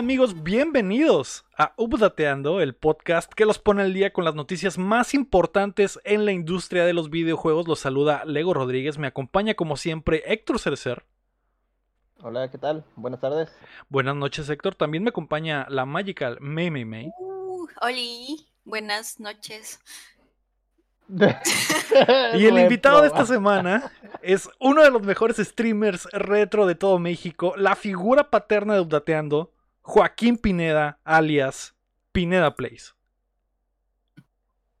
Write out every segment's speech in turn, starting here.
¿Qué tal amigos? Bienvenidos a Updateando, el podcast que los pone al día con las noticias más importantes en la industria de los videojuegos. Los saluda Lego Rodríguez, me acompaña como siempre Héctor Cercer. Hola, ¿qué tal? Buenas tardes. Buenas noches Héctor, también me acompaña la Magical May May May. Uh, Oli, buenas noches. y el invitado de esta semana es uno de los mejores streamers retro de todo México, la figura paterna de Updateando, Joaquín Pineda, alias Pineda Place.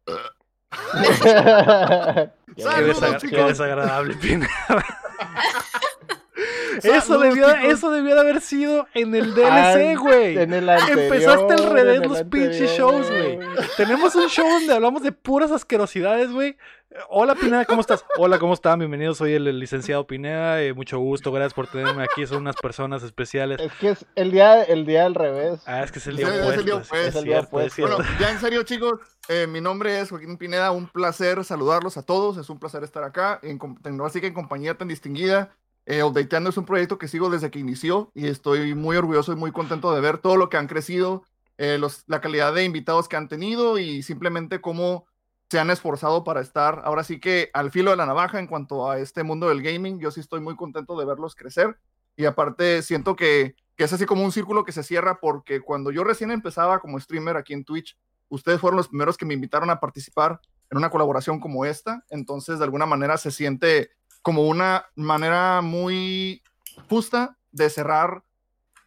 qué, desagradable, Pineda. Eso debió, eso debió de haber sido en el DLC, güey. Empezaste al revés los pinches shows, güey. Tenemos un show donde hablamos de puras asquerosidades, güey. Hola Pineda, ¿cómo estás? Hola, ¿cómo están? Bienvenido, soy el, licenciado Pineda. Eh, mucho gusto, gracias por tenerme aquí. Son unas personas especiales. Es que es el día, el día al revés. Ah, es que es el día opuesto. Es el día opuesto. Bueno, ya en serio, chicos, eh, mi nombre es Joaquín Pineda. Un placer saludarlos a todos. Es un placer estar acá, en, así que en compañía tan distinguida. Eh, Updateando es un proyecto que sigo desde que inició y estoy muy orgulloso y muy contento de ver todo lo que han crecido, eh, la calidad de invitados que han tenido y simplemente cómo se han esforzado para estar ahora sí que al filo de la navaja en cuanto a este mundo del gaming. Yo sí estoy muy contento de verlos crecer y aparte siento que, que es así como un círculo que se cierra porque cuando yo recién empezaba como streamer aquí en Twitch, ustedes fueron los primeros que me invitaron a participar en una colaboración como esta, entonces de alguna manera se siente como una manera muy justa de cerrar,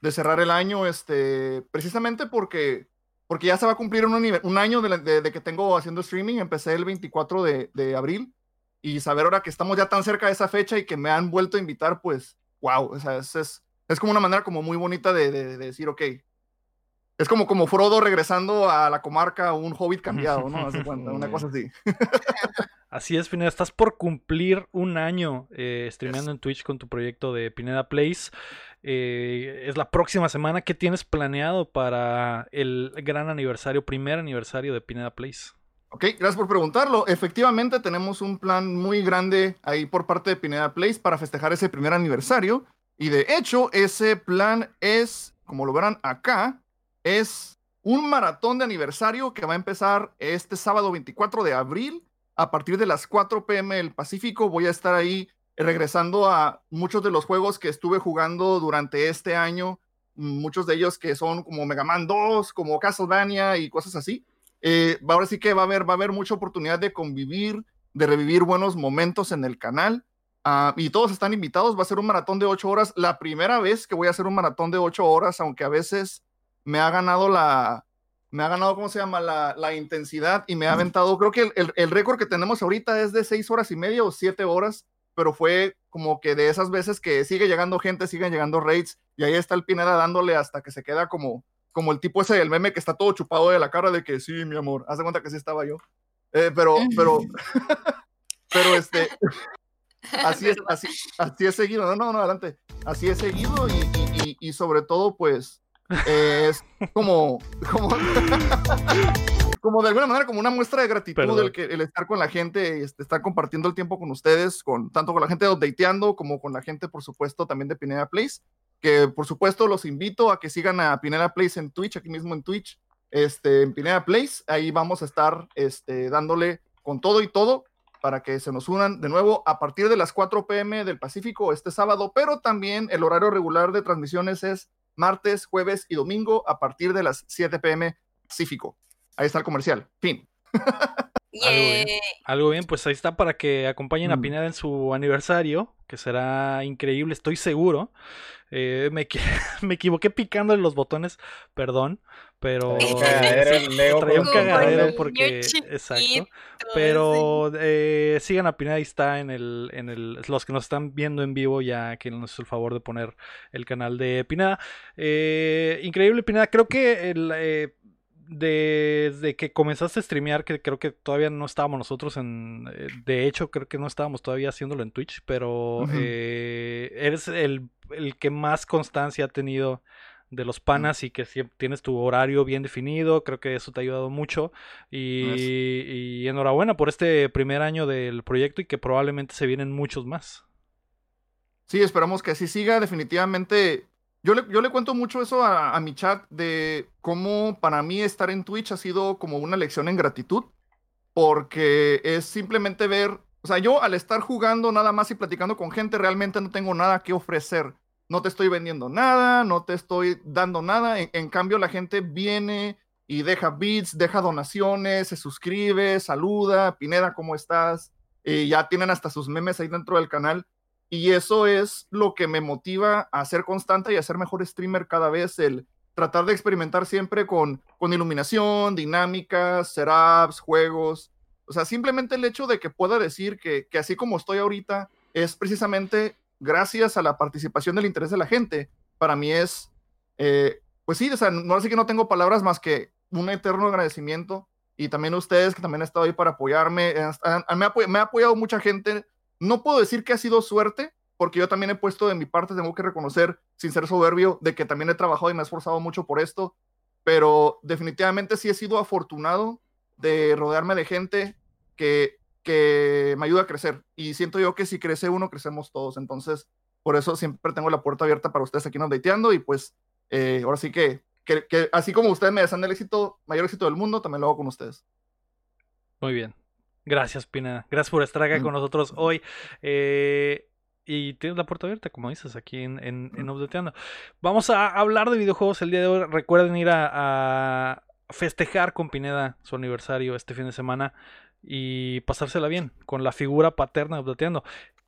de cerrar el año, este, precisamente porque, porque ya se va a cumplir un, un año de, que tengo haciendo streaming, empecé el 24 de, abril, y saber ahora que estamos ya tan cerca de esa fecha y que me han vuelto a invitar, pues, wow, o sea, es, es, es como una manera como muy bonita de, decir, ok, es como, como Frodo regresando a la comarca, un hobbit cambiado, ¿no? una cosa así. Así es, Pineda, estás por cumplir un año eh, streameando en Twitch con tu proyecto de Pineda Place. Eh, es la próxima semana. ¿Qué tienes planeado para el gran aniversario, primer aniversario de Pineda Place? Ok, gracias por preguntarlo. Efectivamente, tenemos un plan muy grande ahí por parte de Pineda Place para festejar ese primer aniversario. Y de hecho, ese plan es, como lo verán acá, es un maratón de aniversario que va a empezar este sábado 24 de abril a partir de las 4 pm del Pacífico. Voy a estar ahí regresando a muchos de los juegos que estuve jugando durante este año, muchos de ellos que son como Mega Man 2, como Castlevania y cosas así. Eh, ahora sí que va a haber, va a haber mucha oportunidad de convivir, de revivir buenos momentos en el canal. Ah, y todos están invitados, va a ser un maratón de 8 horas. La primera vez que voy a hacer un maratón de 8 horas, aunque a veces me ha ganado la, me ha ganado, ¿cómo se llama? La, la intensidad y me ha aventado, creo que el, el, récord que tenemos ahorita es de seis horas y media o siete horas, pero fue como que de esas veces que sigue llegando gente, siguen llegando raids y ahí está el Pineda dándole hasta que se queda como, como el tipo ese del meme que está todo chupado de la cara de que sí, mi amor, haz de cuenta que sí estaba yo. Eh, pero, pero, pero este, así es, así, así es seguido, no, no, no, adelante, así es seguido y, y, y sobre todo, pues, es como, como, como de alguna manera, como una muestra de gratitud el, que, el estar con la gente, este, estar compartiendo el tiempo con ustedes, con, tanto con la gente de Updateando como con la gente, por supuesto, también de Pineda Place. Que por supuesto los invito a que sigan a Pineda Place en Twitch, aquí mismo en Twitch, este, en Pineda Place. Ahí vamos a estar este, dándole con todo y todo para que se nos unan de nuevo a partir de las 4 pm del Pacífico este sábado, pero también el horario regular de transmisiones es martes, jueves y domingo a partir de las 7 pm Pacífico. Ahí está el comercial. Fin. Algo, bien. pues ahí está para que acompañen a mm. Pineda en su aniversario, que será increíble, estoy seguro. Eh, me, me, equivoqué picando en los botones, perdón, pero traía un cagadero porque exacto. Pero eh, sigan a Pineda, ahí está en el, en el, los que nos están viendo en vivo ya que nos hizo el favor de poner el canal de Pineda. Eh, increíble Pineda, creo que el desde que comenzaste a streamear, que creo que todavía no estábamos nosotros en. Eh, de hecho, creo que no estábamos todavía haciéndolo en Twitch, pero eh, eres el, que más constancia ha tenido de los panas y que tienes tu horario bien definido. Creo que eso te ha ayudado mucho. Y, enhorabuena por este primer año del proyecto y que probablemente se vienen muchos más. Sí, esperamos que así siga. Definitivamente yo le, yo le cuento mucho eso a, a mi chat de cómo para mí estar en Twitch ha sido como una lección en gratitud, porque es simplemente ver, o sea, yo al estar jugando nada más y platicando con gente, realmente no tengo nada que ofrecer. No te estoy vendiendo nada, no te estoy dando nada. En, cambio, la gente viene y deja bits, deja donaciones, se suscribe, saluda, Pineda, ¿cómo estás? Y ya tienen hasta sus memes ahí dentro del canal. Y eso es lo que me motiva a ser constante y a ser mejor streamer cada vez, el tratar de experimentar siempre con, con iluminación, dinámicas, setups, juegos. O sea, simplemente el hecho de que pueda decir que, que así como estoy ahorita es precisamente gracias a la participación del interés de la gente. Para mí es, eh, pues sí, o sea, no sé que no tengo palabras más que un eterno agradecimiento y también ustedes que también han estado ahí para apoyarme. Me, ha, me ha apoyado mucha gente. No puedo decir que ha sido suerte, porque yo también he puesto de mi parte, tengo que reconocer, sin ser soberbio, de que también he trabajado y me he esforzado mucho por esto, pero definitivamente sí he sido afortunado de rodearme de gente que, que me ayuda a crecer. Y siento yo que si crece uno, crecemos todos. Entonces, por eso siempre tengo la puerta abierta para ustedes aquí en Updateando y pues eh, ahora sí que, que, que así como ustedes me desean el éxito, mayor éxito del mundo, también lo hago con ustedes. Muy bien. Gracias, Pina. Gracias por estar acá Mm. con nosotros hoy. Eh, y tienes la puerta abierta, como dices, aquí en, en, en Updateando. Vamos a hablar de videojuegos el día de hoy. Recuerden ir a, a festejar con Pineda su aniversario este fin de semana y pasársela bien con la figura paterna Updateando.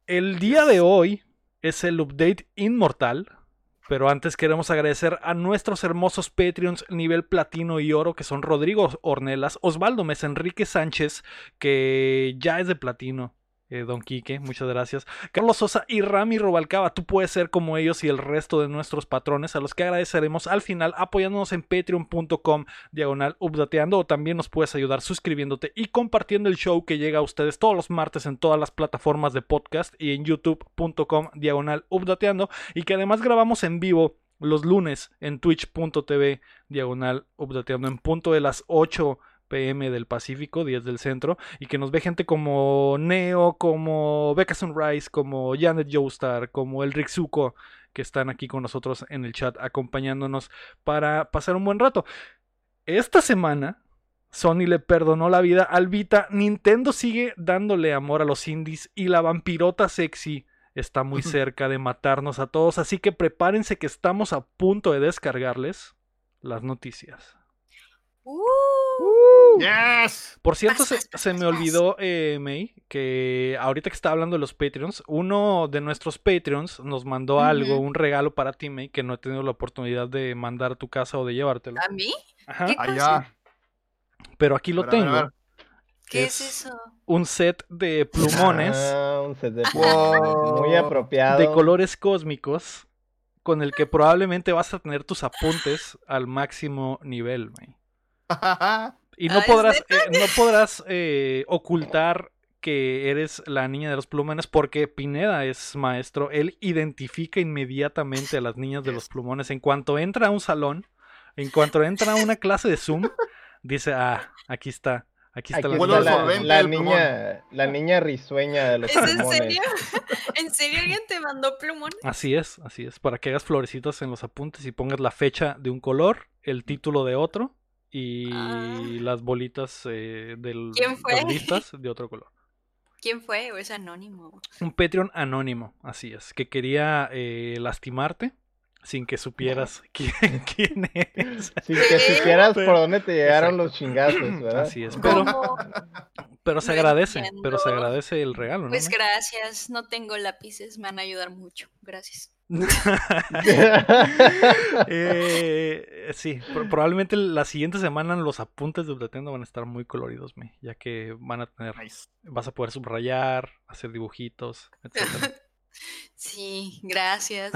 El día de hoy es el update inmortal. Pero antes queremos agradecer a nuestros hermosos Patreons nivel platino y oro, que son Rodrigo Ornelas, Osvaldo Mesa, Enrique Sánchez, que ya es de platino. Eh, Don Quique, muchas gracias. Carlos Sosa y Rami Robalcaba, tú puedes ser como ellos y el resto de nuestros patrones, a los que agradeceremos al final apoyándonos en patreon.com diagonal updateando o también nos puedes ayudar suscribiéndote y compartiendo el show que llega a ustedes todos los martes en todas las plataformas de podcast y en youtube.com diagonal updateando y que además grabamos en vivo los lunes en twitch.tv diagonal updateando en punto de las 8 pm del Pacífico, 10 del centro, y que nos ve gente como Neo, como Becca Sunrise, como Janet Joestar, como el Rixuko, que están aquí con nosotros en el chat acompañándonos para pasar un buen rato. Esta semana Sony le perdonó la vida al Vita, Nintendo sigue dándole amor a los indies y la vampirota sexy está muy cerca de matarnos a todos, así que prepárense que estamos a punto de descargarles las noticias. Uh, Yes. Por cierto, se, me olvidó, eh, May, que ahorita que está hablando de los Patreons, uno de nuestros Patreons nos mandó algo, un regalo para ti, May, que no he tenido la oportunidad de mandar a tu casa o de llevártelo. ¿A mí? Ajá, ¿Qué Allá. pero aquí lo tengo. ¿Qué Es- es eso? Un set de plumones Ah, un set de Wow. muy apropiado. de colores cósmicos con el que probablemente vas a tener tus apuntes al máximo nivel, May. Y no Ah, ¿es podrás, eh, no podrás eh, ocultar que eres la niña de los plumones porque Pineda es maestro. Él identifica inmediatamente a las niñas de los plumones. En cuanto entra a un salón, en cuanto entra a una clase de Zoom, dice, ah, aquí está, aquí está Aquí la está la, niña, la niña risueña de los ¿Es en plumones. serio? ¿En serio alguien te mandó plumón? Así es, así es, para que hagas florecitas en los apuntes y pongas la fecha de un color, el título de otro y Ah. las bolitas eh, del, ¿Quién fue? las listas de otro color. ¿Quién fue? ¿O es anónimo? Un Patreon anónimo, así es, que quería eh, lastimarte sin que supieras quién, quién es. Sin que supieras Pero- por dónde te llegaron los chingazos, ¿verdad? Así es, pero, ¿Cómo? Pero se No agradece, pero se agradece el regalo, ¿no? Pues gracias, no tengo lápices, me van a ayudar mucho. Gracias. Eh, sí, pro- probablemente la siguiente semana los apuntes de Updateando van a estar muy coloridos, me, ya que van a tener, Nice. vas a poder subrayar, hacer dibujitos, etcétera. Sí, gracias.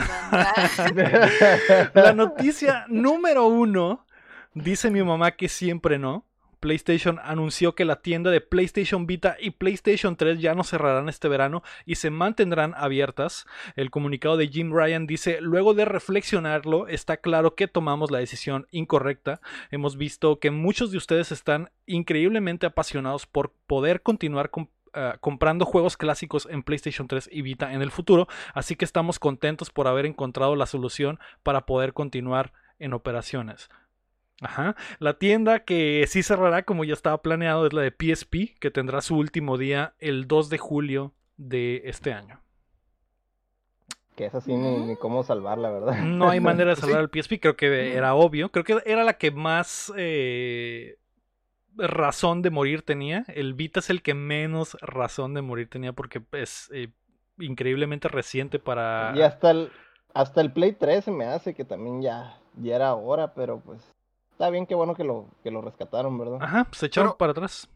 La noticia número uno dice mi mamá que siempre no. PlayStation anunció que la tienda de PlayStation Vita y PlayStation 3 ya no cerrarán este verano y se mantendrán abiertas. El comunicado de Jim Ryan dice, luego de reflexionarlo, está claro que tomamos la decisión incorrecta. Hemos visto que muchos de ustedes están increíblemente apasionados por poder continuar con ah, comprando juegos clásicos en PlayStation 3 y Vita en el futuro, así que estamos contentos por haber encontrado la solución para poder continuar en operaciones. Ajá. La tienda que sí cerrará como ya estaba planeado es la de PSP, que tendrá su último día el 2 de julio de este año. Que es así ni, ni cómo salvarla, ¿verdad? No hay manera de salvar el PSP, creo que era obvio. Creo que era la que más eh, razón de morir tenía. El Vita es el que menos razón de morir tenía porque es eh, increíblemente reciente para... Y hasta el, hasta el Play 3 se me hace que también ya, ya era hora, pero pues está bien, qué bueno que lo, que lo rescataron, ¿verdad? Ajá, se echaron Pero- para atrás.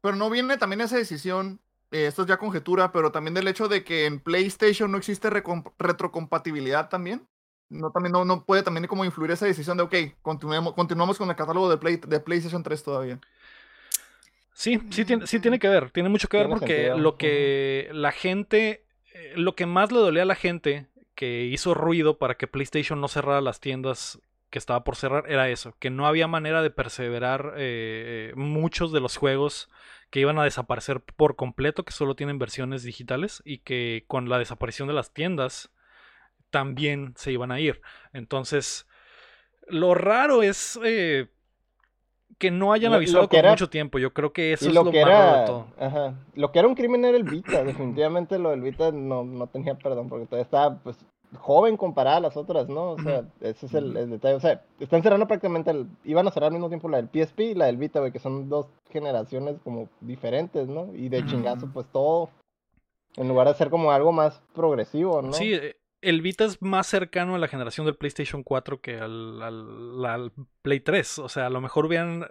Pero no viene también esa decisión, eh, esto es ya conjetura, pero también del hecho de que en PlayStation no existe retrocompatibilidad también. No, también no, no puede también como influir esa decisión de, ok, continuemos, continuamos con el catálogo de, Play, de PlayStation 3 todavía. Sí, sí tiene, sí tiene que ver, tiene mucho que ver Tiene porque sentido, lo que la gente, eh, lo que más le dolía a la gente que hizo ruido para que PlayStation no cerrara las tiendas que estaba por cerrar era eso, que no había manera de perseverar eh, muchos de los juegos que iban a desaparecer por completo, que solo tienen versiones digitales y que con la desaparición de las tiendas también se iban a ir. Entonces, lo raro es eh, que no hayan Lo- lo avisado que con era- mucho tiempo. Yo creo que eso es lo lo que más raro de era, todo. ajá, lo que era un crimen era el Vita, definitivamente lo del Vita no, no tenía perdón, porque todavía estaba pues joven comparada a las otras, ¿no? O sea, ese es el, el detalle, o sea, están cerrando prácticamente, el, iban a cerrar al mismo tiempo la del PSP y la del Vita, güey, que son dos generaciones como diferentes, ¿no? Y de chingazo, pues todo, en lugar de ser como algo más progresivo, ¿no? Sí, eh, el Vita es más cercano a la generación del PlayStation 4 que al, al- al Play 3. O sea, a lo mejor hubieran.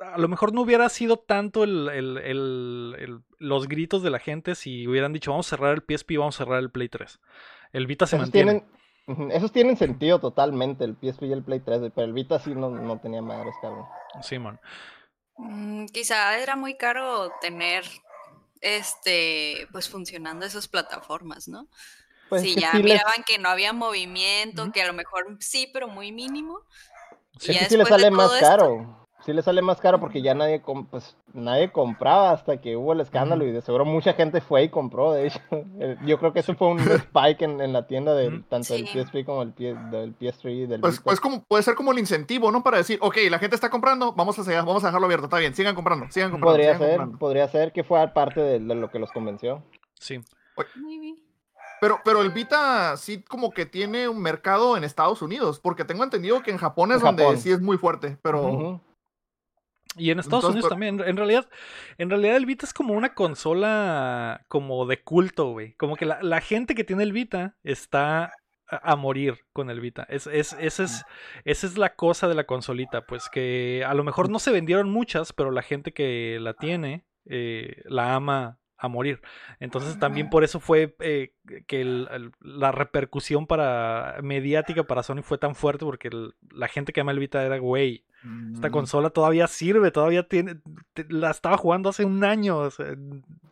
A lo mejor no hubiera sido tanto el, el- el- el- los gritos de la gente si hubieran dicho vamos a cerrar el PSP y vamos a cerrar el Play 3. El Vita se Esos mantiene. tienen, esos tienen sentido totalmente, el PSP y el Play 3, güey, pero el Vita sí no, no tenía madres, cabrón. Simón. Mm, quizá era muy caro tener este pues funcionando esas plataformas, ¿no? Pues si ya sí les- miraban que no había movimiento, que a lo mejor sí, pero muy mínimo. Sí. y Es que sí le después de sale más esto- caro. Sí le sale más caro porque ya nadie com- pues nadie compraba hasta que hubo el escándalo y de seguro mucha gente fue y compró, de hecho. Eh, Yo creo que eso fue un spike en, en la tienda del Ujú. tanto del Sí. PSP como el, P- del PS3 y del Pues, pues como, puede ser como el incentivo, ¿no? Para decir, ok, la gente está comprando, vamos a, seguir- vamos a dejarlo abierto, está bien, sigan comprando, sigan comprando. podría sigan ser, comprando. podría ser que fue parte de, de lo que los convenció. Sí. Pero, pero el Vita sí como que tiene un mercado en Estados Unidos, porque tengo entendido que en Japón es En donde Japón. sí es muy fuerte, pero... Y en Estados Entonces, Unidos también. En realidad, en realidad el Vita es como una consola como de culto, güey. Como que la, la gente que tiene el Vita está a, a morir con el Vita. Es, es, esa, es, esa es la cosa de la consolita. Pues que a lo mejor no se vendieron muchas, pero la gente que la tiene eh, la ama a morir. Entonces también por eso fue eh, que el- el- la repercusión para mediática para Sony fue tan fuerte porque el- la gente que ama el Vita era, güey, esta Mm. consola todavía sirve, todavía tiene. te- la estaba jugando hace un año. o sea,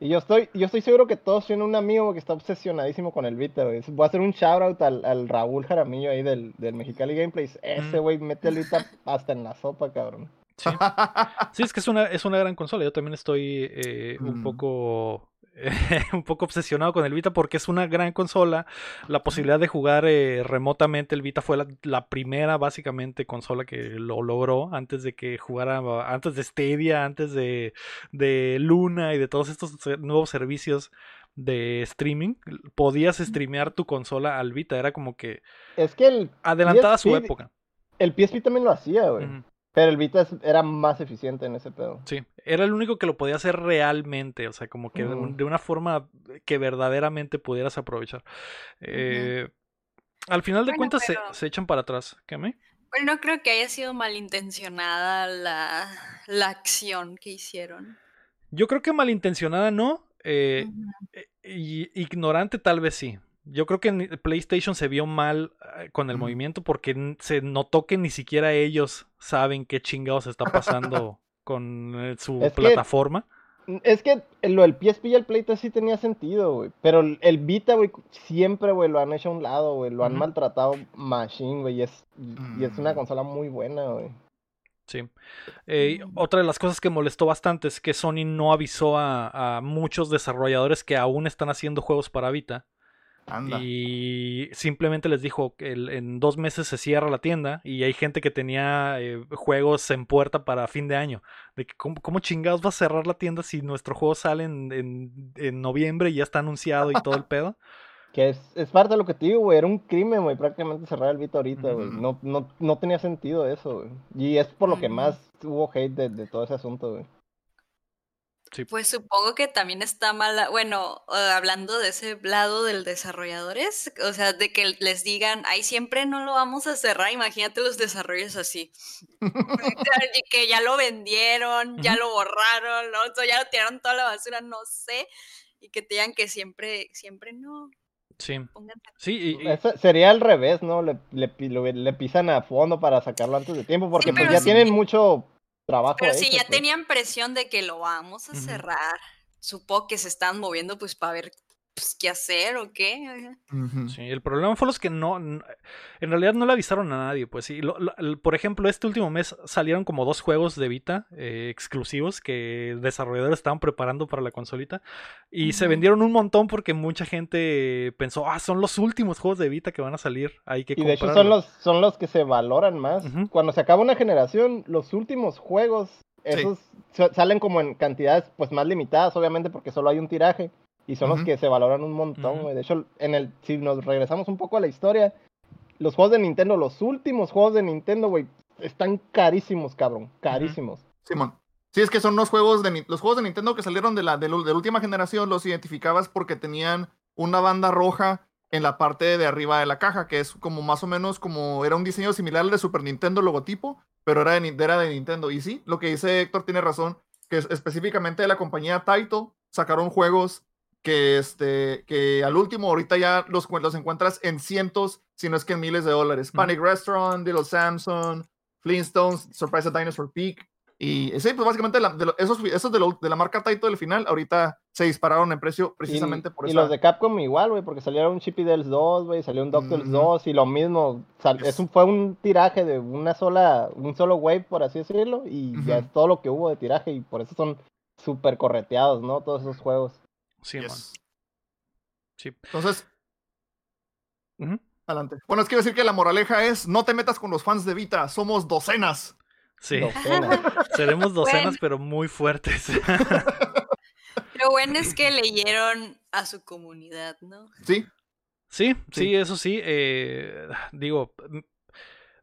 Y yo estoy, yo estoy seguro que todos tienen un amigo que está obsesionadísimo con el Vita, güey. Voy a hacer un shout out al, al Raúl Jaramillo ahí del, del Mexicali Gameplays. Ese güey mete el Vita hasta en la sopa, cabrón. Sí. Sí, es que es una, es una gran consola. Yo también estoy eh, un Mm. poco. un poco obsesionado con el Vita porque es una gran consola. La posibilidad de jugar eh, remotamente el Vita fue la, la primera básicamente consola que lo logró antes de que jugara, antes de Stadia, antes de, de Luna y de todos estos nuevos servicios de streaming. Podías streamear tu consola al Vita, era como que Es que el, adelantada a su PSP época. el PSP también lo hacía, güey. Pero el Vita era más eficiente en ese pedo. Sí, era el único que lo podía hacer realmente, o sea, como que de, un- Ujú. de una forma que verdaderamente pudieras aprovechar. Eh, Al final de Bueno, cuentas se, pero- se echan para atrás. ¿Qué me? Bueno, no creo que haya sido malintencionada la, la acción que hicieron. Yo creo que malintencionada no, eh, eh, y ignorante tal vez sí. Yo creo que ni- PlayStation se vio mal con el movimiento porque se notó que ni siquiera ellos saben qué chingados está pasando con eh, su Es que- plataforma. Es que lo del PSP y el Play 3 sí tenía sentido, güey. Pero el, Vita, güey, siempre, güey, lo han hecho a un lado, güey. Lo han maltratado machine, güey. Y es, y es una Mm. consola muy buena, güey. Sí. Eh, otra de las cosas que molestó bastante es que Sony no avisó a, a muchos desarrolladores que aún están haciendo juegos para Vita. Anda. Y simplemente les dijo que el- en dos meses se cierra la tienda y hay gente que tenía eh, juegos en puerta para fin de año. De que, ¿cómo, cómo chingados va a cerrar la tienda si nuestro juego sale en, en- en noviembre y ya está anunciado y todo el pedo? Que es, es parte de lo que te digo, güey. Era un crimen, güey, prácticamente cerrar el Vita ahorita, güey. No, no, no tenía sentido eso, güey. Y es por lo que más hubo hate de, de todo ese asunto, güey. Pues supongo que también está mala, bueno, hablando de ese lado del desarrolladores, o sea, de que les digan, ay, siempre no lo vamos a cerrar, imagínate los desarrollos así. y que ya lo vendieron, ya lo borraron, ¿no? O sea, ya lo tiraron toda la basura, no sé, y que te digan que siempre, siempre no, Sí, sí, y- y- sería al revés, ¿no? Le, le, le pisan a fondo para sacarlo antes de tiempo, porque pues pero ya sí. tienen mucho trabajo Pero si hecho, ya pues. tenían presión de que lo vamos a cerrar, supongo que se están moviendo pues para ver pues, qué hacer o qué. Sí, el problema fue los que no, en realidad no le avisaron a nadie, pues sí. lo- lo- por ejemplo, este último mes salieron como dos juegos de Vita eh, exclusivos que desarrolladores estaban preparando para la consolita y se vendieron un montón porque mucha gente pensó, ah, son los últimos juegos de Vita que van a salir, hay que Y de hecho son comprarlo". los, son los que se valoran más. Cuando se acaba una generación, los últimos juegos, esos sa- salen como en cantidades pues más limitadas, obviamente, porque solo hay un tiraje. Y son los que se valoran un montón, güey. De hecho, en el, si nos regresamos un poco a la historia, los juegos de Nintendo, los últimos juegos de Nintendo, güey, están carísimos, cabrón. Carísimos. Simón. Sí, es que son los juegos de los juegos de Nintendo que salieron de la, de, la- de la última generación, los identificabas porque tenían una banda roja en la parte de arriba de la caja, que es como más o menos como era un diseño similar al de Super Nintendo logotipo, pero era de, era de Nintendo. Y sí, lo que dice Héctor tiene razón, que es específicamente de la compañía Taito sacaron juegos que este que al último ahorita ya los, los encuentras en cientos, si no es que en miles de dólares. Panic Restaurant, Little Samson, Flintstones, Surprise at Dinosaur Peak. Y sí, pues básicamente la- de lo- esos, esos de, lo- de la marca Taito del final ahorita se dispararon en precio Y, precisamente por y eso. los de Capcom igual, güey, porque salieron un Chippy Dells 2, güey, salió un DuckTales Ujú. 2 y lo mismo. sal- Yes. es un, fue un tiraje de una sola, un solo wave, por así decirlo, y ya es todo lo que hubo de tiraje y por eso son súper correteados, ¿no? Todos esos juegos. Sí, man. Sí. Entonces, adelante. Bueno, es a decir que la moraleja es no te metas con los fans de Vita, somos docenas. Sí, Docenas. seremos docenas, Bueno. pero muy fuertes. Lo bueno es que leyeron a su comunidad, ¿no? Sí, Sí, sí, Sí. eso sí. eh, digo,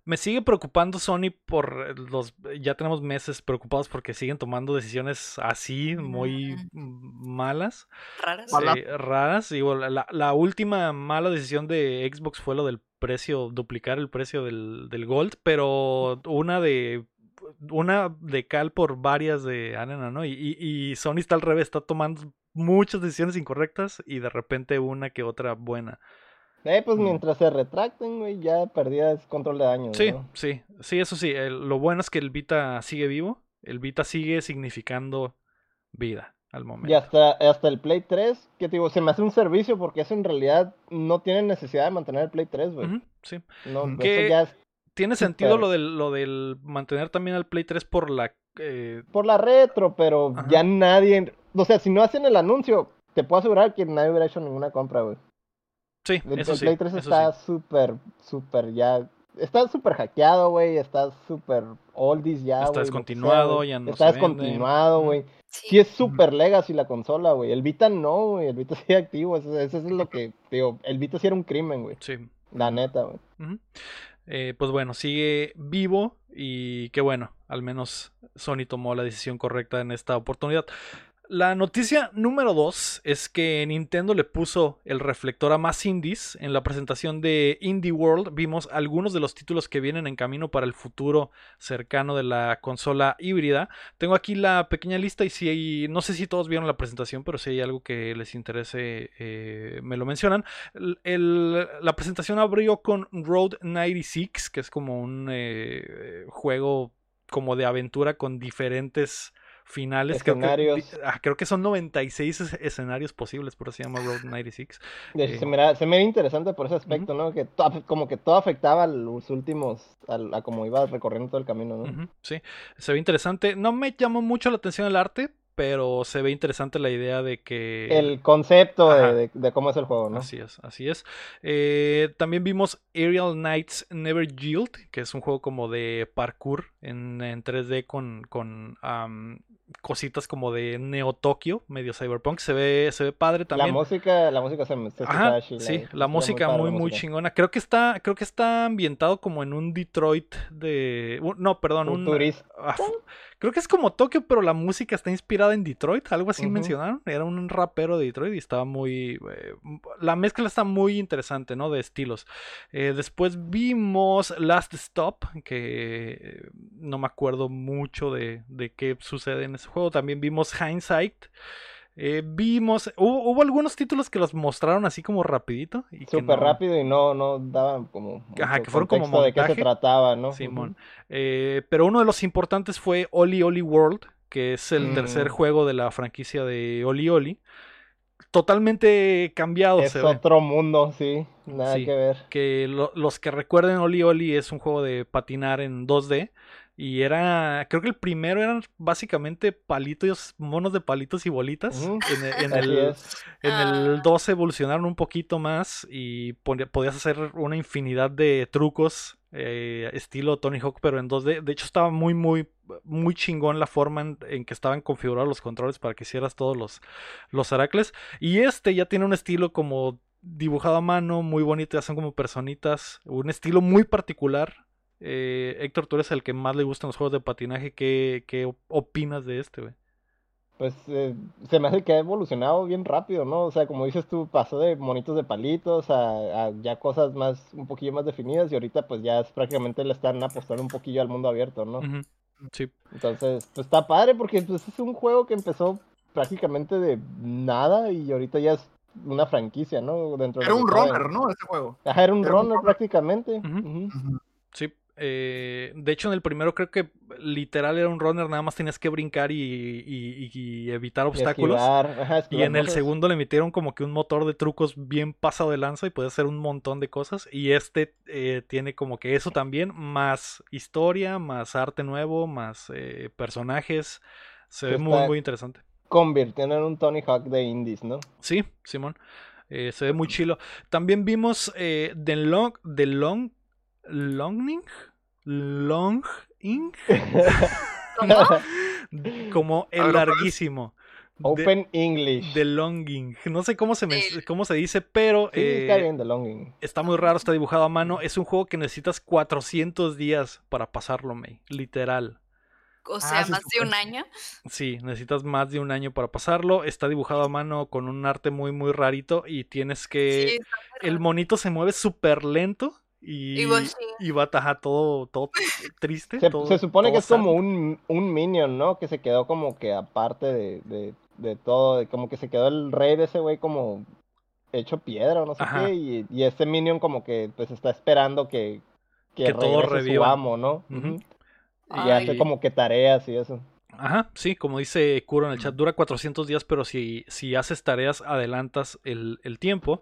me sigue preocupando Sony por los. Ya tenemos meses preocupados porque siguen tomando decisiones así, muy mm, malas, Raras. Eh, raras. Digo, la última mala decisión de Xbox fue lo del precio, duplicar el precio del, del Gold, pero una de. Una de cal por varias de arena, ¿no? Y, y, y Sony está al revés, está tomando muchas decisiones incorrectas y de repente una que otra buena. Eh, pues Mm. mientras se retracten, güey, ya perdías control de daño, Sí, ¿no? sí, sí, eso sí. el- lo bueno es que el Vita sigue vivo. El Vita sigue significando vida al Y momento. hasta, hasta el Play 3, que te digo, se me hace un servicio porque eso en realidad no tiene necesidad de mantener el Play 3, güey. Sí. No, Ujú. eso Que- ya es Tiene sentido lo del, lo del mantener también al Play 3 por la. eh, por la retro, pero Ajá. ya nadie, o sea, si no hacen el anuncio, te puedo asegurar que nadie hubiera hecho ninguna compra, güey. Sí, El, eso el sí. Play 3 eso está sí. súper, súper ya, está súper hackeado, güey, está súper oldies ya, Está sea, descontinuado, güey. ya no Está se descontinuado, güey. Sí. Sí es súper legacy la consola, güey. El Vita no, güey, el Vita sigue activo, eso, eso es lo que, digo, el Vita sí era un crimen, güey. Sí. La neta, güey. Eh, pues bueno, sigue vivo y qué bueno, al menos Sony tomó la decisión correcta en esta oportunidad. La noticia número 2 es que Nintendo le puso el reflector a más indies. En la presentación de Indie World vimos algunos de los títulos que vienen en camino para el futuro cercano de la consola híbrida. Tengo aquí la pequeña lista y si hay, no sé si todos vieron la presentación, pero si hay algo que les interese, eh, me lo mencionan. La presentación abrió con Road 96, que es como un eh, juego como de aventura con diferentes finales. Creo que, ah, creo que, son 96 escenarios posibles, por eso se llama Road 96. Eh, se, me se, me interesante por ese aspecto, ¿no? Que como que todo afectaba a los últimos, a, como iba recorriendo todo el camino, ¿no? sí, se ve interesante. No me llamó mucho la atención el arte, pero se ve interesante la idea de que... El concepto de, cómo es el juego, ¿no? Así es, así es. Eh, también vimos Aerial Knights Never Yield, que es un juego como de parkour en, en 3D con, con cositas como de Neo Tokyo, medio cyberpunk. Se ve, se ve padre también. La música, la música se, se Sí, la, música muy, muy, chingona. Creo que está, creo que está ambientado como en un Detroit de. No, perdón, un. Ah, creo que es como Tokio, pero la música está inspirada en Detroit. Algo así mencionaron. Era un rapero de Detroit y estaba muy. Eh, la mezcla está muy interesante, ¿no? De estilos. Eh, después vimos Last Stop, que eh, no me acuerdo mucho de, de qué sucede en ese juego. También vimos Hindsight. Eh, vimos, hubo, algunos títulos que los mostraron así como rapidito. Súper rápido y no, no daban como... Ajá, que fueron como de qué se trataba, ¿no? Simón. Eh, pero uno de los importantes fue Oli Oli World, que es el tercer mm. juego de la franquicia de Oli Oli. Totalmente cambiado. Es otro mundo, sí. Nada que ver. Que los que recuerden Oli Oli es un juego de patinar en 2D y era, creo que el primero eran básicamente palitos, monos de palitos y bolitas. En, e, en, el, en el 2 ah. evolucionaron un poquito más y podías hacer una infinidad de trucos eh, estilo Tony Hawk, pero en 2D. De hecho, estaba muy, muy, muy chingón la forma en, que estaban configurados los controles para que hicieras todos los, los aracles. Y este ya tiene un estilo como dibujado a mano, muy bonito, ya son como personitas, un estilo muy particular eh, Héctor, tú eres el que más le gustan los juegos de patinaje. ¿Qué, qué opinas de este, güey? Pues eh, se me hace que ha evolucionado bien rápido, ¿no? O sea, como dices tú, pasó de monitos de palitos a, ya cosas más, un poquillo más definidas y ahorita pues ya es, prácticamente le están apostando un poquillo al mundo abierto, ¿no? Sí. Entonces, pues está padre porque pues, es un juego que empezó prácticamente de nada y ahorita ya es una franquicia, ¿no? Dentro era un runner, ¿no? Ese juego. Ajá, era un runner prácticamente. Sí, eh, de hecho, en el primero creo que literal era un runner, nada más tenías que brincar y, evitar obstáculos. Y, en el segundo le metieron como que un motor de trucos bien pasado de lanza y puede hacer un montón de cosas. Y este eh, tiene como que eso también, más historia, más arte nuevo, más eh, personajes. Se ve muy, muy interesante. Convirtiendo en un Tony Hawk de indies, ¿no? Sí, Simón. se ve muy chilo. También vimos The Long, The Long Longing, Long Ink. Como el larguísimo. Open English. The Longing. No sé cómo se, cómo se dice, pero. está eh, bien, The Longing. Está muy raro, está dibujado a mano. Es un juego que necesitas 400 días para pasarlo, May. Literal. O sea, ah, más de un año. Sí, necesitas más de un año para pasarlo. Está dibujado a mano con un arte muy, muy rarito. Y tienes que. el monito se mueve súper lento. Y, y, va a todo, todo triste. Se, supone que es como un, un, minion, ¿no? Que se quedó como que aparte de, de, todo, como que se quedó el rey de ese güey como hecho piedra o no sé qué. Y, y, ese minion como que pues está esperando que, que, todo reviva. su amo, ¿no? Y hace como que tareas y eso. Ajá, sí, como dice Kuro en el chat, dura 400 días, pero si, si haces tareas, adelantas el, el tiempo.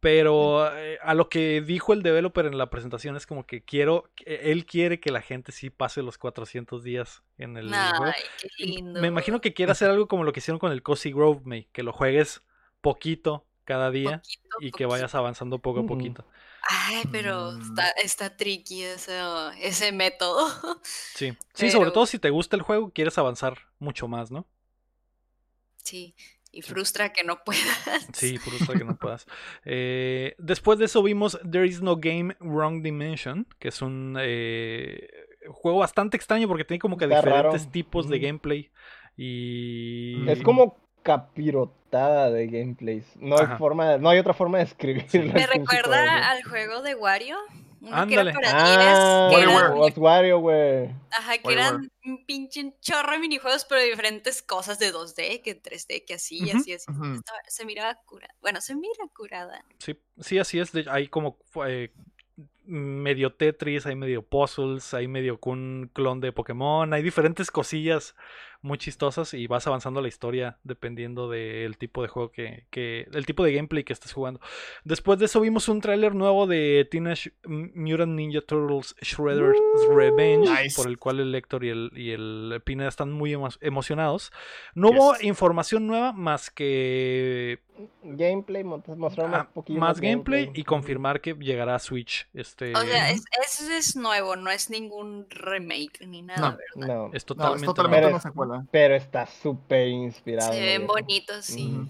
Pero eh, a lo que dijo el developer en la presentación es como que quiero, él quiere que la gente sí pase los 400 días en el Ay, Qué lindo. Me imagino que quiere hacer algo como lo que hicieron con el Cozy Grove, May, que lo juegues poquito cada día y que vayas avanzando poco a poquito. Ay, pero mm. está, está tricky ese, ese método. Sí, sí, sobre todo si te gusta el juego, quieres avanzar mucho más, ¿no? Sí. Y frustra que no puedas. Sí, frustra que no puedas. Eh, después de eso vimos There is no game Wrong Dimension, que es un eh, juego bastante extraño porque tiene como que diferentes tipos de gameplay. Y... Es como capirotada de gameplays. No hay, forma no hay otra forma de escribirlo. Me recuerda al juego de Wario. Ándale. ah, Wario, güey. Ajá, que eran un pinche chorro de minijuegos, pero de diferentes cosas de 2D, que 3D, que así, así, así. Se miraba curada. Bueno, se mira curada. Sí, sí, así es. Hay como eh, medio Tetris, hay medio puzzles, hay medio un clon de Pokémon, hay diferentes cosillas muy chistosas y vas avanzando la historia dependiendo del tipo de juego que, que, el tipo de gameplay que estés jugando. Después de eso vimos un tráiler nuevo de Teenage Mutant Ninja Turtles Shredder's Revenge, por el cual el lector y el, y el Pineda están muy emocionados. No hubo información nueva más que gameplay, mostrar más, ah, más gameplay, y confirmar que llegará a Switch. Este... O sea, eso es, nuevo, no es ningún remake ni nada, no, Es totalmente, una Pero está súper inspirado. Se ven bonitos, sí.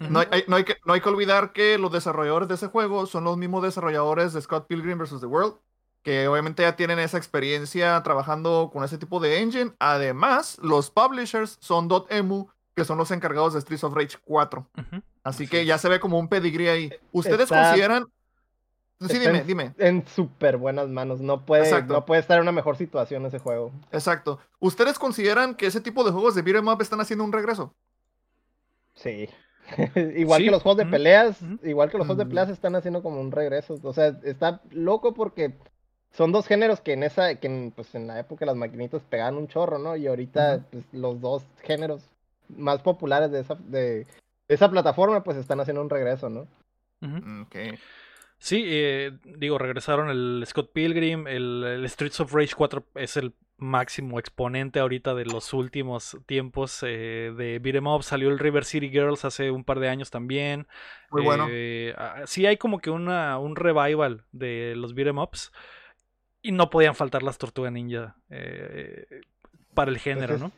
no, hay, no, hay que, no hay que olvidar que los desarrolladores de ese juego son los mismos desarrolladores de Scott Pilgrim vs. The World, que obviamente ya tienen esa experiencia trabajando con ese tipo de engine. Además, los publishers son Dotemu, que son los encargados de Streets of Rage 4. Así que ya se ve como un pedigrí ahí. ¿Ustedes consideran Sí, dime, en, dime. En súper buenas manos. No puede, no puede estar en una mejor situación ese juego. Exacto. ¿Ustedes consideran que ese tipo de juegos de beat'em up están haciendo un regreso? Sí. igual que los juegos de peleas, igual que los juegos de peleas están haciendo como un regreso. O sea, está loco porque son dos géneros que en esa, que pues en la época las maquinitas pegaban un chorro, ¿no? Y ahorita pues, los dos géneros más populares de esa, de esa plataforma pues están haciendo un regreso, ¿no? Ok. Sí, eh, digo, regresaron el Scott Pilgrim, el, Streets of Rage 4 es el máximo exponente ahorita de los últimos tiempos eh, de beat'em up. Salió el River City Girls hace un par de años también. Muy bueno. Eh, ah, sí hay como que una, un revival de los beat'em ups y no podían faltar las Tortuga Ninja para el género, ¿no?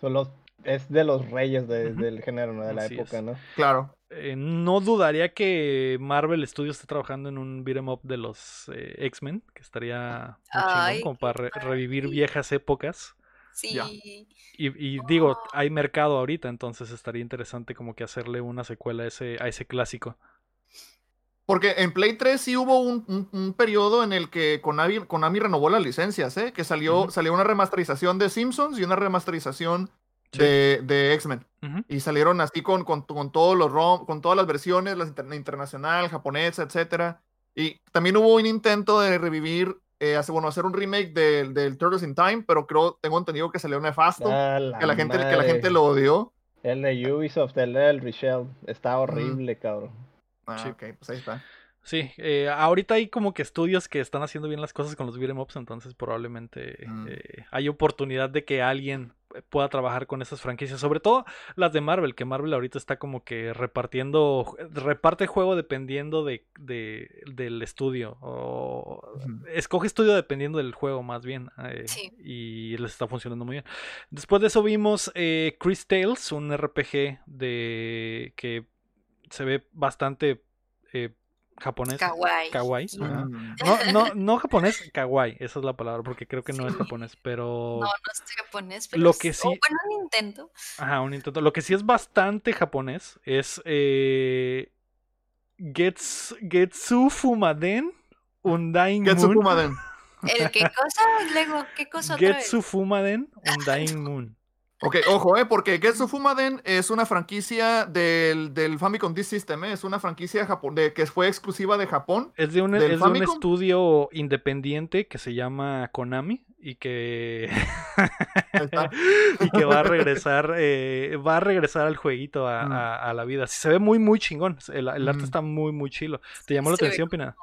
Son los es de los reyes del género, ¿no? De la época, ¿no? Claro. Eh, no dudaría que Marvel Studios esté trabajando en un beat'em up de los eh, X-Men, que estaría muy chingón, como para revivir viejas épocas. Sí. Y, digo, hay mercado ahorita, entonces estaría interesante como que hacerle una secuela a ese, a ese clásico. Porque en Play 3 sí hubo un, periodo en el que Konami, Konami, renovó las licencias, ¿eh? Que salió, salió una remasterización de Simpsons y una remasterización de, X-Men. Y salieron así con, con, todos los con todas las versiones, la internacional, japonesa, etcétera. Y también hubo un intento de revivir, eh, bueno, hacer un remake del, del, Turtles in Time, pero creo, tengo entendido que salió nefasto, que, la gente, que la gente lo odió. El de Ubisoft, el del Richelle, está horrible, cabrón. Ah, ok, pues ahí está. Sí, eh, ahorita hay como que estudios que están haciendo bien las cosas con los beat'em ups, entonces probablemente mm. eh, hay oportunidad de que alguien pueda trabajar con esas franquicias, sobre todo las de Marvel, que Marvel ahorita está como que repartiendo, reparte juego dependiendo de, del estudio, o escoge estudio dependiendo del juego más bien, eh, y les está funcionando muy bien. Después de eso vimos eh, Chris Tales, un RPG de que se ve bastante eh, japonés. Kawaii. Mm. No, no, no japonés, kawaii. Esa es la palabra, porque creo que no es japonés, pero. No, no es japonés, pero. Lo que sí. bueno, un intento. Ajá, un intento. Lo que sí es bastante japonés es. Eh... Gets... Getsu Fumaden Undying Getsu Fumaden. ¿El qué cosa, Lego? ¿Qué cosa Getsu Fumaden Undying Moon. Ok, ojo, eh, porque Getsu Fumaden es una franquicia del, del Famicom Disk System, eh, es una franquicia de, que fue exclusiva de Japón. Es de un, es de un estudio independiente que se llama Konami y que y que va a regresar eh, va a regresar al jueguito a, mm. a, la vida. Se ve muy muy chingón, el, arte mm. está muy muy chilo. ¿Te llamó la atención, Pina?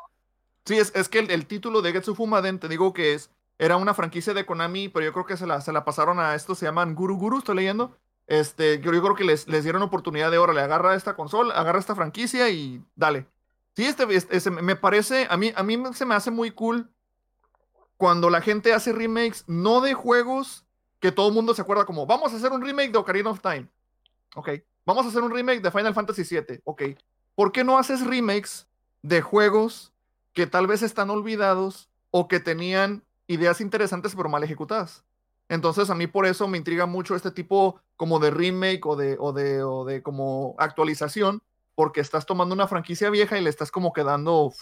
Sí, es, es que el, el, título de Getsu Fumaden, te digo que es era una franquicia de Konami, pero yo creo que se la, se la pasaron a estos, se llaman Guru Guru, estoy leyendo. Este, yo, creo que les, les dieron oportunidad de, órale, agarra esta consola, agarra esta franquicia y dale. Sí, este, este, me parece, a mí, a mí se me hace muy cool cuando la gente hace remakes, no de juegos que todo el mundo se acuerda como, vamos a hacer un remake de Ocarina of Time. Ok. Vamos a hacer un remake de Final Fantasy VII. Ok. ¿Por qué no haces remakes de juegos que tal vez están olvidados o que tenían ideas interesantes pero mal ejecutadas. Entonces a mí por eso me intriga mucho este tipo como de remake o de, o de, o de como actualización, porque estás tomando una franquicia vieja y le estás como quedando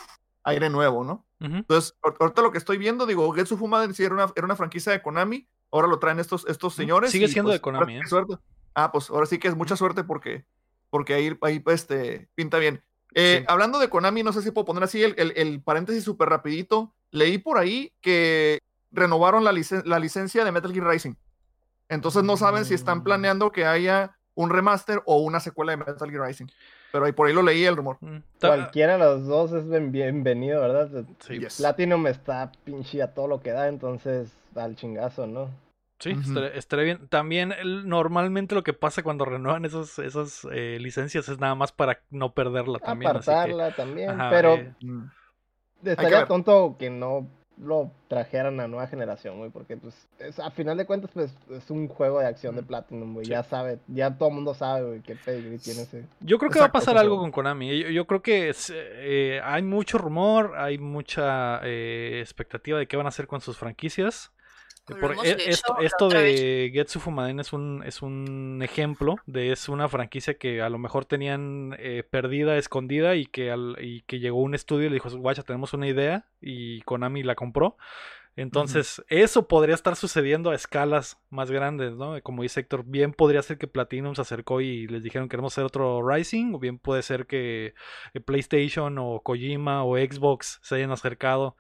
aire nuevo, ¿no? Entonces, ahorita lo que estoy viendo, digo, Getsu sí era una, era una franquicia de Konami, ahora lo traen estos, estos señores. Sigue siendo pues, de Konami, ¿eh? Ah, pues ahora sí que es mucha suerte porque, porque ahí, ahí este, pinta bien. Eh, hablando de Konami, no sé si puedo poner así el, el, el paréntesis súper rapidito leí por ahí que renovaron la, la, licencia de Metal Gear Rising. Entonces no saben si están mm. planeando que haya un remaster o una secuela de Metal Gear Rising. Pero ahí por ahí lo leí el rumor. Mm, Cualquiera de los dos es bienvenido, ¿verdad? Sí. Platinum está pinche a todo lo que da, entonces al chingazo, ¿no? Sí, estaría, bien. También normalmente lo que pasa cuando renuevan esas, esas eh, licencias es nada más para no perderla también. Apartarla también, pero eh, mm. estaría tonto que no lo trajeran a nueva generación, güey, porque pues a final de cuentas pues es un juego de acción de Platinum, güey, ya sabe, ya todo el mundo sabe, güey, qué pedigree tiene ese. Yo creo que va a pasar algo con Konami, yo, creo que eh, hay mucho rumor, hay mucha eh, expectativa de qué van a hacer con sus franquicias. E, esto, de Getsu Fumaden es un, es un ejemplo de es una franquicia que a lo mejor tenían eh, perdida, escondida y que, al, y que llegó un estudio y le dijo, guacha, tenemos una idea y Konami la compró. Entonces, eso podría estar sucediendo a escalas más grandes, ¿no? Como dice Héctor, bien podría ser que Platinum se acercó y les dijeron queremos hacer otro Rising, o bien puede ser que eh, PlayStation o Kojima o Xbox se hayan acercado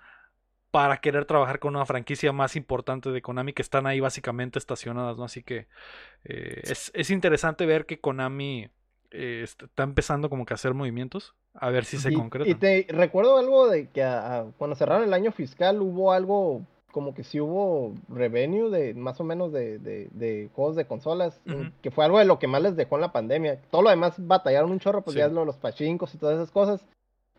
para querer trabajar con una franquicia más importante de Konami que están ahí básicamente estacionadas, ¿no? Así que eh, es, interesante ver que Konami eh, está empezando como que a hacer movimientos, a ver si se concreta. Y te recuerdo algo de que cuando cerraron el año fiscal hubo algo como que sí hubo revenue de más o menos de, juegos de consolas, que fue algo de lo que más les dejó en la pandemia. Todo lo demás batallaron un chorro, pues ya lo, los pachincos y todas esas cosas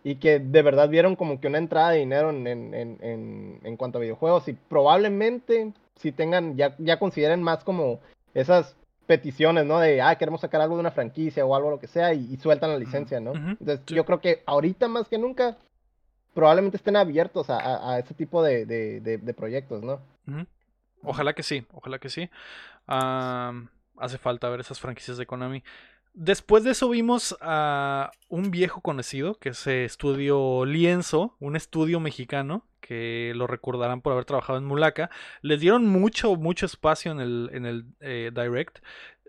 y que de verdad vieron como que una entrada de dinero en, en, en, en cuanto a videojuegos y probablemente si tengan, ya, ya consideren más como esas peticiones, ¿no? De, ah, queremos sacar algo de una franquicia o algo lo que sea y, sueltan la licencia, ¿no? Entonces yo creo que ahorita más que nunca probablemente estén abiertos a, a, ese tipo de, de, de, proyectos, ¿no? Ojalá que sí, ojalá que sí. hace falta ver esas franquicias de Konami. Después de eso vimos a un viejo conocido, que es Estudio Lienzo, un estudio mexicano, que lo recordarán por haber trabajado en Mulaka. Les dieron mucho, mucho espacio en el, en el eh, Direct.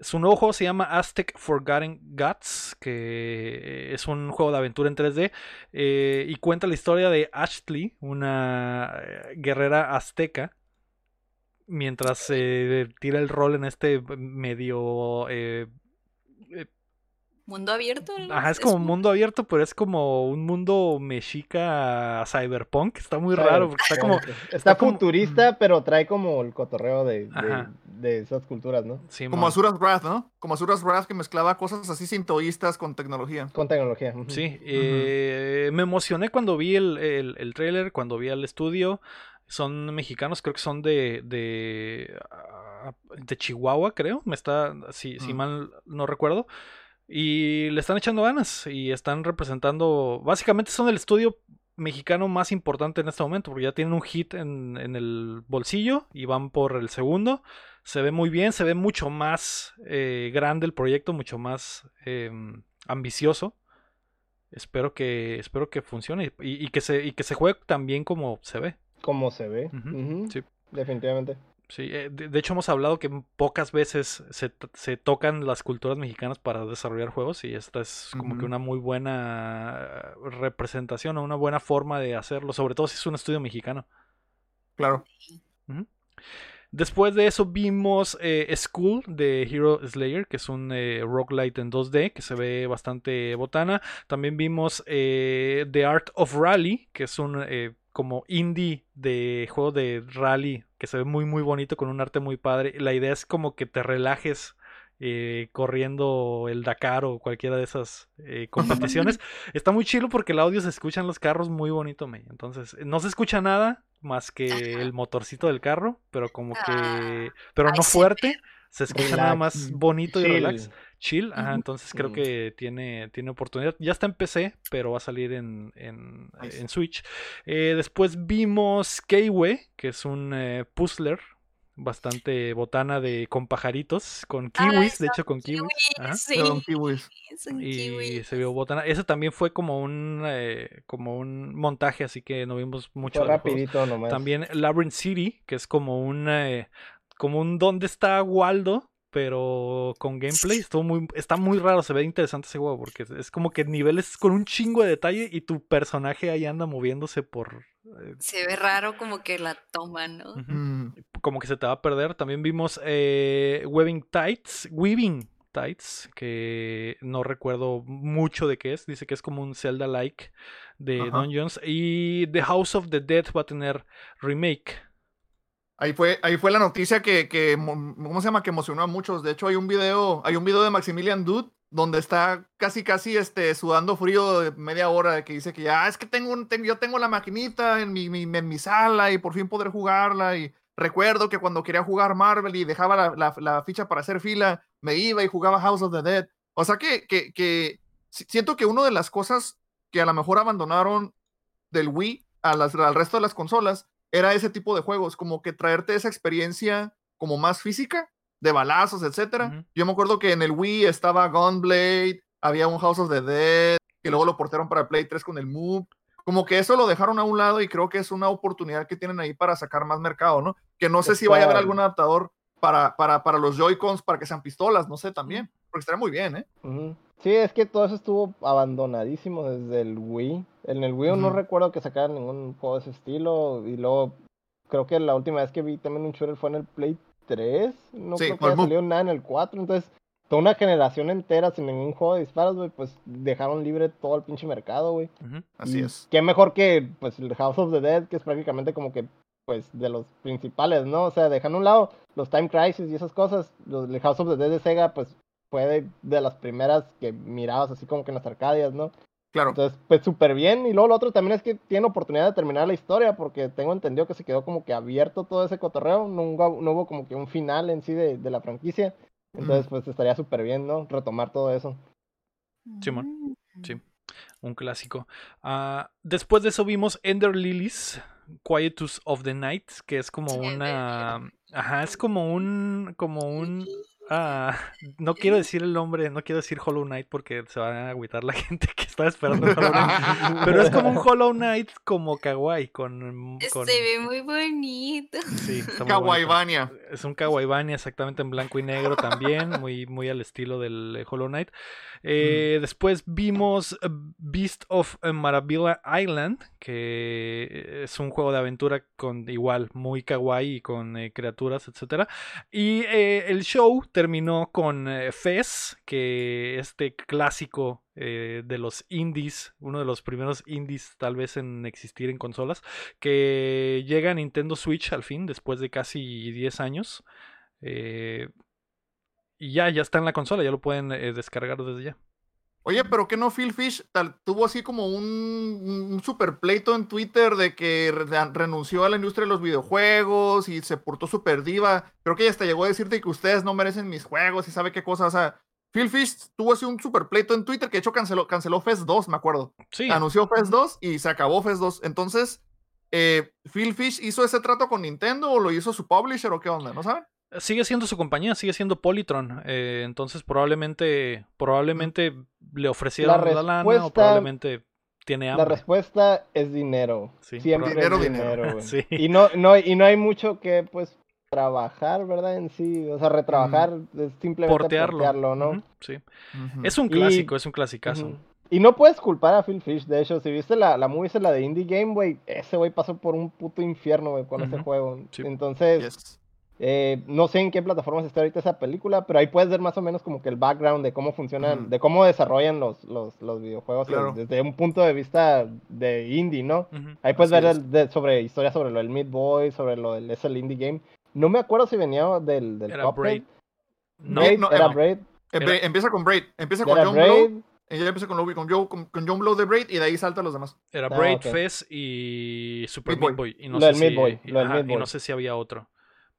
Su nuevo juego se llama Aztec Forgotten Guts, que es un juego de aventura en 3D eh, y cuenta la historia de Ashley, una eh, guerrera azteca, mientras se tira el rol en este medio mundo abierto. Ajá, es, como un mundo abierto, pero es como un mundo mexica cyberpunk. Está muy raro. Porque está como. Está, futurista, pero trae como el cotorreo de, de, esas culturas, ¿no? Sí, como Azuras Wrath, ¿no? Como Azuras Wrath que mezclaba cosas así sintoístas con tecnología. Con tecnología. Sí, eh, me emocioné cuando vi el, el, el trailer, cuando vi al estudio son mexicanos, creo que son de, de, ah, de Chihuahua, creo, me está, si, si mal no recuerdo, y le están echando ganas y están representando, básicamente son el estudio mexicano más importante en este momento, porque ya tienen un hit en, el bolsillo y van por el segundo. Se ve muy bien, se ve mucho más eh, grande el proyecto, mucho más em, ambicioso. Espero que, espero que funcione y, que se, y que se juegue tan bien como se ve. Como se ve. Sí. Definitivamente. Sí, eh, de, hecho hemos hablado que pocas veces se, tocan las culturas mexicanas para desarrollar juegos y esta es como que una muy buena representación o una buena forma de hacerlo, sobre todo si es un estudio mexicano. Claro. Después de eso vimos eh, School de Hero Slayer, que es un eh, roguelite en 2D que se ve bastante botana. También vimos The Art of Rally, que es un como indie de juego de rally que se ve muy muy bonito con un arte muy padre. La idea es como que te relajes eh, corriendo el Dakar o cualquiera de esas eh, competiciones. Está muy chido porque el audio se escucha en los carros muy bonito, me. Entonces, no se escucha nada más que el motorcito del carro, pero como que... Ah, pero no fuerte. Se escucha nada más bonito y relax chill. Ajá, entonces creo que tiene, tiene oportunidad. Ya está en PC, pero va a salir en, en, Switch. Eh, después vimos Keiwe, que es un eh, puzzler bastante botana de con pajaritos, con ah, kiwis, de hecho con kiwis. Con kiwis. Y se vio botana. Eso también fue como un eh, como un montaje, así que no vimos mucho. rapidito nomás. También Labyrinth City, que es como un como un ¿Dónde está Waldo? pero con gameplay muy, está muy raro, se ve interesante ese juego porque es como que niveles con un chingo de detalle y tu personaje ahí anda moviéndose por... Eh, se ve raro como que la toma, ¿no? como que se te va a perder. También vimos eh, Weaving Tights, Weaving Tights, que no recuerdo mucho de qué es. Dice que es como un Zelda-like de Dungeons. Y The House of the Dead va a tener remake. Ahí fue, ahí fue la noticia que, que, ¿cómo se llama? Que emocionó a muchos. De hecho, hay un video, hay un video de Maximilian Dude donde está casi casi este, sudando frío de media hora, que dice que ya, es que tengo, un, yo tengo la maquinita en mi, en mi sala y por fin podré jugarla y recuerdo que cuando quería jugar Marvel y dejaba la, la, ficha para hacer fila, me iba y jugaba House of the Dead. O sea que, que, siento que una de las cosas que a lo mejor abandonaron del Wii a al resto de las consolas era ese tipo de juegos, como que traerte esa experiencia como más física de balazos, etcétera. Yo me acuerdo que en el Wii estaba Gunblade, había un House of the Dead, que luego lo portaron para Play 3 con el Move. Como que eso lo dejaron a un lado y creo que es una oportunidad que tienen ahí para sacar más mercado, ¿no? Que no sé si vaya a haber algún adaptador para, para, para los Joy-Cons para que sean pistolas, no sé también, porque estaría muy bien, ¿eh? Sí, es que todo eso estuvo abandonadísimo desde el Wii. En el Wii no recuerdo que sacaran ningún juego de ese estilo y luego creo que la última vez que vi también un shooter fue en el Play 3, no creo que haya salido nada en el 4, entonces toda una generación entera sin ningún juego de disparos, güey, pues dejaron libre todo el pinche mercado, güey. Así es. Qué mejor que, pues, el House of the Dead, que es prácticamente como que, pues, de los principales, ¿no? O sea, dejando a un lado los Time Crisis y esas cosas, los, el House of the Dead de Sega, pues, fue de, de, las primeras que mirabas así como que en las arcadias, ¿no? Claro. Entonces, pues súper bien. Y luego lo otro también es que tiene oportunidad de terminar la historia, porque tengo entendido que se quedó como que abierto todo ese cotorreo. No, no hubo como que un final en sí de, de la franquicia. Entonces, pues estaría súper bien, ¿no? Retomar todo eso. Simón, sí. Mm. Un clásico. Ah, después de eso vimos Ender Lilies, Quietus of the Night, que es como una. Ajá, es como un. como un Ah, no quiero decir el nombre, no quiero decir Hollow Knight porque se va a agüitar la gente que está esperando el Hollow Knight. Pero es como un Hollow Knight como kawaii con, Se ve muy bonito. Sí, Es un Kawaii exactamente en blanco y negro también, muy, muy al estilo del eh, Hollow Knight. Eh, Después vimos Beast of Maravilla Island, que es un juego de aventura con igual muy kawaii y con eh, criaturas, etcétera. Y eh, el show terminó con eh, Fez, que este clásico eh, de los indies, uno de los primeros indies tal vez en existir en consolas, que llega a Nintendo Switch al fin, después de casi 10 años. Eh, y ya, ya está en la consola, ya lo pueden descargar desde ya. Oye, pero que no Phil Fish tal, tuvo así como un, un super pleito en Twitter de que renunció a la industria de los videojuegos y se portó super diva. Creo que ella hasta llegó a decirte que ustedes no merecen mis juegos y sabe qué cosa. O sea, Phil Fish tuvo así un super pleito en Twitter que de hecho canceló, canceló Fest 2, me acuerdo. Sí. Anunció Fest 2 y se acabó Fest 2. Entonces, eh, ¿Phil Fish hizo ese trato con Nintendo o lo hizo su publisher o qué onda? ¿No saben? Sigue siendo su compañía, sigue siendo Polytron. Eh, entonces probablemente, probablemente le ofrecieron la, lana o probablemente tiene hambre. La respuesta es dinero. Siempre dinero, dinero. Y no, no, y no hay mucho que pues trabajar, ¿verdad? En sí, o sea, retrabajar es simplemente portearlo, ¿no? sí. Es un clásico, es un clasicazo. Y no puedes culpar a Phil Fish, de hecho, si viste la, la movie, la de Indie Game, güey, ese güey pasó por un puto infierno, güey, con ese juego. Entonces, eh, no sé en qué plataformas está ahorita esa película, pero ahí puedes ver más o menos como que el background de cómo funcionan, de cómo desarrollan los, los, los videojuegos desde un punto de vista de indie, ¿no? Ahí puedes ver sobre historias sobre lo del Meat Boy, sobre lo del es el indie game. No me acuerdo si venía del, del era Braid. No, no, era Braid. Empieza con Braid, empieza con John Blow. Ella empieza con, con, Joe, con, con, John Blow de Braid y de ahí salta a los demás. Era ah, Braid, Fez y Super Meat Boy. Y no, sé si, Boy, y no sé si había otro.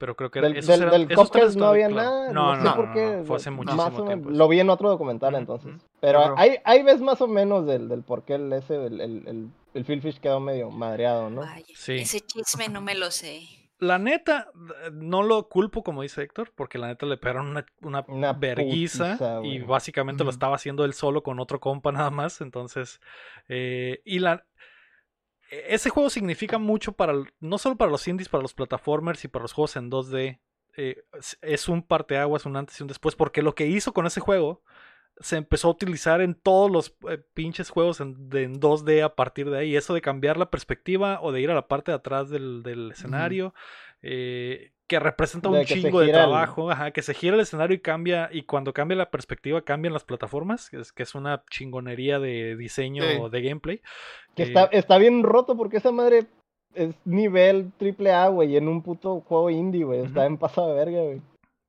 Pero creo que del, esos del, eran, del no había nada. No, no, sé por qué. fue hace muchísimo tiempo. Lo vi en otro documental entonces. Pero ahí, ahí ves más o menos del, del por qué el, ese, el, el, el, Phil Fish quedó medio madreado, ¿no? sí. Ese chisme no me lo sé. La neta, no lo culpo, como dice Héctor, porque la neta le pegaron una, una, una verguiza y básicamente lo estaba haciendo él solo con otro compa nada más. Entonces, eh, y la, ese juego significa mucho para, no solo para los indies, para los plataformers y para los juegos en 2D. Eh, es un parteaguas, un antes y un después, porque lo que hizo con ese juego se empezó a utilizar en todos los eh, pinches juegos en, 2D a partir de ahí. Eso de cambiar la perspectiva o de ir a la parte de atrás del, escenario. Eh, que representa un chingo de trabajo, que se gira el escenario y cambia, y cuando cambia la perspectiva cambian las plataformas, que es, que es una chingonería de diseño de gameplay. Que está, está bien roto porque esa madre es nivel triple A, güey, en un puto juego indie, güey, está en pasado de verga, güey.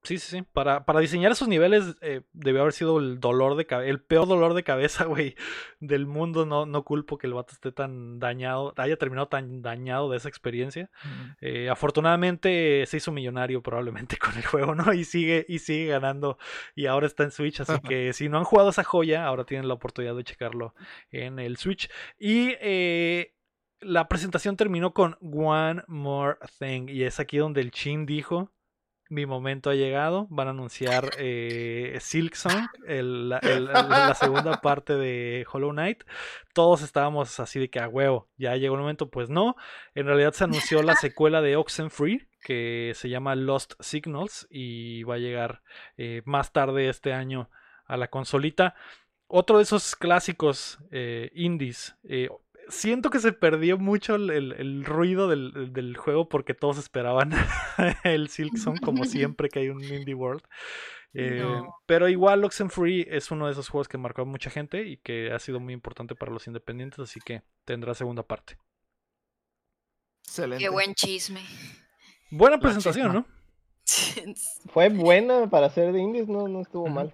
Sí, sí, sí. Para, para diseñar esos niveles eh, debió haber sido el dolor de cabeza, el peor dolor de cabeza, güey, del mundo. No, no culpo que el vato esté tan dañado, haya terminado tan dañado de esa experiencia. Eh, afortunadamente se hizo millonario probablemente con el juego, ¿no? Y sigue, y sigue ganando. Y ahora está en Switch, así que si no han jugado esa joya, ahora tienen la oportunidad de checarlo en el Switch. Y eh, la presentación terminó con One More Thing. Y es aquí donde el Chin dijo mi momento ha llegado. Van a anunciar eh, Silk Song, la, segunda parte de Hollow Knight. Todos estábamos así de que a huevo, ya llegó el momento. Pues no, en realidad se anunció la secuela de Oxenfree, que se llama Lost Signals y va a llegar eh, más tarde este año a la consolita. Otro de esos clásicos eh, indies. Siento que se perdió mucho el, ruido del, juego porque todos esperaban el Silksong, como siempre que hay un Indie World. Eh, pero igual Oxenfree es uno de esos juegos que marcó a mucha gente y que ha sido muy importante para los independientes, así que tendrá segunda parte. Excelente. Qué buen chisme. Buena presentación, ¿no? Fue buena para ser de indies, no, no estuvo mal.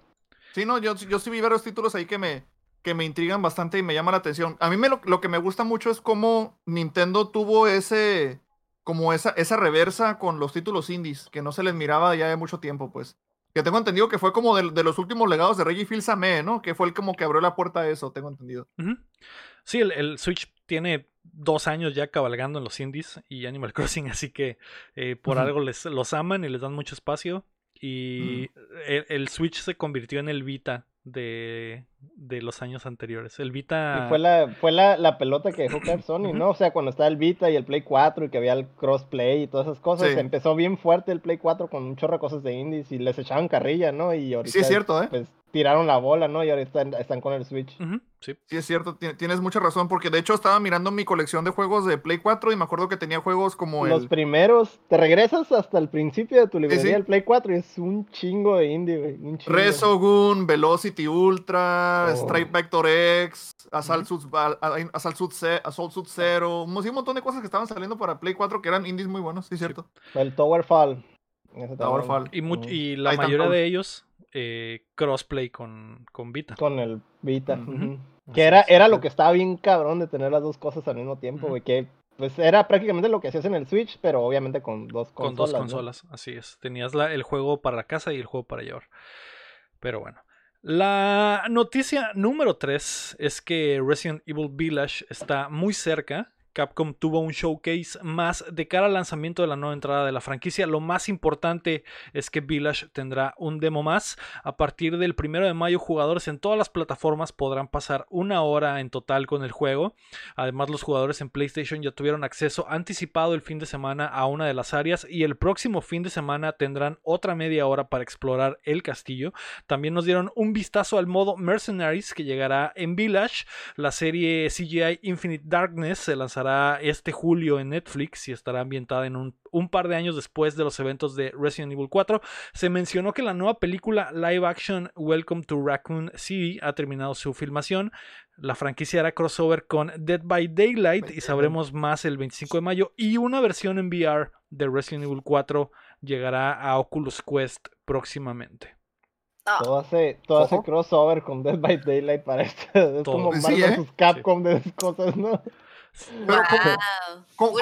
Sí, no, yo, yo sí vi varios títulos ahí que me, que me intrigan bastante y me llama la atención. A mí me lo, que me gusta mucho es cómo Nintendo tuvo ese, como esa, esa reversa con los títulos indies, que no se les miraba ya de mucho tiempo, pues. Que tengo entendido que fue como de, los últimos legados de Reggie Fils-Aimé, ¿no? Que fue el como que abrió la puerta a eso, tengo entendido. Sí, el, Switch tiene dos años ya cabalgando en los indies y Animal Crossing, así que eh, por algo les, los aman y les dan mucho espacio. Y el, Switch se convirtió en el Vita de, de los años anteriores. El Vita. fue la, fue la, la pelota que dejó caer Sony, ¿no? O sea, cuando estaba el Vita y el Play 4 y que había el crossplay y todas esas cosas, empezó bien fuerte el Play 4 con un chorro de cosas de indies y les echaban carrilla, ¿no? Y ahorita, sí, es cierto, ¿eh? Pues tiraron la bola, ¿no? Y ahora están, con el Switch. sí. sí. es cierto, tienes mucha razón, porque de hecho estaba mirando mi colección de juegos de Play 4 y me acuerdo que tenía juegos como Los primeros, te regresas hasta el principio de tu librería del Play 4 y es un chingo de indie, güey. Un chingo. Resogun, Velocity Ultra, oh. Strike Vector X, Assault, Suit, Assault, Zero, un montón de cosas que estaban saliendo para Play 4 que eran indies muy buenos, sí, cierto. El Towerfall. Towerfall. Y, y la mayoría de ellos eh, crossplay con, con Vita. Con el Vita. Que era, era lo que estaba bien cabrón de tener las dos cosas al mismo tiempo, güey. Que pues era prácticamente lo que hacías en el Switch, pero obviamente con dos consolas. Con dos consolas, así es. Tenías la, el juego para la casa y el juego para llevar. Pero bueno. La noticia número 3 es que Resident Evil Village está muy cerca Capcom tuvo un showcase más de cara al lanzamiento de la nueva entrada de la franquicia. Lo más importante es que Village tendrá un demo más. A partir del 1 de mayo, jugadores en todas las plataformas podrán pasar una hora en total con el juego. Además, los jugadores en PlayStation ya tuvieron acceso anticipado el fin de semana a una de las áreas y el próximo fin de semana tendrán otra media hora para explorar el castillo. También nos dieron un vistazo al modo Mercenaries que llegará en Village. La serie CGI Infinite Darkness se lanzará este julio en Netflix y estará ambientada en un, un, par de años después de los eventos de Resident Evil 4. Se mencionó que la nueva película live action Welcome to Raccoon City ha terminado su filmación. La franquicia hará crossover con Dead by Daylight y sabremos más el 25 de mayo. Y una versión en VR de Resident Evil 4 llegará a Oculus Quest próximamente. Ah. Todo hace, todo hace crossover con Dead by Daylight para esto. Es como Marvel ¿eh? Capcom de esas cosas, ¿no? Pero ¿cómo,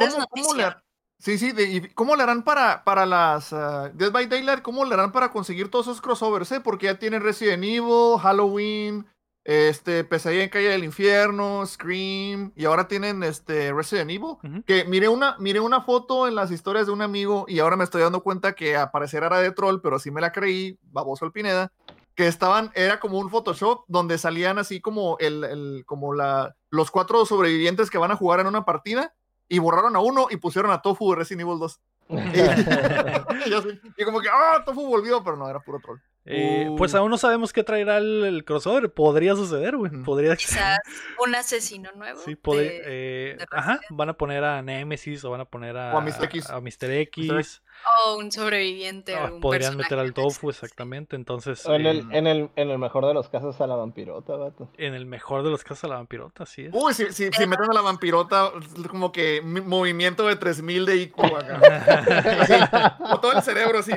le, sí, sí, ¿cómo le harán para, para las uh, Dead by Daylight? ¿Cómo le harán para conseguir todos esos crossovers? Eh? Porque ya tienen Resident Evil, Halloween, este, Pesadilla en Calle del Infierno, Scream, y ahora tienen este Resident Evil. Que miré una, miré una foto en las historias de un amigo y ahora me estoy dando cuenta que aparecer era de troll, pero sí me la creí, baboso el Pineda que estaban, era como un Photoshop donde salían así como el, el, como la, los cuatro sobrevivientes que van a jugar en una partida y borraron a uno y pusieron a Tofu de Resident Evil 2. y, como que, ah, Tofu volvió, pero no, era puro troll. Eh, pues uh. aún no sabemos qué traerá el, crossover. Podría suceder, güey. Podría Quizás un asesino nuevo. Sí, puede. Eh, ajá. Van a poner a Nemesis o van a poner a, Mr. X. A, Mr. X. O un sobreviviente. Ah, podrían meter al tofu, exactamente. Entonces. en, el, en, el, en el mejor de los casos a la vampirota, vato. En el mejor de los casos a la vampirota, sí es. Uy, si, si, si meten a la vampirota, como que movimiento de 3000 de IQ acá. o todo el cerebro así.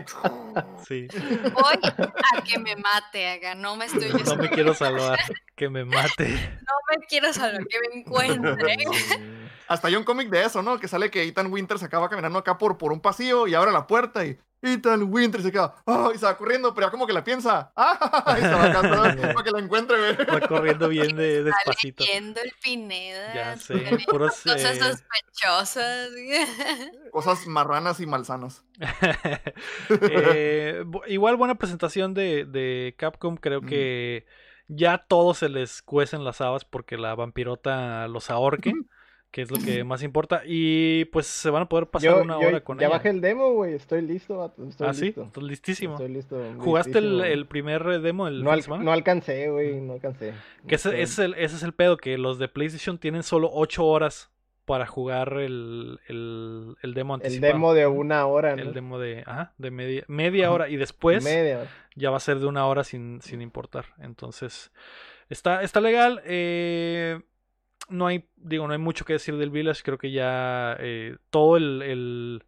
Sí. Voy a que me mate, acá. No me estoy. No me quiero salvar. Que me mate. No me quiero salvar, que me encuentre. Hasta hay un cómic de eso, ¿no? Que sale que Ethan Winter se acaba caminando acá por, por un pasillo y abre la puerta y Ethan Winter se queda, oh, y se va corriendo, pero ya como que la piensa, ah, y se va acá para que la encuentre, güey. Va corriendo bien de, despacito. Está el Pineda. Ya sé, puras, cosas eh... sospechosas. Cosas marranas y malsanas. eh, igual buena presentación de, de Capcom, creo que ya todos se les cuecen las habas porque la vampirota los ahorque que es lo que más importa. Y pues se van a poder pasar una hora con ya ella. Ya bajé el demo, güey. Estoy listo. Estoy ¿Ah, sí? listísimo. Estoy listo. ¿Jugaste el, el, primer demo el no, al, no alcancé, güey. No alcancé. Que ese, ese, es el, ese es el pedo, que los de PlayStation tienen solo 8 horas para jugar el, el, el demo anticipado. El demo de una hora, ¿no? El demo de, ajá, de media, media hora. Y después media hora. ya va a ser de una hora sin, sin importar. Entonces, está, está legal. Eh no hay, digo, no hay mucho que decir del Village. Creo que ya eh, todo el, el,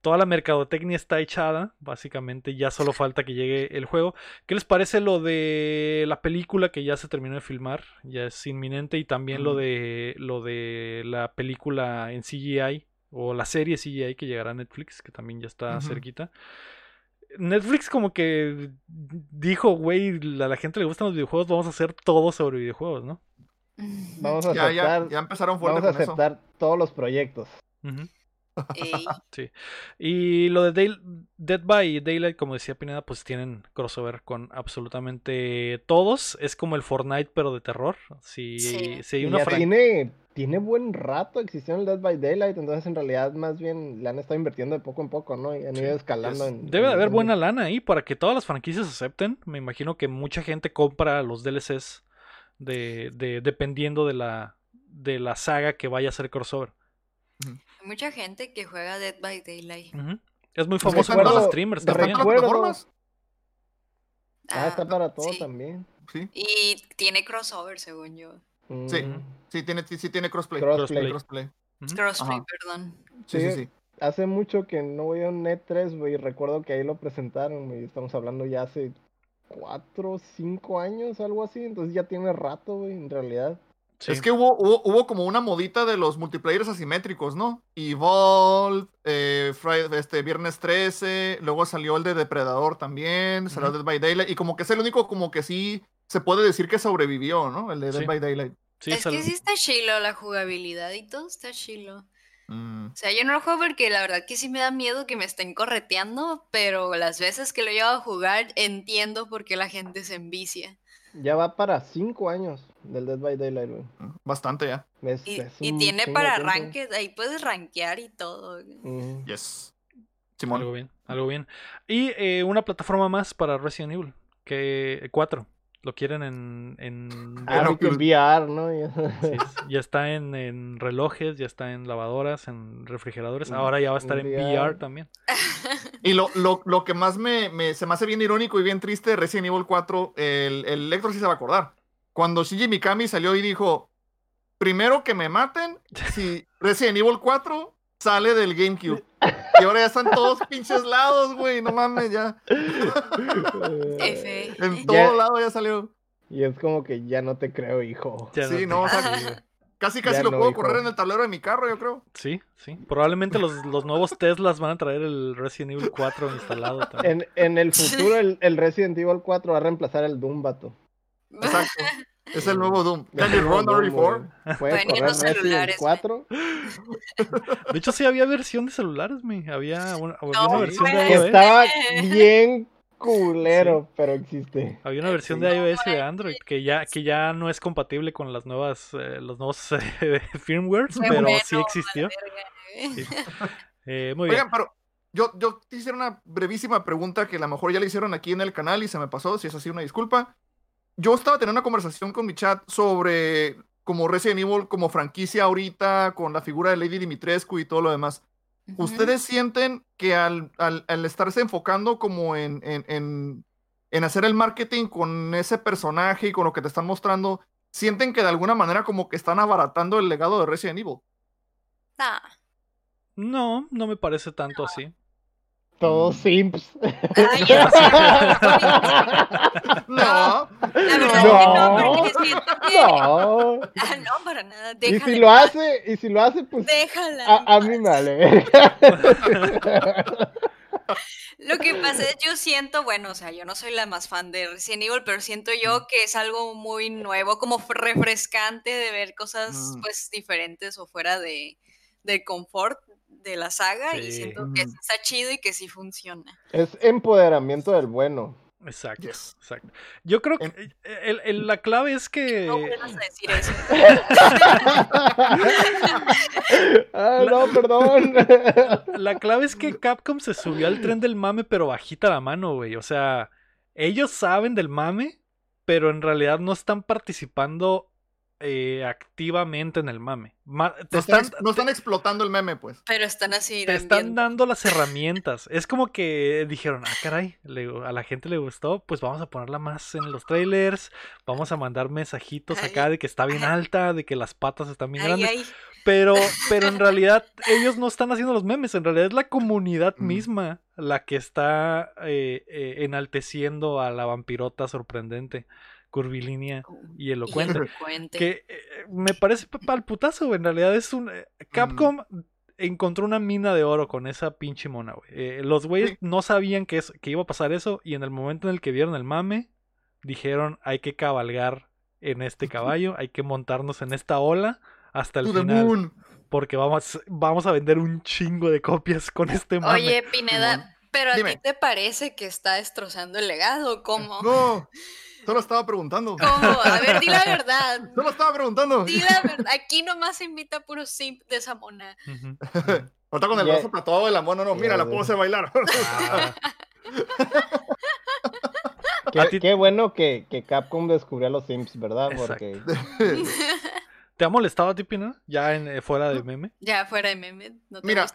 toda la mercadotecnia está echada. Básicamente, ya solo falta que llegue el juego. ¿Qué les parece lo de la película que ya se terminó de filmar? Ya es inminente. Y también lo de lo de la película en CGI. O la serie CGI que llegará a Netflix, que también ya está uh -huh. cerquita. Netflix como que dijo, güey, a la gente le gustan los videojuegos, vamos a hacer todo sobre videojuegos, ¿no? Vamos a aceptar, ya, ya, ya empezaron fuerte vamos a aceptar eso. todos los proyectos. Uh -huh. sí. Y lo de Day Dead by Daylight, como decía Pineda, pues tienen crossover con absolutamente todos. Es como el Fortnite, pero de terror. Si, sí. si hay una ya tiene, tiene buen rato existiendo el Dead by Daylight, entonces en realidad más bien le han estado invirtiendo de poco en poco, ¿no? Y han ido escalando. Es, en, debe de haber en... buena lana ahí para que todas las franquicias acepten. Me imagino que mucha gente compra los DLCs de, de, dependiendo de la, de la saga que vaya a ser crossover. Hay mucha gente que juega Dead by Daylight. Uh -huh. Es muy famoso para los streamers también. plataformas? Ah, está para todo sí. también. Sí. Y tiene crossover, según yo. Mm. Sí, sí tiene, sí, tiene crossplay. Crossplay. crossplay. Uh -huh. Crossplay, perdón. Sí, sí, sí. Hace mucho que no voy a un Net 3, güey. Recuerdo que ahí lo presentaron, güey. Estamos hablando ya hace cuatro, cinco años, algo así. Entonces ya tiene rato, güey, en realidad. Sí. Es que hubo, hubo, hubo, como una modita de los multiplayers asimétricos, ¿no? Evolve, eh, Friday, este, Viernes 13, luego salió el de Depredador también, salió uh -huh. Dead by Daylight, y como que es el único como que sí se puede decir que sobrevivió, ¿no? El de Dead Sí. by Daylight. Sí, es sal- que sí está chilo la jugabilidad y todo está chilo. Mm. O sea, yo no lo juego porque la verdad que sí me da miedo que me estén correteando, pero las veces que lo llevo a jugar entiendo por qué la gente se envicia. Ya va para cinco años del Dead by Daylight, güey. Bastante ya. Es- Y, es y un tiene para arranques, ahí puedes rankear y todo. Yes. Simón. Algo bien, algo bien. Y eh, una plataforma más para Resident Evil, que 4. Lo quieren en... en Ah, VR, ¿no? Ya- sí, ya está en, en relojes, ya está en lavadoras, en refrigeradores. Mm, Ahora ya va a estar en VR. VR también. Y lo, lo, lo que más me, me- se me hace bien irónico y bien triste de Resident Evil 4, el, el Lector sí se va a acordar. Cuando Shinji Mikami salió y dijo, primero que me maten si Resident Evil 4 sale del GameCube. Y ahora ya están todos pinches lados, güey, no mames, ya. F. En Ya- todo lado ya salió. Y es como que ya no te creo, hijo. Ya Sí, no, o sea, Casi, casi Ya lo no, puedo hijo. correr en el tablero de mi carro, yo creo. Sí, sí. Probablemente los, los nuevos Teslas van a traer el Resident Evil 4 instalado también. En, en el futuro, el, el Resident Evil 4 va a reemplazar al Doom, vato. Exacto. Es el nuevo Doom. Can you run Doom, RE4? güey. Puede Pueden ir correr los Resident celulares, 4. De hecho, sí había versión de celulares, me. Había una, había No, una versión de iOS. estaba bien culero, pero existe. Había una versión de iOS y de Android que ya, que ya no es compatible con las nuevas, eh, los nuevos eh, firmwares, pero bueno, sí existió. verga. Sí. Eh, muy bien. Oigan, pero yo, yo quisiera una brevísima pregunta que a lo mejor ya le hicieron aquí en el canal y se me pasó, si es así una disculpa. Yo estaba teniendo una conversación con mi chat sobre como Resident Evil como franquicia ahorita, con la figura de Lady Dimitrescu y todo lo demás. ¿ustedes sienten que al, al, estarse enfocando como en, en, en, hacer el marketing con ese personaje y con lo que te están mostrando, sienten que de alguna manera como que están abaratando el legado de Resident Evil? Ah. No, no me parece tanto así. Todos mm. simps. no. La verdad no. que no, porque siento que. No. Ah, no, para nada. Déjala y si lo hace, y si lo hace, pues. Déjala. A, a mí me vale. Lo que pasa es, yo siento, bueno, o sea, yo no soy la más fan de Resident Evil, pero siento yo que es algo muy nuevo, como refrescante de ver cosas, mm. pues, diferentes o fuera de, del confort de la saga y siento que está chido y que sí funciona. Es empoderamiento del bueno. Exacto, exacto. Yo creo que el, la clave es que. No vuelvas a decir eso. ah, no, perdón. La clave es que Capcom se subió al tren del mame, pero bajita la mano, güey. O sea, ellos saben del mame, pero en realidad no están participando eh, activamente en el mame. no, están, explotando el meme, pues. Pero están así. Te están dando las herramientas. es como que dijeron, ah, caray, a la gente le gustó, pues vamos a ponerla más en los trailers, vamos a mandar mensajitos acá de que está bien alta, de que las patas están bien grandes. Pero, pero en realidad ellos no están haciendo los memes, en realidad es la comunidad mm. misma la que está eh, eh, enalteciendo a la vampirota sorprendente curvilínea y elocuente. Que eh, me parece para putazo, En realidad es un. Eh, Capcom encontró una mina de oro con esa pinche mona, güey. Eh, los güeyes no sabían que, es, que iba a pasar eso. Y en el momento en el que vieron el mame, dijeron: hay que cabalgar en este caballo, hay que montarnos en esta ola hasta el final. Porque vamos, vamos a vender un chingo de copias con este mame. Oye, Pineda, ¿pero a ti te parece que está destrozando el legado? ¿Cómo? No. Solo estaba preguntando. ¿Cómo? A ver, di la verdad. Solo estaba preguntando. Di la verdad. Aquí nomás se invita a puro simp de esa mona. está con el brazo tatuado de la mona. No, mira, la puedo hacer bailar. qué, bueno que, que, Capcom descubrió a los simps, ¿verdad? Porque... ¿Te ha molestado a ti, Pina? Ya en, eh, fuera de meme. Ya fuera de meme. ¿No te Mira,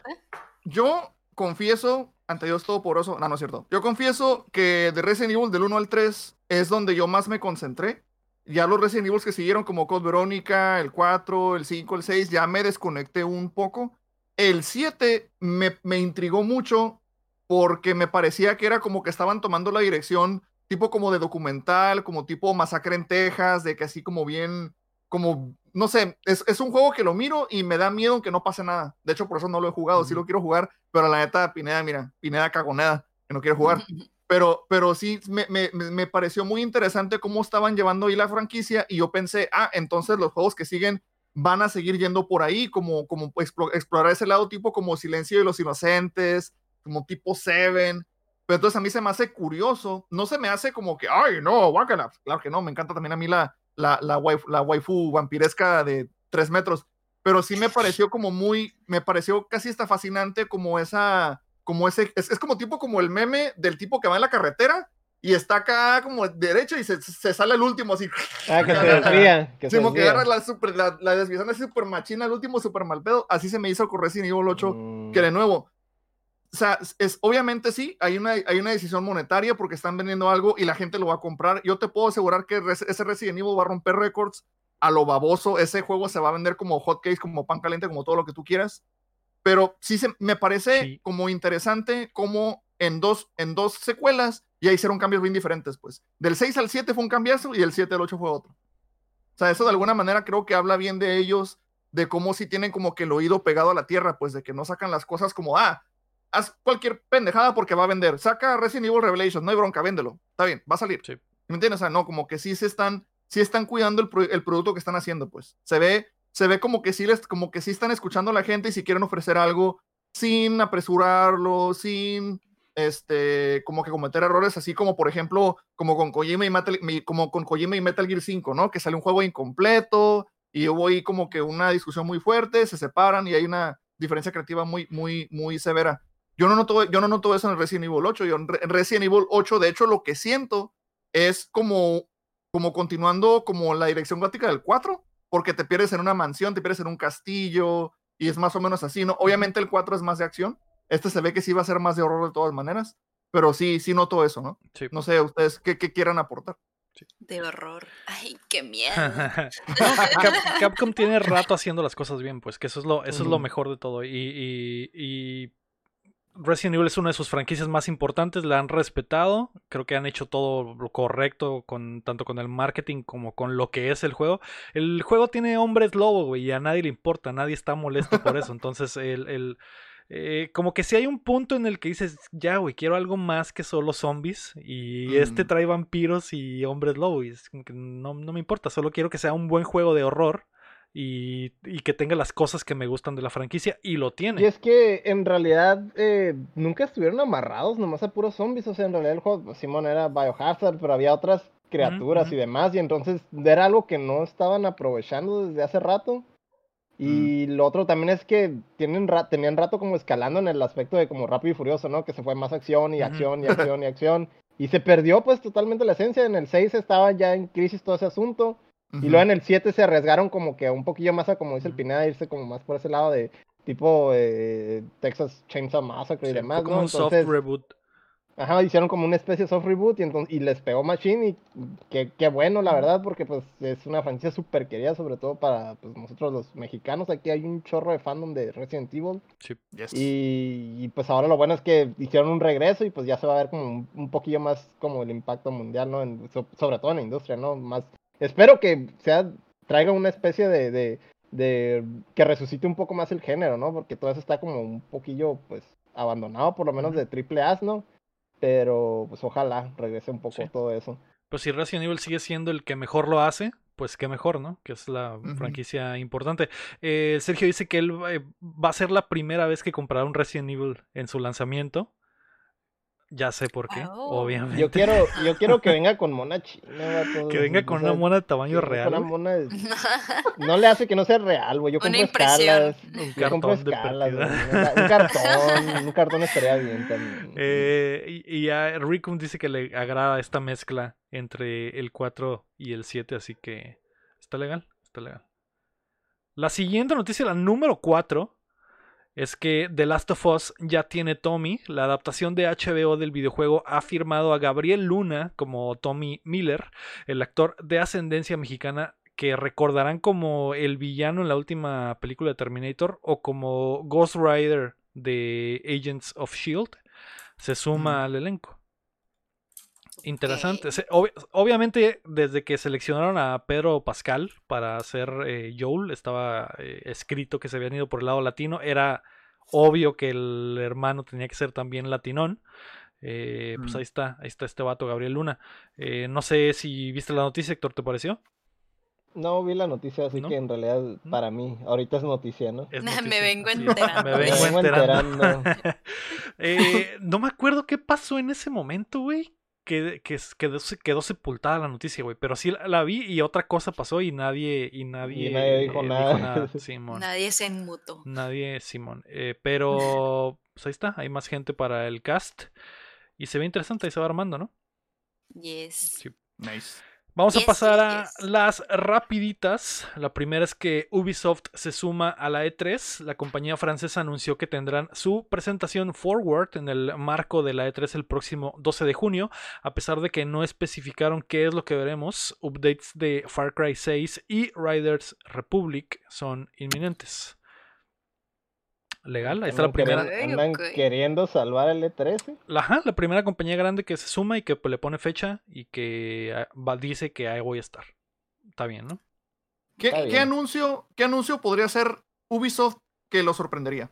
yo confieso ante Dios Todopoderoso, no, no es cierto. Yo confieso que de Resident Evil del 1 al 3 es donde yo más me concentré. Ya los Resident Evil que siguieron como Code Verónica, el 4, el 5, el 6, ya me desconecté un poco. El 7 me, me intrigó mucho porque me parecía que era como que estaban tomando la dirección tipo como de documental, como tipo masacre en Texas, de que así como bien, como no sé, es, un juego que lo miro y me da miedo que no pase nada. De hecho, por eso no lo he jugado. Sí lo quiero jugar, pero la neta, Pineda, mira, Pineda cagoneda, que no quiere jugar. Pero, pero sí me, me, me, pareció muy interesante cómo estaban llevando ahí la franquicia y yo pensé, ah, entonces los juegos que siguen van a seguir yendo por ahí, como, como explorar ese lado tipo como Silencio de los Inocentes, como tipo Seven. Pero entonces a mí se me hace curioso, no se me hace como que, ay, no, guácala. Claro que no, me encanta también a mí la, la, la, waifu, la waifu vampiresca de tres metros, pero sí me pareció como muy, me pareció casi hasta fascinante como esa, como ese, es, es como tipo como el meme del tipo que va en la carretera y está acá como derecho y se, se sale el último así. Ah, que se desvía. Que, como que agarra la, super, la, la desviación así super machina, el último super mal pedo. Así se me hizo con Resident Evil 8, mm. que de nuevo, o sea, es, obviamente sí, hay una, hay una decisión monetaria porque están vendiendo algo y la gente lo va a comprar. Yo te puedo asegurar que ese Resident Evil va a romper récords a lo baboso. Ese juego se va a vender como hotcakes, como pan caliente, como todo lo que tú quieras. Pero sí se, me parece como interesante como en dos, en dos secuelas ya hicieron cambios bien diferentes, pues. Del 6 al 7 fue un cambiazo y del 7 al 8 fue otro. O sea, eso de alguna manera creo que habla bien de ellos, de cómo si tienen como que el oído pegado a la tierra, pues de que no sacan las cosas como, ah, haz cualquier pendejada porque va a vender. Saca Resident Evil Revelations, no hay bronca, véndelo. Está bien, va a salir. ¿Me entiendes? O sea, no, como que sí se están, sí están cuidando el, producto que están haciendo, pues. Se ve, se ve como que sí les, como que sí están escuchando a la gente y si quieren ofrecer algo sin apresurarlo, sin este, como que cometer errores, así como por ejemplo, como con Kojima y Metal, como con Kojima y Metal Gear 5, ¿no? Que sale un juego incompleto y hubo ahí como que una discusión muy fuerte, se separan y hay una diferencia creativa muy, muy, muy severa. Yo no noto, yo no noto eso en el Resident Evil 8. Yo en Resident Evil 8, de hecho, lo que siento es como, como continuando como la dirección gótica del 4, porque te pierdes en una mansión, te pierdes en un castillo, y es más o menos así, ¿no? Obviamente el 4 es más de acción, este se ve que sí va a ser más de horror de todas maneras, pero sí, sí noto eso, ¿no? Sí. No sé, ustedes, ¿qué, qué quieran aportar? De horror. Ay, qué miedo. Cap- Capcom tiene rato haciendo las cosas bien, pues que eso es lo, eso es lo mejor de todo. Y, y- y Resident Evil es una de sus franquicias más importantes, la han respetado, creo que han hecho todo lo correcto, con, tanto con el marketing como con lo que es el juego. El juego tiene hombres lobo, güey, y a nadie le importa, nadie está molesto por eso. Entonces, el, el- eh, como que si hay un punto en el que dices, ya, güey, quiero algo más que solo zombies, y este Mm. trae vampiros y hombres lobo, y es como que no, no me importa, solo quiero que sea un buen juego de horror. Y, y que tenga las cosas que me gustan de la franquicia, y lo tiene. Y es que en realidad eh, nunca estuvieron amarrados nomás a puros zombies. O sea, en realidad el juego, Simón era Biohazard, pero había otras criaturas y demás. Y entonces era algo que no estaban aprovechando desde hace rato. Y lo otro también es que tienen ra- tenían rato como escalando en el aspecto de como rápido y furioso, ¿no? Que se fue más acción y acción y acción y acción. Y se perdió pues totalmente la esencia. En el 6 estaba ya en crisis todo ese asunto. Y luego en el 7 se arriesgaron como que un poquillo más a, como dice el. Pineda, irse como más por ese lado de tipo eh, Texas Chainsaw Massacre y Sí, demás, como ¿no? un soft Entonces, reboot. ajá, hicieron como una especie de soft reboot y, entonces, y les pegó Machine y qué, qué bueno, la verdad, porque pues es una franquicia súper querida, sobre todo para pues, nosotros los mexicanos. Aquí hay un chorro de fandom de Resident Evil. Sí. Yes. Y, y, pues ahora lo bueno es que hicieron un regreso y pues ya se va a ver como un, un poquillo más como el impacto mundial, ¿no? En- so- sobre todo en la industria, ¿no? Más, espero que sea, traiga una especie de, de, de, que resucite un poco más el género, ¿no? Porque todo eso está como un poquillo, pues, abandonado, por lo menos de triple A, ¿no? Pero pues ojalá regrese un poco Sí. todo eso. Pues si Resident Evil sigue siendo el que mejor lo hace, pues qué mejor, ¿no? Que es la franquicia importante. Eh, Sergio dice que él eh, va a ser la primera vez que comprará un Resident Evil en su lanzamiento. Ya sé por qué, Oh. obviamente. Yo quiero, yo quiero que venga con mona china, Que venga o con sea, una mona de tamaño real. una mona- No le hace que no sea real, güey. Yo Una compro impresión. escalas. Un Yo compro cartón de escalas, güey. partida. Un cartón. Un cartón estaría bien también. Eh, y, y a Ricum dice que le agrada esta mezcla entre el 4 y el 7, así que está legal, está legal. La siguiente noticia, la número 4, es que The Last of Us ya tiene Tommy. La adaptación de HBO del videojuego ha firmado a Gabriel Luna como Tommy Miller, el actor de ascendencia mexicana que recordarán como el villano en la última película de Terminator o como Ghost Rider de Agents of Shield. Se suma Mm. al elenco. Interesante. Obviamente, desde que seleccionaron a Pedro Pascal para hacer eh, Joel, estaba eh, escrito que se habían ido por el lado latino. Era obvio que el hermano tenía que ser también latinón. Eh, Pues ahí está, ahí está este vato, Gabriel Luna. Eh, no sé si viste la noticia, Héctor, ¿te pareció? No vi la noticia, así ¿No? que en realidad ¿No? para mí, ahorita es noticia, ¿no? Es Me vengo enterando. Me vengo enterando. Eh, no me acuerdo qué pasó en ese momento, güey. Que, que quedó, quedó sepultada la noticia, güey. Pero sí la, la vi y otra cosa pasó y nadie, y nadie, nadie dijo eh, nada. Simón. Nadie se enmutó. Nadie, Simón. Eh, pero pues ahí está, hay más gente para el cast. Y se ve interesante, ahí se va armando, ¿no? Yes. Sí. Nice. Vamos a pasar a yes. las rapiditas. La primera es que Ubisoft se suma a la E3. La compañía francesa anunció que tendrán su presentación Forward en el marco de la E3 el próximo 12 de junio, a pesar de que no especificaron qué es lo que veremos. Updates de Far Cry 6 y Riders Republic son inminentes. Legal, ahí está la primera. queriendo- Andan queriendo salvar el E E13. La, ajá, la primera compañía grande que se suma y que pues, le pone fecha y que ah, va- dice que ahí voy a estar. Está bien, ¿no? ¿Qué, anuncio, ¿Qué anuncio podría ser Ubisoft que lo sorprendería?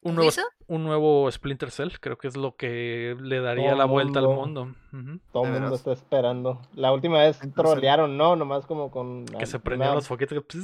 Un nuevo, un nuevo Splinter Cell, creo que es lo que le daría Todo la vuelta al mundo. Todo el mundo está esperando. La última vez trolearon, ¿no? Nomás como con... Que se una- prendieron los foquitos. que-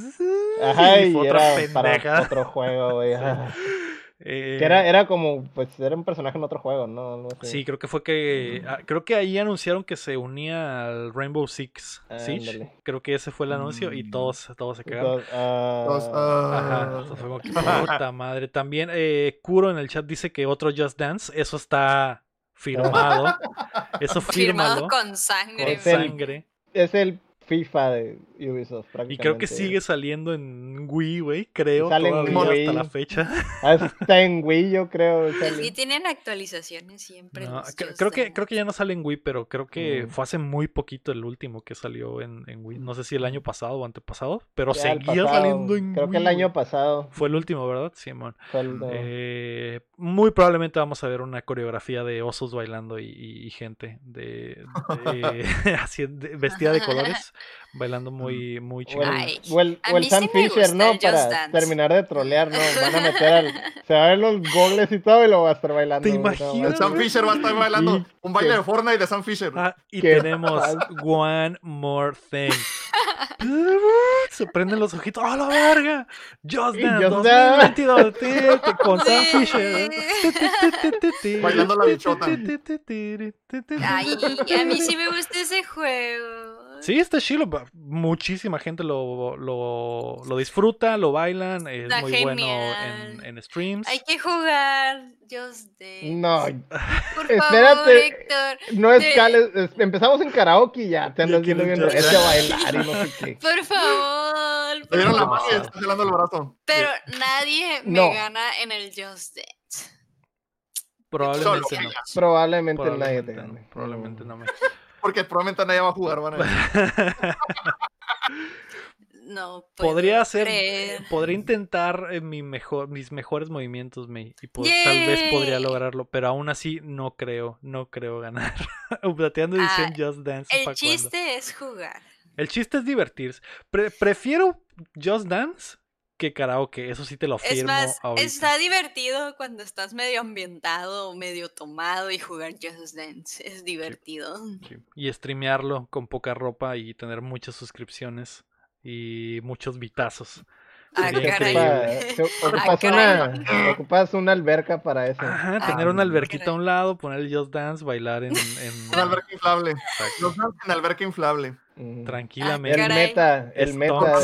Ajá, y y fue otra era para otro juego, güey. ajá. Eh, Que era, era como, pues, era un personaje en otro juego, ¿no? Algo así. Sí, creo que fue que. Mm. ah, creo que ahí anunciaron que se unía al Rainbow Six Siege. Creo que ese fue el anuncio y Mm. todos, todos se cagaron. Ah, Los, Ajá, ah, entonces fue como que, puta madre. También eh, Kuro en el chat dice que otro Just Dance, eso está firmado. Eso Firmado con sangre. Es el- sangre. Es el FIFA de Ubisoft. Y creo que sigue saliendo en Wii, güey. Creo todavía hasta la fecha. Está en Wii, yo creo. Y tienen actualizaciones siempre. creo, que, creo que ya no sale en Wii, pero creo que mm. fue hace muy poquito el último que salió en, Wii. No sé si el año pasado o antepasado, pero seguía saliendo en Creo que el año pasado. Fue el último, ¿verdad? Simón. Eh, muy probablemente vamos a ver una coreografía de osos bailando y, gente de, vestida de colores bailando muy, muy chido. O el, Sam Fisher, ¿no? Para terminar de trolear, ¿no? Van a meter al. Se va a ver los goles y todo y lo va a estar bailando. ¿Te imaginas? El Sam Fisher va a estar bailando un baile de Fortnite de Sam Fisher. Ah, y tenemos One More Thing. Se prenden los ojitos. ¡A la verga! Just Dance 2022 con Sam Fisher. Bailando la bichota. Ay, a mí sí me gusta ese juego. Sí, está chido. Muchísima gente lo, lo, lo disfruta, lo bailan. Es muy bueno en, en, streams. Hay que jugar Just Dance. No. Por espérate. Héctor, no escales. Empezamos en karaoke y ya te andas viendo bien recio a bailar y no sé qué. Por favor. Por favor. la mano y estás el brazo. Pero nadie me gana en el Just Dance. Probablemente no. Probablemente, nadie te gane. Probablemente no me porque probablemente nadie va a jugar, van a No, podría hacer, podría intentar eh, mi mejor, mis mejores movimientos, May, y tal vez podría lograrlo, pero aún así no creo, no creo ganar. Plateando edición ah, Just Dance. El chiste es jugar. El chiste es divertirse. prefiero Just Dance que karaoke, eso sí te lo afirmo. Es más, está divertido cuando estás medio ambientado, medio tomado y jugar Just Dance. Es divertido. Y streamearlo con poca ropa y tener muchas suscripciones y muchos vitazos. Ah, ocupas, una, ocupas, una, alberca para eso. Ajá, tener una alberquita a un lado, poner el Just Dance, bailar en. en... Una alberca inflable. Just Dance en alberca inflable. Tranquilamente. el meta, el meta.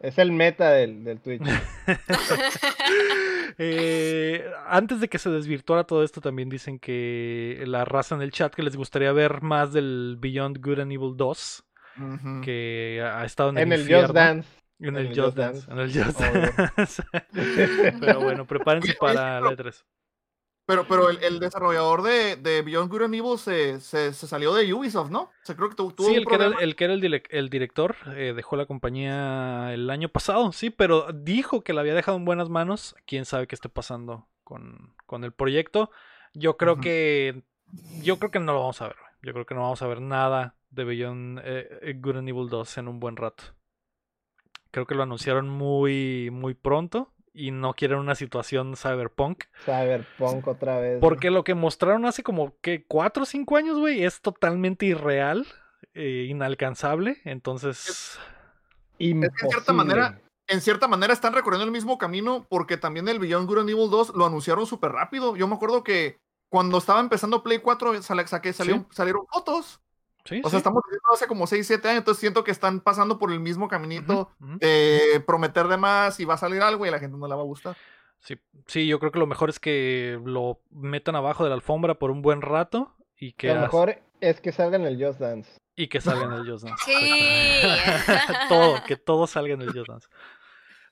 Es el meta del, del Twitch. Eh, antes de que se desvirtuara todo esto, también dicen que la raza en el chat que les gustaría ver más del Beyond Good and Evil 2, que ha estado en el, en el Just Dance. En, el, Just Dance. En el Just Dance. Pero bueno, prepárense para la E3. Pero, pero el, el desarrollador de, de, Beyond Good and Evil se, se, se, salió de Ubisoft, ¿no? O creo que tuvo sí, el que, era, el que era el, el director eh, dejó la compañía el año pasado, sí, pero dijo que la había dejado en buenas manos. Quién sabe qué esté pasando con, con el proyecto. Yo creo que. Yo creo que no lo vamos a ver. Yo creo que no vamos a ver nada de Beyond eh, Good and Evil 2 en un buen rato. Creo que lo anunciaron muy, muy pronto y no quieren una situación cyberpunk. Cyberpunk otra vez. Porque lo que mostraron hace como que 4 o 5 años, güey, es totalmente irreal, e inalcanzable. Entonces. en cierta manera. En cierta manera están recorriendo el mismo camino porque también el Beyond Good and Evil 2 lo anunciaron súper rápido. Yo me acuerdo que cuando estaba empezando Play 4 saqué, salieron fotos o sea, estamos viendo hace como 6, 7 años, entonces siento que están pasando por el mismo caminito de prometer de más y va a salir algo y a la gente no le va a gustar. Sí, sí, yo creo que lo mejor es que lo metan abajo de la alfombra por un buen rato y que... Lo mejor es que salga en el Just Dance. Y que salga en el Just Dance. Sí. todo, que todo salga en el Just Dance.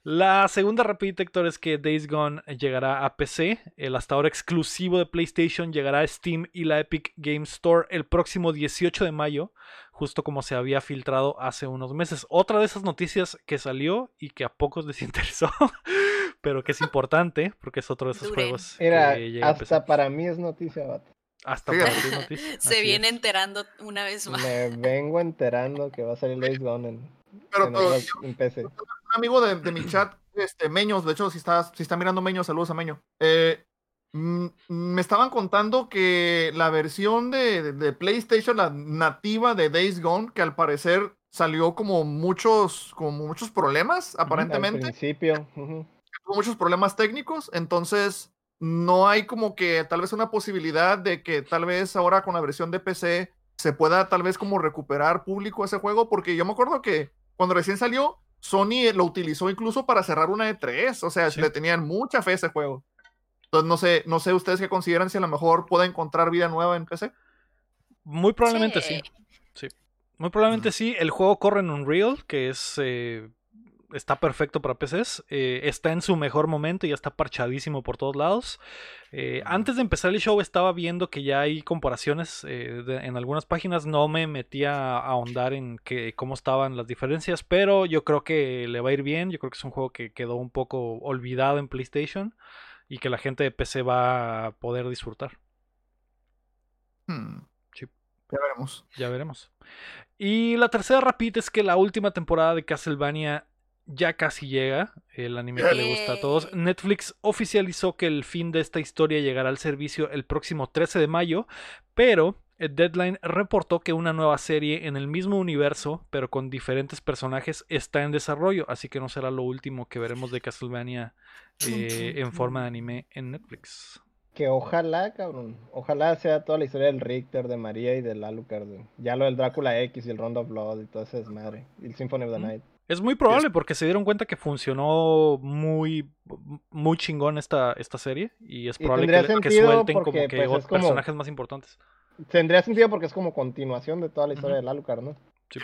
La segunda rapidita, Héctor, es que Days Gone llegará a PC. El hasta ahora exclusivo de PlayStation llegará a Steam y la Epic Game Store el próximo 18 de mayo, justo como se había filtrado hace unos meses. Otra de esas noticias que salió y que a pocos les interesó, pero que es importante porque es otro de esos juegos. Era, hasta para mí es noticia, vato. Hasta para mí es noticia. Se viene enterando una vez más. Me vengo enterando que va a salir Days Gone en, pero, en PC amigo de, de, mi chat, este, Meños, de hecho, si está, si está mirando Meños, saludos a Meño. Eh, me estaban contando que la versión de, de, PlayStation, la nativa de Days Gone, que al parecer salió como muchos, como muchos problemas, aparentemente. Al principio. Tuvo muchos problemas técnicos, entonces no hay como que tal vez una posibilidad de que tal vez ahora con la versión de PC se pueda tal vez como recuperar público ese juego, porque yo me acuerdo que cuando recién salió, Sony lo utilizó incluso para cerrar una de tres, o sea, le tenían mucha fe a ese juego. Entonces, no sé, no sé ustedes qué consideran si a lo mejor puede encontrar vida nueva en PC. Muy probablemente sí. sí. Muy probablemente sí. El juego corre en Unreal, que es eh, está perfecto para PCs. Eh, está en su mejor momento y ya está parchadísimo por todos lados. Eh, antes de empezar el show estaba viendo que ya hay comparaciones eh, en algunas páginas. No me metía a ahondar en que, cómo estaban las diferencias, pero yo creo que le va a ir bien. Yo creo que es un juego que quedó un poco olvidado en PlayStation y que la gente de PC va a poder disfrutar. Hmm. Ya veremos. Ya veremos. Y la tercera rapita es que la última temporada de Castlevania ya casi llega, el anime que le gusta a todos. Netflix oficializó que el fin de esta historia llegará al servicio el próximo 13 de mayo, pero Deadline reportó que una nueva serie en el mismo universo, pero con diferentes personajes, está en desarrollo, así que no será lo último que veremos de Castlevania eh, en forma de anime en Netflix. Que ojalá, cabrón, ojalá sea toda la historia del Richter, de María y del Alucard. Ya lo del Drácula X y el Rondo of Blood y todo ese desmadre. Y el Symphony of the Night. Es muy probable porque se dieron cuenta que funcionó muy, muy chingón esta, esta serie y es probable que, suelten como que pues, personajes más importantes. Tendría sentido porque es como continuación de toda la historia de Alucard, ¿no? Sí.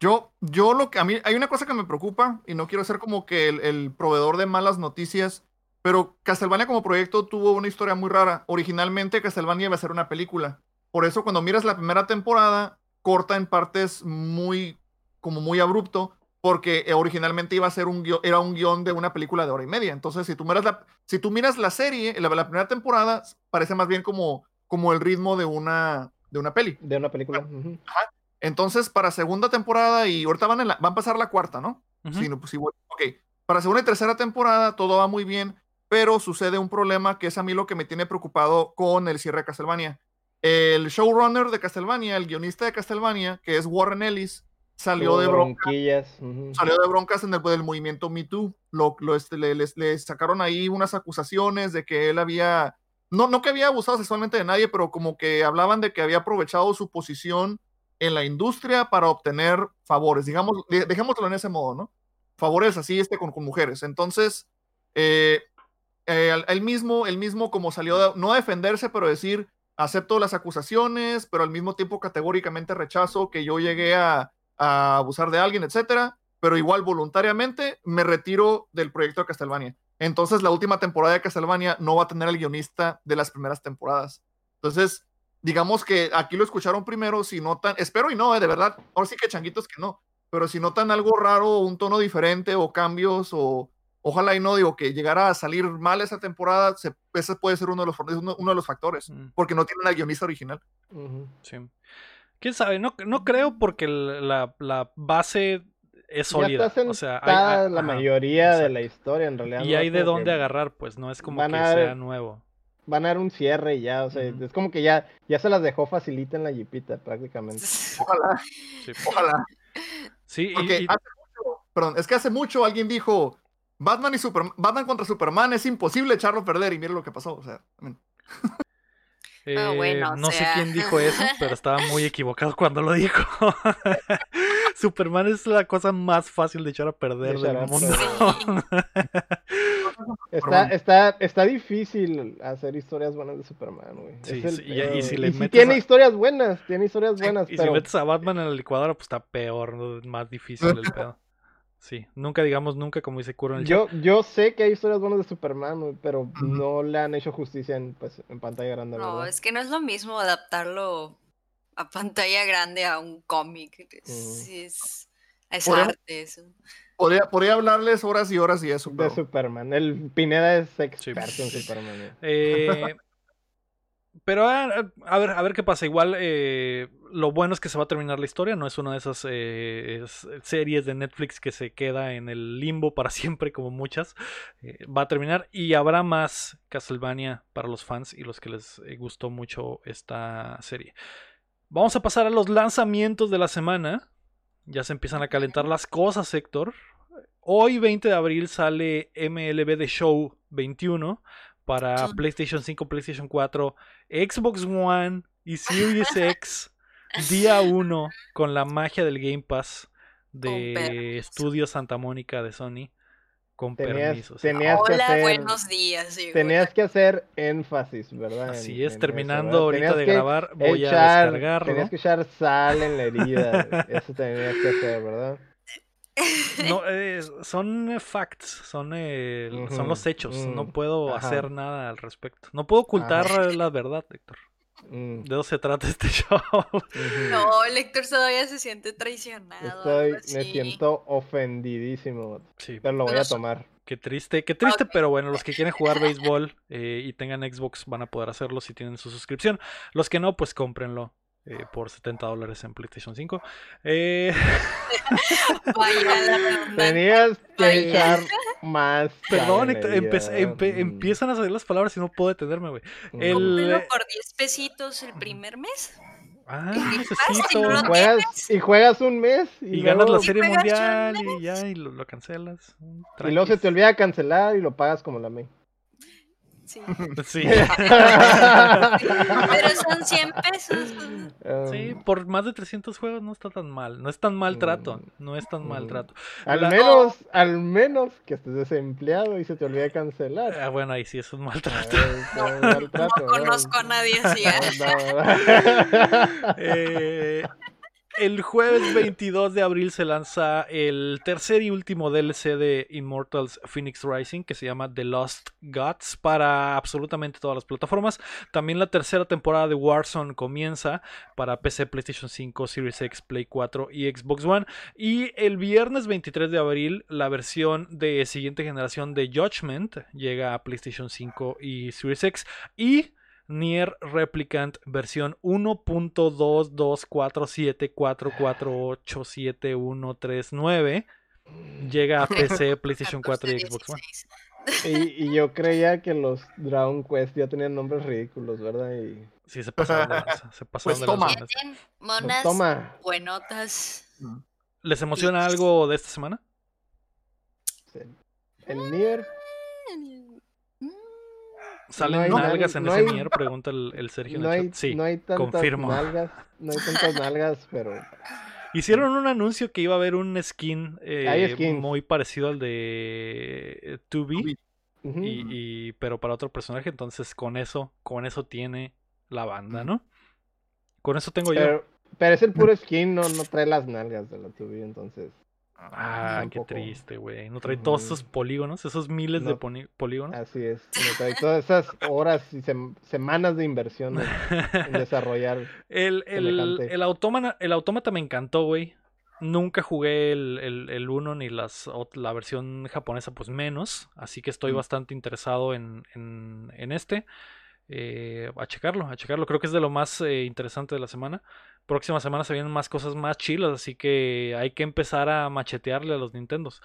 Yo, yo lo que a mí, hay una cosa que me preocupa y no quiero ser como que el, el proveedor de malas noticias, pero Castlevania como proyecto tuvo una historia muy rara. Originalmente Castlevania iba a ser una película. Por eso cuando miras la primera temporada, corta en partes muy como muy abrupto porque eh, originalmente iba a ser un guion, era un guion de una película de hora y media. Entonces, si tú miras la, si tú miras la serie, la, la primera temporada parece más bien como, como el ritmo de una, de una peli. De una película. Entonces, para segunda temporada, y ahorita van, van a pasar la cuarta, ¿no? sí, no pues, ok. Para segunda y tercera temporada todo va muy bien, pero sucede un problema que es a mí lo que me tiene preocupado con el cierre de Castlevania. El showrunner de Castlevania, el guionista de Castlevania, que es Warren Ellis, salió de broncas. Salió de broncas en el del movimiento Me Too. Lo, lo este, le, sacaron ahí unas acusaciones de que él había, no, no que había abusado sexualmente de nadie, pero como que hablaban de que había aprovechado su posición en la industria para obtener favores, digamos, dejémoslo en ese modo, ¿no? Favores así este con, con mujeres. Entonces, eh, eh, él mismo, él mismo como salió, no a defenderse, pero decir, acepto las acusaciones, pero al mismo tiempo categóricamente rechazo que yo llegué a, a abusar de alguien, etcétera, pero igual voluntariamente me retiro del proyecto de Castlevania. Entonces la última temporada de Castlevania no va a tener el guionista de las primeras temporadas. Entonces, digamos que aquí lo escucharon primero, si notan, espero y no, eh, de verdad, ahora sí que changuitos que no, pero si notan algo raro, un tono diferente o cambios o ojalá y no digo que llegara a salir mal esa temporada, ese puede ser uno de los, uno, de los factores, mm. porque no tienen al guionista original. Sí. ¿Quién sabe? No, no creo porque la, la base es sólida. o sea, hay, la mayoría de la historia en realidad. Y hay de dónde agarrar, pues, no es como que sea nuevo. Van a dar un cierre y ya, o sea, es como que ya, ya se las dejó facilita en la jipita prácticamente. Ojalá. Ojalá. Sí, y, perdón, es que hace mucho alguien dijo, Batman y Superman, Batman contra Superman es imposible echarlo a perder y mire lo que pasó, o sea, eh, no sé quién dijo eso, pero estaba muy equivocado cuando lo dijo. Superman es la cosa más fácil de echar a perder del mundo. está, está, está difícil hacer historias buenas de Superman, güey. Sí, y, si le tiene historias buenas, tiene historias buenas. Y si metes a Batman en la licuadora, pues está peor, más difícil el pedo. Sí, nunca digamos nunca, como dice Kuro en el yo, Yo sé que hay historias buenas de Superman, pero no le han hecho justicia en, pues, en pantalla grande. No, es que no es lo mismo adaptarlo a pantalla grande a un cómic. Es, arte eso. Podría, podría, hablarles horas y horas y eso. De Superman. El Pineda es experto en Superman. Eh, pero a, ver, a ver qué pasa. Igual eh, lo bueno es que se va a terminar la historia. No es una de esas eh, series de Netflix que se queda en el limbo para siempre, como muchas. Eh, va a terminar y habrá más Castlevania para los fans y los que les gustó mucho esta serie. Vamos a pasar a los lanzamientos de la semana. Ya se empiezan a calentar las cosas, Héctor. Hoy, 20 de abril, sale MLB The Show 21 para PlayStation 5, PlayStation 4, Xbox One y Series X día 1 con la magia del Game Pass de Estudio Santa Mónica de Sony con Tenías, permiso. sí. tenías que Hola, hacer, buenos días. sí, tenías que hacer énfasis, ¿verdad? Así En- es, en terminando ahorita de que grabar, voy a descargarlo. Tenías que echar sal en la herida. Eso tenías que hacer, ¿verdad? No, eh, son eh, facts, son, eh, son los hechos. No puedo ajá. hacer nada al respecto. No puedo ocultar la verdad, Héctor. Mm, De eso se trata este show. No, el Héctor todavía se siente traicionado. Estoy, me siento ofendidísimo, Sí, pero lo voy a tomar. qué triste, qué triste, pero bueno, los que quieren jugar béisbol eh, y tengan Xbox van a poder hacerlo si tienen su suscripción. Los que no, pues cómprenlo. Eh, por 70 dólares en PlayStation 5. Eh. Tenías que echar más. perdón, empe- empiezan a salir las palabras y no puedo detenerme, güey. mm. el- por 10 pesitos el primer mes. Ah, si necesito. no Y juegas, y juegas un mes y, Y ganas la serie mundial un y ya, y lo, lo cancelas. Y luego se te olvida cancelar y lo pagas como la May. Sí. Sí. Pero son 100 pesos. Sí, Um, por más de 300 juegos no está tan mal. No es tan maltrato. Mm, No es tan mm. maltrato. al La- menos, al menos que estés desempleado y se te olvide cancelar. Ah, bueno, ahí sí es un Ah, maltrato. No ¿no? conozco a nadie así. ¿eh? No, Eh, el jueves 22 de abril se lanza el tercer y último DLC de Immortals Phoenix Rising que se llama The Lost Gods para absolutamente todas las plataformas. También la tercera temporada de Warzone comienza para PC, PlayStation 5, Series X, Play 4 y Xbox One. Y el viernes 23 de abril la versión de siguiente generación de Judgment llega a PlayStation 5 y Series X. Y Nier Replicant versión 1.22474487139 llega a PC, PlayStation 4 y 14, Xbox One. 16. y, y yo creía que los Dragon Quest ya tenían nombres ridículos, ¿verdad? Y Sí, se pasaron de lanza, se pasaron Pues de toma. Tienen pues, monas toma, buenotas. ¿Les emociona algo de esta semana? el Nier. ¿Salen hay- nalgas en no ese hay- Nier? Pregunta el, el Sergio en No el hay, chat. Sí, no hay tantas confirmo. nalgas, no hay tantas nalgas, pero Hicieron un anuncio que iba a haber un skin, eh, muy parecido al de eh, 2B, ujú. y, y- pero para otro personaje, entonces con eso, con eso tiene la banda, ¿no? Con eso tengo yo. pero, pero es el puro skin, no, no trae las nalgas de la 2B, entonces. Ah, tampoco. qué triste, güey. No trae todos esos polígonos, esos miles de No. polígonos. Así es. no trae todas esas horas y sem- semanas de inversión en, en desarrollar. El, el, el, autómata, el autómata me encantó, güey. Nunca jugué el, el, el 1 ni las, la versión japonesa, pues menos. Así que estoy Mm. bastante interesado en, en, en este. Eh, a checarlo, a checarlo. Creo que es de lo más eh, interesante de la semana. Próxima semana se vienen más cosas más chilas, así que hay que empezar a machetearle a los Nintendos.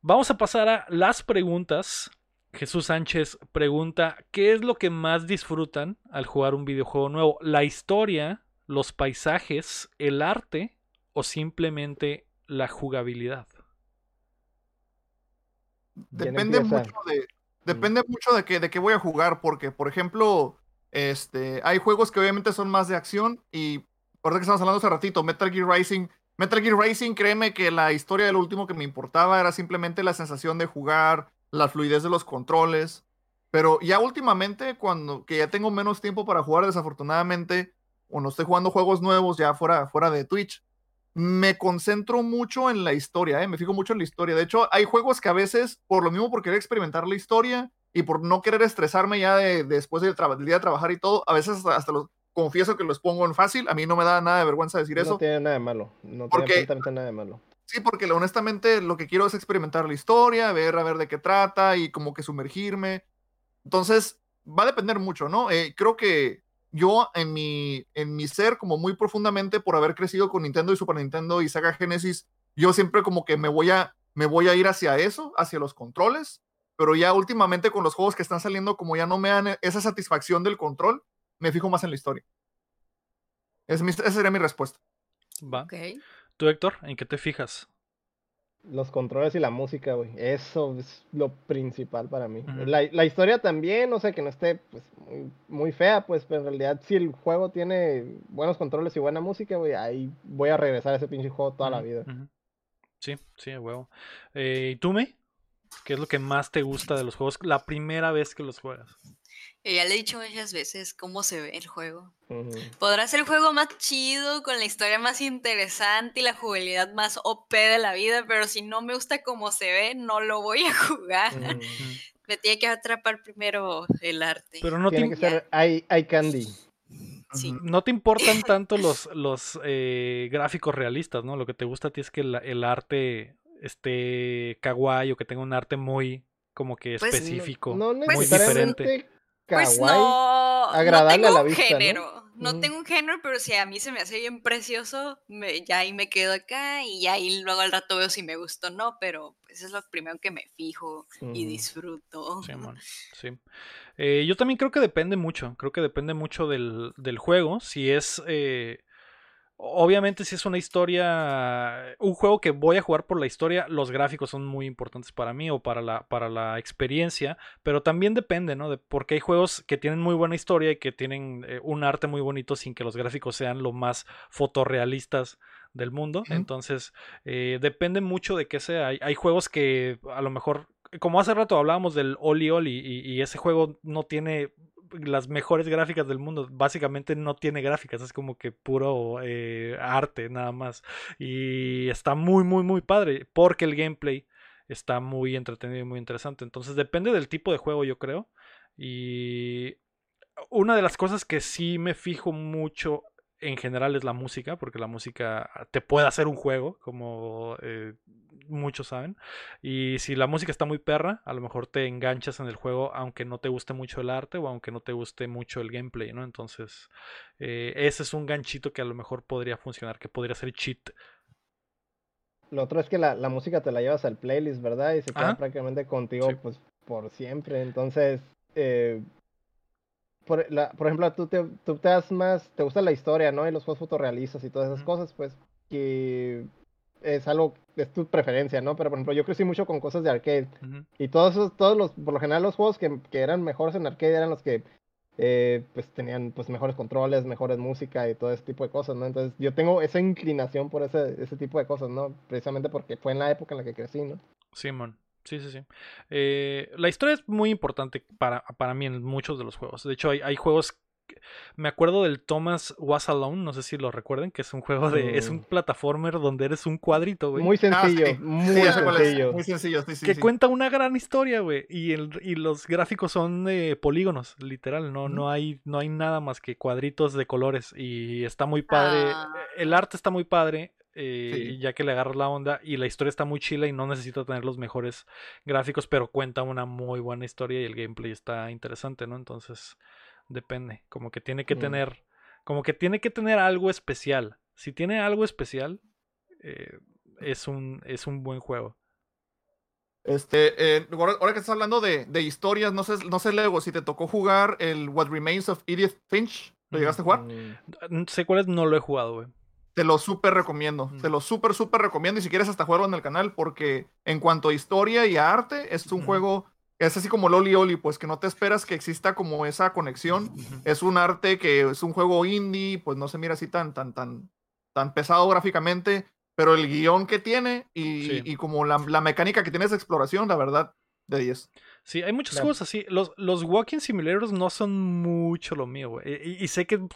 Vamos a pasar a las preguntas. Jesús Sánchez pregunta, ¿qué es lo que más disfrutan al jugar un videojuego nuevo? ¿La historia, los paisajes, el arte o simplemente la jugabilidad? ¿Quién Depende mucho de, depende mucho de qué, de qué voy a jugar, porque, por ejemplo, este, hay juegos que obviamente son más de acción y, por que estamos hablando hace ratito, Metal Gear Rising. Metal Gear Rising, créeme que la historia del último que me importaba era simplemente la sensación de jugar, la fluidez de los controles. Pero ya últimamente, cuando que ya tengo menos tiempo para jugar, desafortunadamente, o no estoy jugando juegos nuevos ya fuera, fuera de Twitch, me concentro mucho en la historia, ¿eh? me fijo mucho en la historia. De hecho, hay juegos que a veces, por lo mismo por querer experimentar la historia y por no querer estresarme ya de, después del, día de trabajar y todo, a veces hasta, hasta los confieso que los pongo en fácil. A mí no me da nada de vergüenza decir No eso. tiene nada de malo. No Porque- tiene absolutamente nada de malo. Sí, porque honestamente lo que quiero es experimentar la historia, ver a ver de qué trata y como que sumergirme. Entonces, va a depender mucho, ¿no? Eh, creo que yo en mi, en mi ser, como muy profundamente por haber crecido con Nintendo y Super Nintendo y Sega Genesis, yo siempre como que me voy a, me voy a ir hacia eso, hacia los controles, pero ya últimamente con los juegos que están saliendo, como ya no me dan esa satisfacción del control, me fijo más en la historia. Es mi- esa sería mi respuesta. Va. Ok. ¿Tú, Héctor, en qué te fijas? Los controles y la música, güey. Eso es lo principal para mí. La, la historia también, o sea, que no esté pues, muy, muy fea, pues, pero en realidad si el juego tiene buenos controles y buena música, güey, ahí voy a regresar a ese pinche juego toda la vida. Sí, sí, huevo. Eh, ¿Y tú, me? ¿Qué es lo que más te gusta de los juegos la primera vez que los juegas? Ya le he dicho muchas veces cómo se ve el juego. Podrá ser el juego más chido, con la historia más interesante y la jugabilidad más OP de la vida, pero si no me gusta cómo se ve, no lo voy a jugar. Me tiene que atrapar primero el arte. Pero no tiene que ser hay, candy. No te importan tanto los, los eh, gráficos realistas, ¿no? Lo que te gusta a ti es que el arte esté kawaii o que tenga un arte muy como que pues, específico, muy diferente pues no, agradable tengo a la vista, un género. ¿no? tengo un género, pero si a mí se me hace bien precioso, me, ya ahí me quedo acá y ahí luego al rato veo si me gusta o no, pero pues es lo primero que me fijo y disfruto. Sí, sí. Eh, yo también creo que depende mucho, creo que depende mucho del, del juego. Si es eh, Obviamente si es una historia, un juego que voy a jugar por la historia, los gráficos son muy importantes para mí o para la, para la experiencia, pero también depende, ¿no? De, porque hay juegos que tienen muy buena historia y que tienen eh, un arte muy bonito sin que los gráficos sean lo más fotorrealistas del mundo. Entonces, eh, depende mucho de qué sea. Hay, hay, juegos que a lo mejor, como hace rato hablábamos del Oli Oli y ese juego no tiene las mejores gráficas del mundo. Básicamente no tiene gráficas, es como que puro eh, arte nada más. Y está muy, muy, muy padre, porque el gameplay está muy entretenido y muy interesante. Entonces depende del tipo de juego, yo creo. Y una de las cosas que sí me fijo mucho en general es la música, porque la música te puede hacer un juego, como eh, muchos saben. Y si la música está muy perra, a lo mejor te enganchas en el juego, aunque no te guste mucho el arte o aunque no te guste mucho el gameplay, ¿no? Entonces, eh, ese es un ganchito que a lo mejor podría funcionar, que podría ser cheat. Lo otro es que la, música te la llevas al playlist, ¿verdad? Y se queda prácticamente contigo, pues, por siempre. Entonces, eh, por, ejemplo, tú te, tú te das más, te gusta la historia, ¿no? Y los juegos fotorrealistas y todas esas cosas, pues, que es algo, es tu preferencia, ¿no? Pero, por ejemplo, yo crecí mucho con cosas de arcade. Y todos esos, todos los, por lo general, los juegos que, que eran mejores en arcade eran los que, eh, pues, tenían, pues, mejores controles, mejores música y todo ese tipo de cosas, ¿no? Entonces, yo tengo esa inclinación por ese, ese tipo de cosas, ¿no? Precisamente porque fue en la época en la que crecí, ¿no? Simón. Sí, sí, sí. Eh, la historia es muy importante para, para mí en muchos de los juegos. De hecho, hay, hay juegos me acuerdo del Thomas Was Alone, no sé si lo recuerden, que es un juego de. Es un mm. plataformer donde eres un cuadrito, güey. Muy sencillo, ah, muy, sencillo. muy sencillo. que cuenta una gran historia, güey. Y, el, y los gráficos son polígonos, literal. No, no, hay, no hay nada más que cuadritos de colores. Y está muy padre. Ah. El arte está muy padre. Eh, ya que le agarras la onda y la historia está muy chila y no necesita tener los mejores gráficos, pero cuenta una muy buena historia y el gameplay está interesante, ¿no? Entonces, depende, como que tiene que mm. tener, como que tiene que tener algo especial. Si tiene algo especial, eh, es, un, es un buen juego. Este, eh, ahora, que estás hablando de, de, historias, no sé, no sé, Lego, si te tocó jugar el What Remains of Edith Finch, ¿lo llegaste a jugar? Mm, sé cuál es, no lo he jugado, güey. Te lo súper recomiendo. Te lo súper, súper recomiendo. Y si quieres hasta jugarlo en el canal, porque en cuanto a historia y a arte, es un juego es así como Loli Oli, pues que no te esperas que exista como esa conexión. Es un arte que es un juego indie, pues no se mira así tan, tan, tan, tan pesado gráficamente, pero el guion que tiene y, y como la, la, mecánica que tiene esa exploración, la verdad, de 10. Sí, hay muchos juegos así. Los, los walking simulators no son mucho lo mío, güey. Y, sé que mm.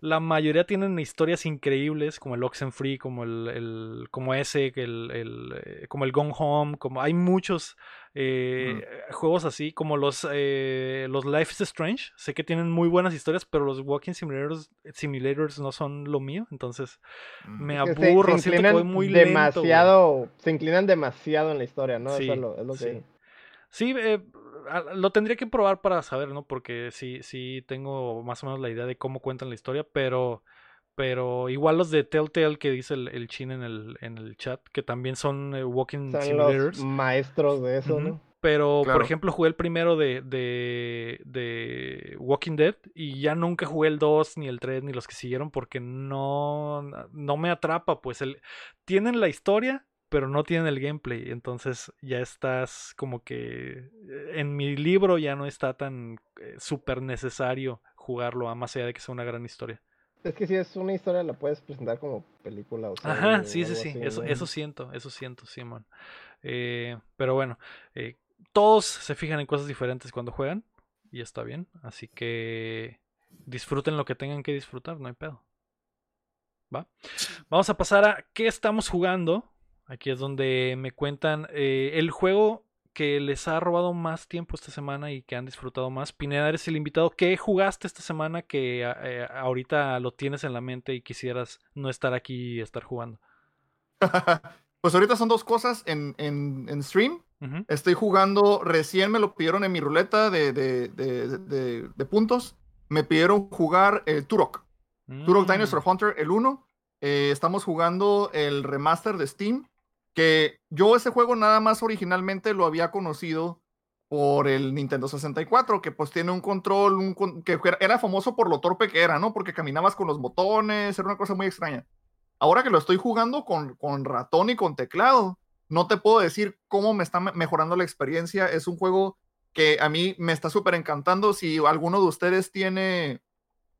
la mayoría tienen historias increíbles, como el Oxenfree, como el, el como ese, el, el, eh, como el Gone Home, como hay muchos eh, juegos así, como los, eh, los Life is Strange. Sé que tienen muy buenas historias, pero los walking simulators, simulators no son lo mío. Entonces mm. me aburro, se, siento que muy demasiado, Se inclinan demasiado en la historia, ¿no? Eso es lo, es lo que... Sí, eh, lo tendría que probar para saber, ¿no? Porque sí, sí tengo más o menos la idea de cómo cuentan la historia, pero, pero igual los de Telltale que dice el, el chin en el, en el chat, que también son eh, walking simulators. maestros de eso, ¿no? Pero, por ejemplo, jugué el primero de, de, de, Walking Dead y ya nunca jugué el 2, ni el 3, ni los que siguieron porque no, no me atrapa. Pues el, tienen la historia, pero no tienen el gameplay. Entonces ya estás como que eh, en mi libro ya no está tan eh, súper necesario jugarlo, a más allá de que sea una gran historia. Es que si es una historia la puedes presentar como película o sea, Ajá, sí, sí, sí, eso, eso siento, eso siento, Simón. Eh, pero bueno, eh, todos se fijan en cosas diferentes cuando juegan y está bien, así que disfruten lo que tengan que disfrutar, no hay pedo. ¿Va? Vamos a pasar a qué estamos jugando. Aquí es donde me cuentan eh, el juego que les ha robado más tiempo esta semana y que han disfrutado más. Pineda, eres el invitado. ¿Qué jugaste esta semana que eh, ahorita lo tienes en la mente y quisieras no estar aquí y estar jugando? pues ahorita son dos cosas en, en, stream. Estoy jugando, recién me lo pidieron en mi ruleta de, de, de, de puntos. Me pidieron jugar el Turok. Turok mm. Dinosaur Hunter, el 1. Eh, estamos jugando el remaster de Steam que yo ese juego nada más originalmente lo había conocido por el Nintendo 64, que pues tiene un control, un, que era famoso por lo torpe que era, ¿no? Porque caminabas con los botones, era una cosa muy extraña. Ahora que lo estoy jugando con, con ratón y con teclado, no te puedo decir cómo me está mejorando la experiencia. Es un juego que a mí me está súper encantando. Si alguno de ustedes tiene,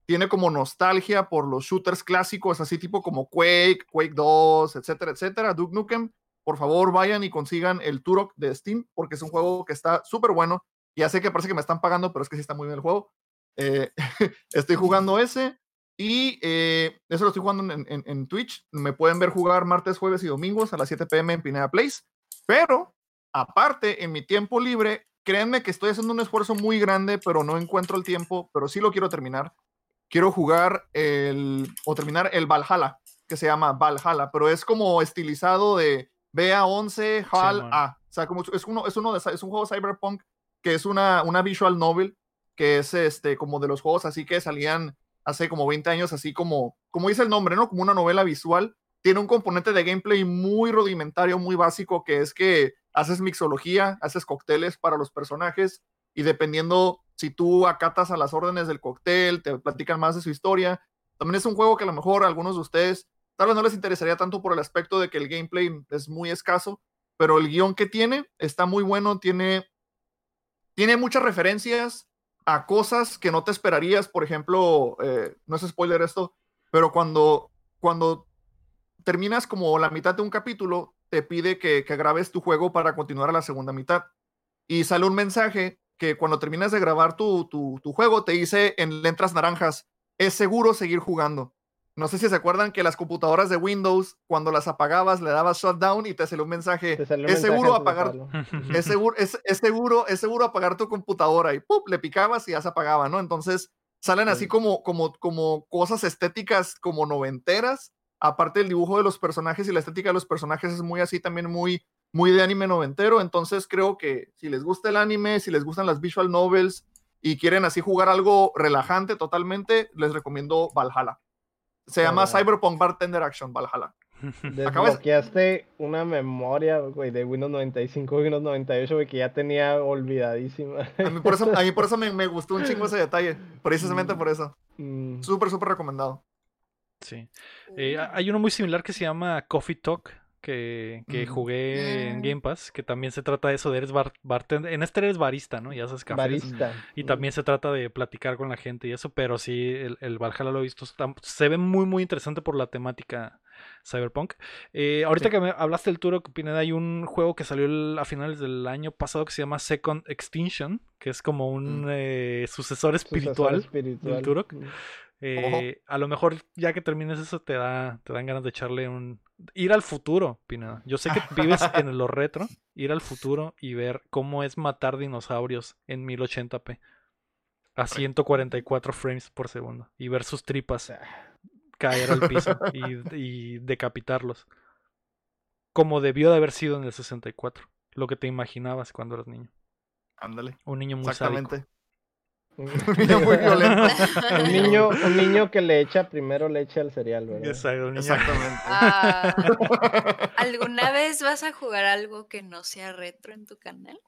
tiene como nostalgia por los shooters clásicos, así tipo como Quake, Quake 2, etcétera, etcétera, Duke Nukem, por favor vayan y consigan el Turok de Steam, porque es un juego que está súper bueno. Ya sé que parece que me están pagando, pero es que sí está muy bien el juego. Eh, estoy jugando ese y eh, eso lo estoy jugando en, en, Twitch. Me pueden ver jugar martes, jueves y domingos a las 7 pm en Pineda Place. Pero, aparte, en mi tiempo libre, créanme que estoy haciendo un esfuerzo muy grande, pero no encuentro el tiempo, pero sí lo quiero terminar. Quiero jugar el, o terminar el Valhalla, que se llama Valhalla, pero es como estilizado de BA11 HAL A. O sea, como es uno, es uno de, es un juego cyberpunk que es una, una visual novel que es este como de los juegos así que salían hace como 20 años, así como, como dice el nombre, ¿no? Como una novela visual. Tiene un componente de gameplay muy rudimentario, muy básico, que es que haces mixología, haces cócteles para los personajes y dependiendo si tú acatas a las órdenes del cóctel, te platican más de su historia. También es un juego que a lo mejor algunos de ustedes Tal vez no les interesaría tanto por el aspecto de que el gameplay es muy escaso, pero el guion que tiene está muy bueno, tiene, tiene muchas referencias a cosas que no te esperarías, por ejemplo, eh, no es spoiler esto, pero cuando, cuando terminas como la mitad de un capítulo, te pide que, grabes tu juego para continuar a la segunda mitad. Y sale un mensaje que cuando terminas de grabar tu, tu, tu juego te dice en letras naranjas, es seguro seguir jugando. No sé si se acuerdan que las computadoras de Windows, cuando las apagabas, le dabas shutdown y te salió un mensaje. es seguro apagar. Es seguro, es, seguro, es seguro apagar tu computadora. Y ¡pum! le picabas y ya se apagaba, ¿no? Entonces salen así como, como, como cosas estéticas como noventeras. Aparte el dibujo de los personajes y la estética de los personajes es muy así, también muy, muy de anime noventero. Entonces creo que si les gusta el anime, si les gustan las visual novels y quieren así jugar algo relajante totalmente, les recomiendo Valhalla. Se llama Cyberpunk Bartender Action Valhalla. Desbloqueaste una memoria, güey, de Windows 95, Windows 98, güey, que ya tenía olvidadísima. A mí por eso, a mí por eso me, me, gustó un chingo ese detalle, precisamente mm. por eso. Mm. Súper, súper recomendado. Sí. Eh, hay uno muy similar que se llama Coffee Talk, que, que jugué en Game Pass, que también se trata de eso, de eres bartender, en este eres barista, ¿no? Y haces cafés. Barista. Y también se trata de platicar con la gente y eso, pero sí, el, el Valhalla lo he visto, se ve muy, muy interesante por la temática Cyberpunk. Eh, ahorita que me hablaste del Turok, Pineda, hay un juego que salió a finales del año pasado que se llama Second Extinction, que es como un mm. eh, sucesor, espiritual del Turok. Eh, a lo mejor ya que termines eso te da te dan ganas de echarle un ir al futuro, Pineda. Yo sé que vives en lo retro, ir al futuro y ver cómo es matar dinosaurios en 1080p a 144 frames por segundo y ver sus tripas caer al piso y, decapitarlos. Como debió de haber sido en el 64, lo que te imaginabas cuando eras niño. Ándale. Un niño muy Exactamente. Un niño muy violento. un, niño, un niño que le echa primero leche al cereal, ¿verdad? Exactamente. Ah, ¿Alguna vez vas a jugar algo que no sea retro en tu canal?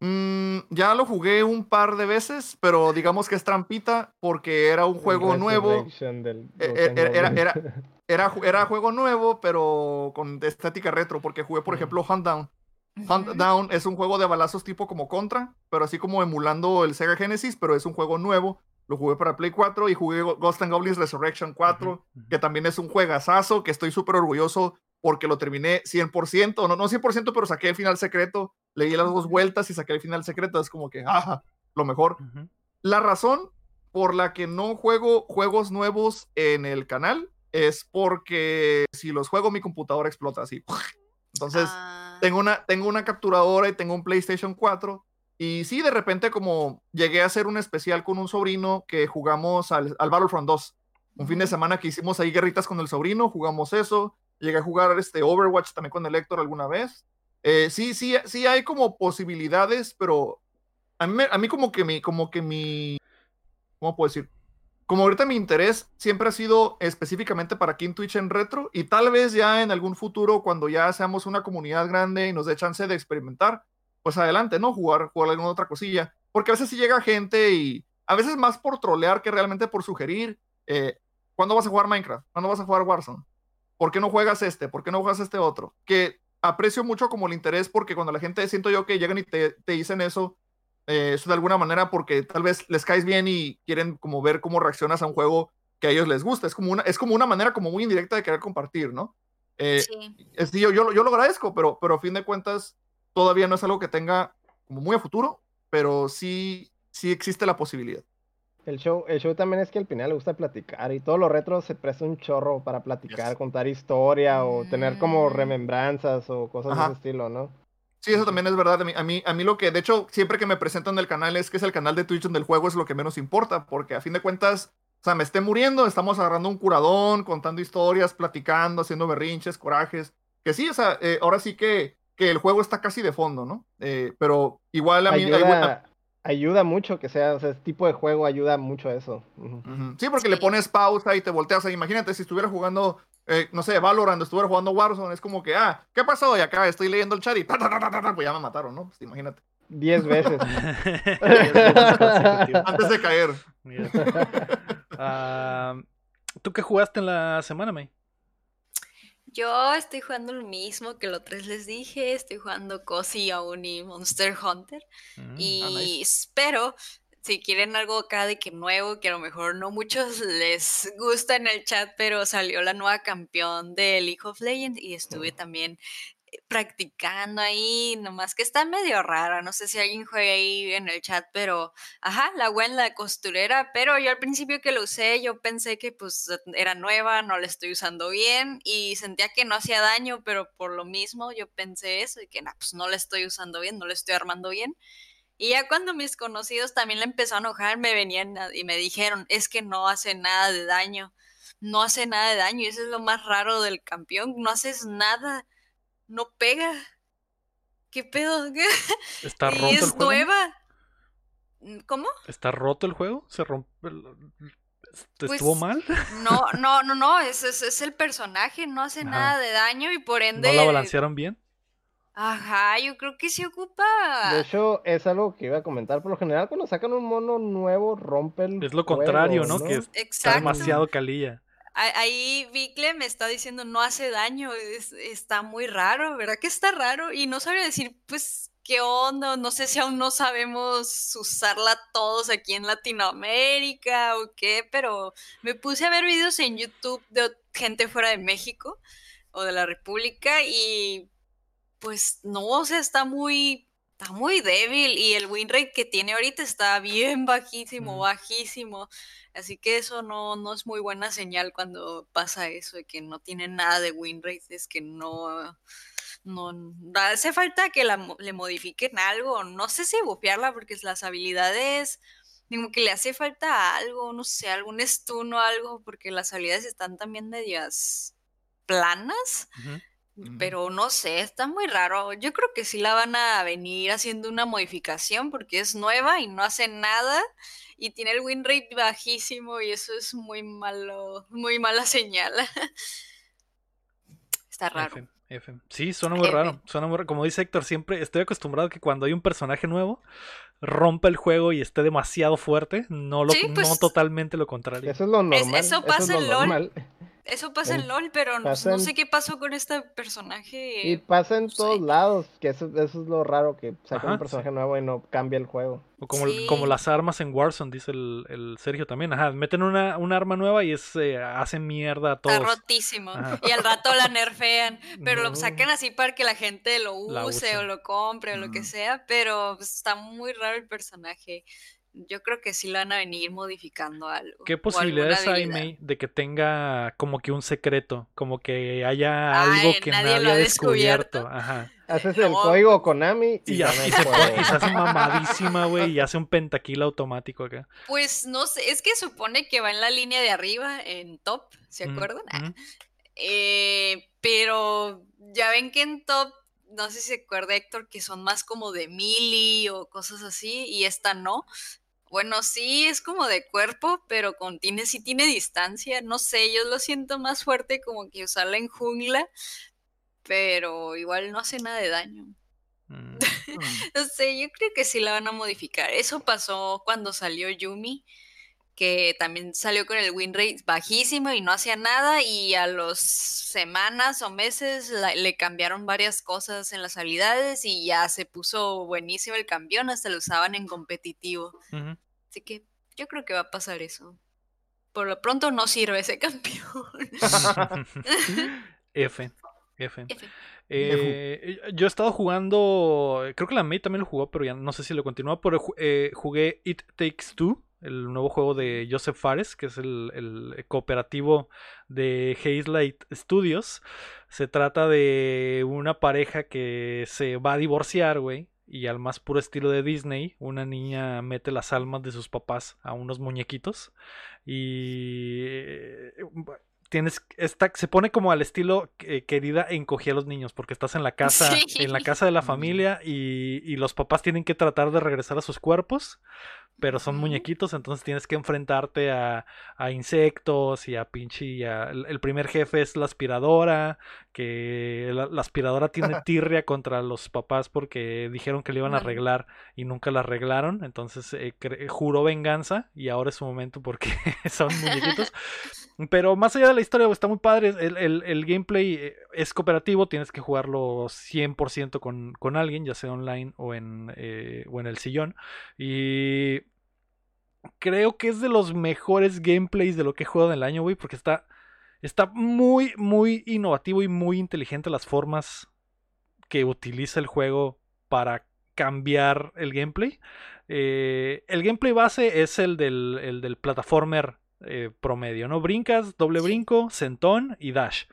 Mm, ya lo jugué un par de veces, pero digamos que es trampita porque era un juego nuevo. E, e, era, era, era, era, juego nuevo, pero con estética retro, porque jugué, por ejemplo, Hunt Down. Hunt Down es un juego de balazos tipo como Contra, pero así como emulando el Sega Genesis, pero es un juego nuevo lo jugué para Play 4 y jugué Ghost and Goblins Resurrection 4, que también es un juegazazo, que estoy súper orgulloso porque lo terminé 100%, no, no 100%, pero saqué el final secreto, leí las dos vueltas y saqué el final secreto, es como que, ajá, lo mejor. La razón por la que no juego juegos nuevos en el canal es porque si los juego mi computadora explota así. Entonces, ah. Tengo, una, tengo una capturadora y tengo un PlayStation 4 y sí, de repente como llegué a hacer un especial con un sobrino que jugamos al, al Battlefront 2. Un fin de semana que hicimos ahí guerritas con el sobrino, jugamos eso. Llegué a jugar este Overwatch también con el Héctor alguna vez. Eh, sí, sí, sí hay como posibilidades, pero a mí, a mí como que mi, como que mi, ¿cómo puedo decir? Como ahorita mi interés siempre ha sido específicamente para King Twitch en retro y tal vez ya en algún futuro cuando ya seamos una comunidad grande y nos dé chance de experimentar, pues adelante, ¿no? Jugar, jugar alguna otra cosilla. Porque a veces sí llega gente y a veces más por trolear que realmente por sugerir. Eh, ¿Cuándo vas a jugar Minecraft? ¿Cuándo vas a jugar Warzone? ¿Por qué no juegas este? ¿Por qué no juegas este otro? Que aprecio mucho como el interés porque cuando la gente siento yo que llegan y te, te dicen eso, eh, eso de alguna manera porque tal vez les caes bien y quieren como ver cómo reaccionas a un juego que a ellos les gusta. Es como una, es como una manera como muy indirecta de querer compartir, ¿no? Eh, sí. yo, yo, yo, lo agradezco, pero, pero a fin de cuentas todavía no es algo que tenga como muy a futuro, pero sí, sí existe la posibilidad. El show, el show también es que al final le gusta platicar y todo lo retro se presta un chorro para platicar, contar historia o tener como mm. remembranzas o cosas de ese estilo, ¿no? Sí, eso también es verdad. A mí, a mí, a mí lo que, de hecho, siempre que me presentan el canal es que es el canal de Twitch donde el juego es lo que menos importa, porque a fin de cuentas, o sea, me esté muriendo, estamos agarrando un curadón, contando historias, platicando, haciendo berrinches, corajes. Que sí, o sea, eh, ahora sí que que el juego está casi de fondo, ¿no? Eh, pero igual a mí... Ayuda, ayuda mucho que sea, o sea, ese tipo de juego ayuda mucho a eso. Sí, porque le pones pausa y te volteas. imagínate si estuviera jugando, eh, no sé, Valorant, estuviera jugando Warzone, es como que, ah, ¿qué pasó? Y acá estoy leyendo el chat y pues ya me mataron, ¿no? Pues imagínate. Diez veces. Antes de caer. Ah, ¿Tú qué jugaste en la semana, May? Yo estoy jugando lo mismo que lo tres les dije, estoy jugando Cozy aún y Monster Hunter. Mm, y espero, si quieren algo acá de que nuevo, que a lo mejor no muchos les gusta en el chat, pero salió la nueva campeón de League of Legends y estuve también practicando ahí, nomás que está medio rara, no sé si alguien juega ahí en el chat, pero ajá, la buena la costurera, pero yo al principio que lo usé, yo pensé que pues era nueva, no la estoy usando bien y sentía que no hacía daño, pero por lo mismo yo pensé eso y que nah, pues no la estoy usando bien, no la estoy armando bien. Y ya cuando mis conocidos también le empezó a enojar, me venían y me dijeron, es que no hace nada de daño, no hace nada de daño, y eso es lo más raro del campeón, no haces nada no pega. ¿Qué pedo? ¿Está roto y es nueva. ¿Cómo? ¿Está roto el juego? ¿Se rompe? ¿Estuvo pues, mal? No, no, no, no, es, es, el personaje, no hace nada de daño y por ende... ¿No la balancearon bien? Ajá, yo creo que se ocupa. De hecho, es algo que iba a comentar. Por lo general, cuando sacan un mono nuevo, rompen. Es lo contrario, ¿no? Que está demasiado calilla. Ahí Vicle me está diciendo no hace daño, está muy raro, ¿verdad que está raro? Y no sabía decir, pues, ¿qué onda? No sé si aún no sabemos usarla todos aquí en Latinoamérica o qué, pero me puse a ver videos en YouTube de gente fuera de México o de la República y pues no, o sea, está muy, está muy débil y el win rate que tiene ahorita está bien bajísimo, bajísimo. Así que eso no, no es muy buena señal cuando pasa eso, de que no tiene nada de win rate, es que no, no, hace falta que la, le modifiquen algo, no sé si bufearla porque las habilidades, digo que le hace falta algo, no sé, algún stun o algo, porque las habilidades están también medias planas. Pero no sé, está muy raro. Yo creo que sí la van a venir haciendo una modificación porque es nueva y no hace nada y tiene el win rate bajísimo y eso es muy malo, muy mala señal. Está raro. Sí, suena muy raro. Suena muy Como dice Héctor, siempre estoy acostumbrado a que cuando hay un personaje nuevo, rompa el juego y esté demasiado fuerte. No, lo, no pues totalmente lo contrario. Eso es lo normal. eso pasa en LOL. Eso pasa en, LOL, pero no sé qué pasó con este personaje. Y pasa en todos lados, que eso, eso, es lo raro, que saca un personaje nuevo y no cambia el juego. O como, como las armas en Warzone, dice el, el Sergio también. Ajá, meten una, una arma nueva y es, eh, hacen mierda a todos. Está rotísimo. Y al rato la nerfean, pero lo sacan así para que la gente lo use, o lo compre o lo que sea, pero pues, está muy raro el personaje yo creo que sí lo van a venir modificando algo. ¿Qué posibilidades hay, May, de que tenga como que un secreto? Como que haya algo que nadie, había descubierto. Ajá. Haces el código Konami y, ya, se, hace mamadísima, güey, y hace un pentaquil automático acá. Pues no sé, es que supone que va en la línea de arriba, en top, ¿se acuerdan? Eh, pero ya ven que en top no sé si se acuerda Héctor, que son más como de mili o cosas así, y esta no. Bueno, sí, es como de cuerpo, pero con, tiene, sí tiene distancia. No sé, yo lo siento más fuerte como que usarla en jungla, pero igual no hace nada de daño. Mm. no sé, yo creo que sí la van a modificar. Eso pasó cuando salió Yumi, que también salió con el win rate bajísimo y no hacía nada y a las semanas o meses le cambiaron varias cosas en las habilidades y ya se puso buenísimo el campeón, hasta lo usaban en competitivo. Así que yo creo que va a pasar eso. Por lo pronto no sirve ese campeón. F. F. Eh, yo he estado jugando, creo que la May también lo jugó, pero ya no sé si lo continúa, pero eh, jugué It Takes Two, el nuevo juego de Joseph Fares, que es el, el cooperativo de Hazelight Studios. Se trata de una pareja que se va a divorciar, güey, y al más puro estilo de Disney, una niña mete las almas de sus papás a unos muñequitos y eh, tienes esta se pone como al estilo querida encogía a los niños porque estás en la casa en la casa de la familia y, y, los papás tienen que tratar de regresar a sus cuerpos pero son muñequitos, entonces tienes que enfrentarte a, a insectos y a pinche. el, primer jefe es la aspiradora, que la, aspiradora tiene tirria contra los papás porque dijeron que le iban a arreglar y nunca la arreglaron, entonces eh, juró venganza y ahora es su momento porque son muñequitos. Pero más allá de la historia, está muy padre. El, el, gameplay eh, es cooperativo, tienes que jugarlo 100% con, con alguien, ya sea online o en, eh, o en el sillón. Y creo que es de los mejores gameplays de lo que he jugado en el año, güey, porque está, está muy, muy innovativo y muy inteligente las formas que utiliza el juego para cambiar el gameplay. Eh, el gameplay base es el del, el del plataformer eh, promedio, ¿no? Brincas, doble brinco, sentón y dash.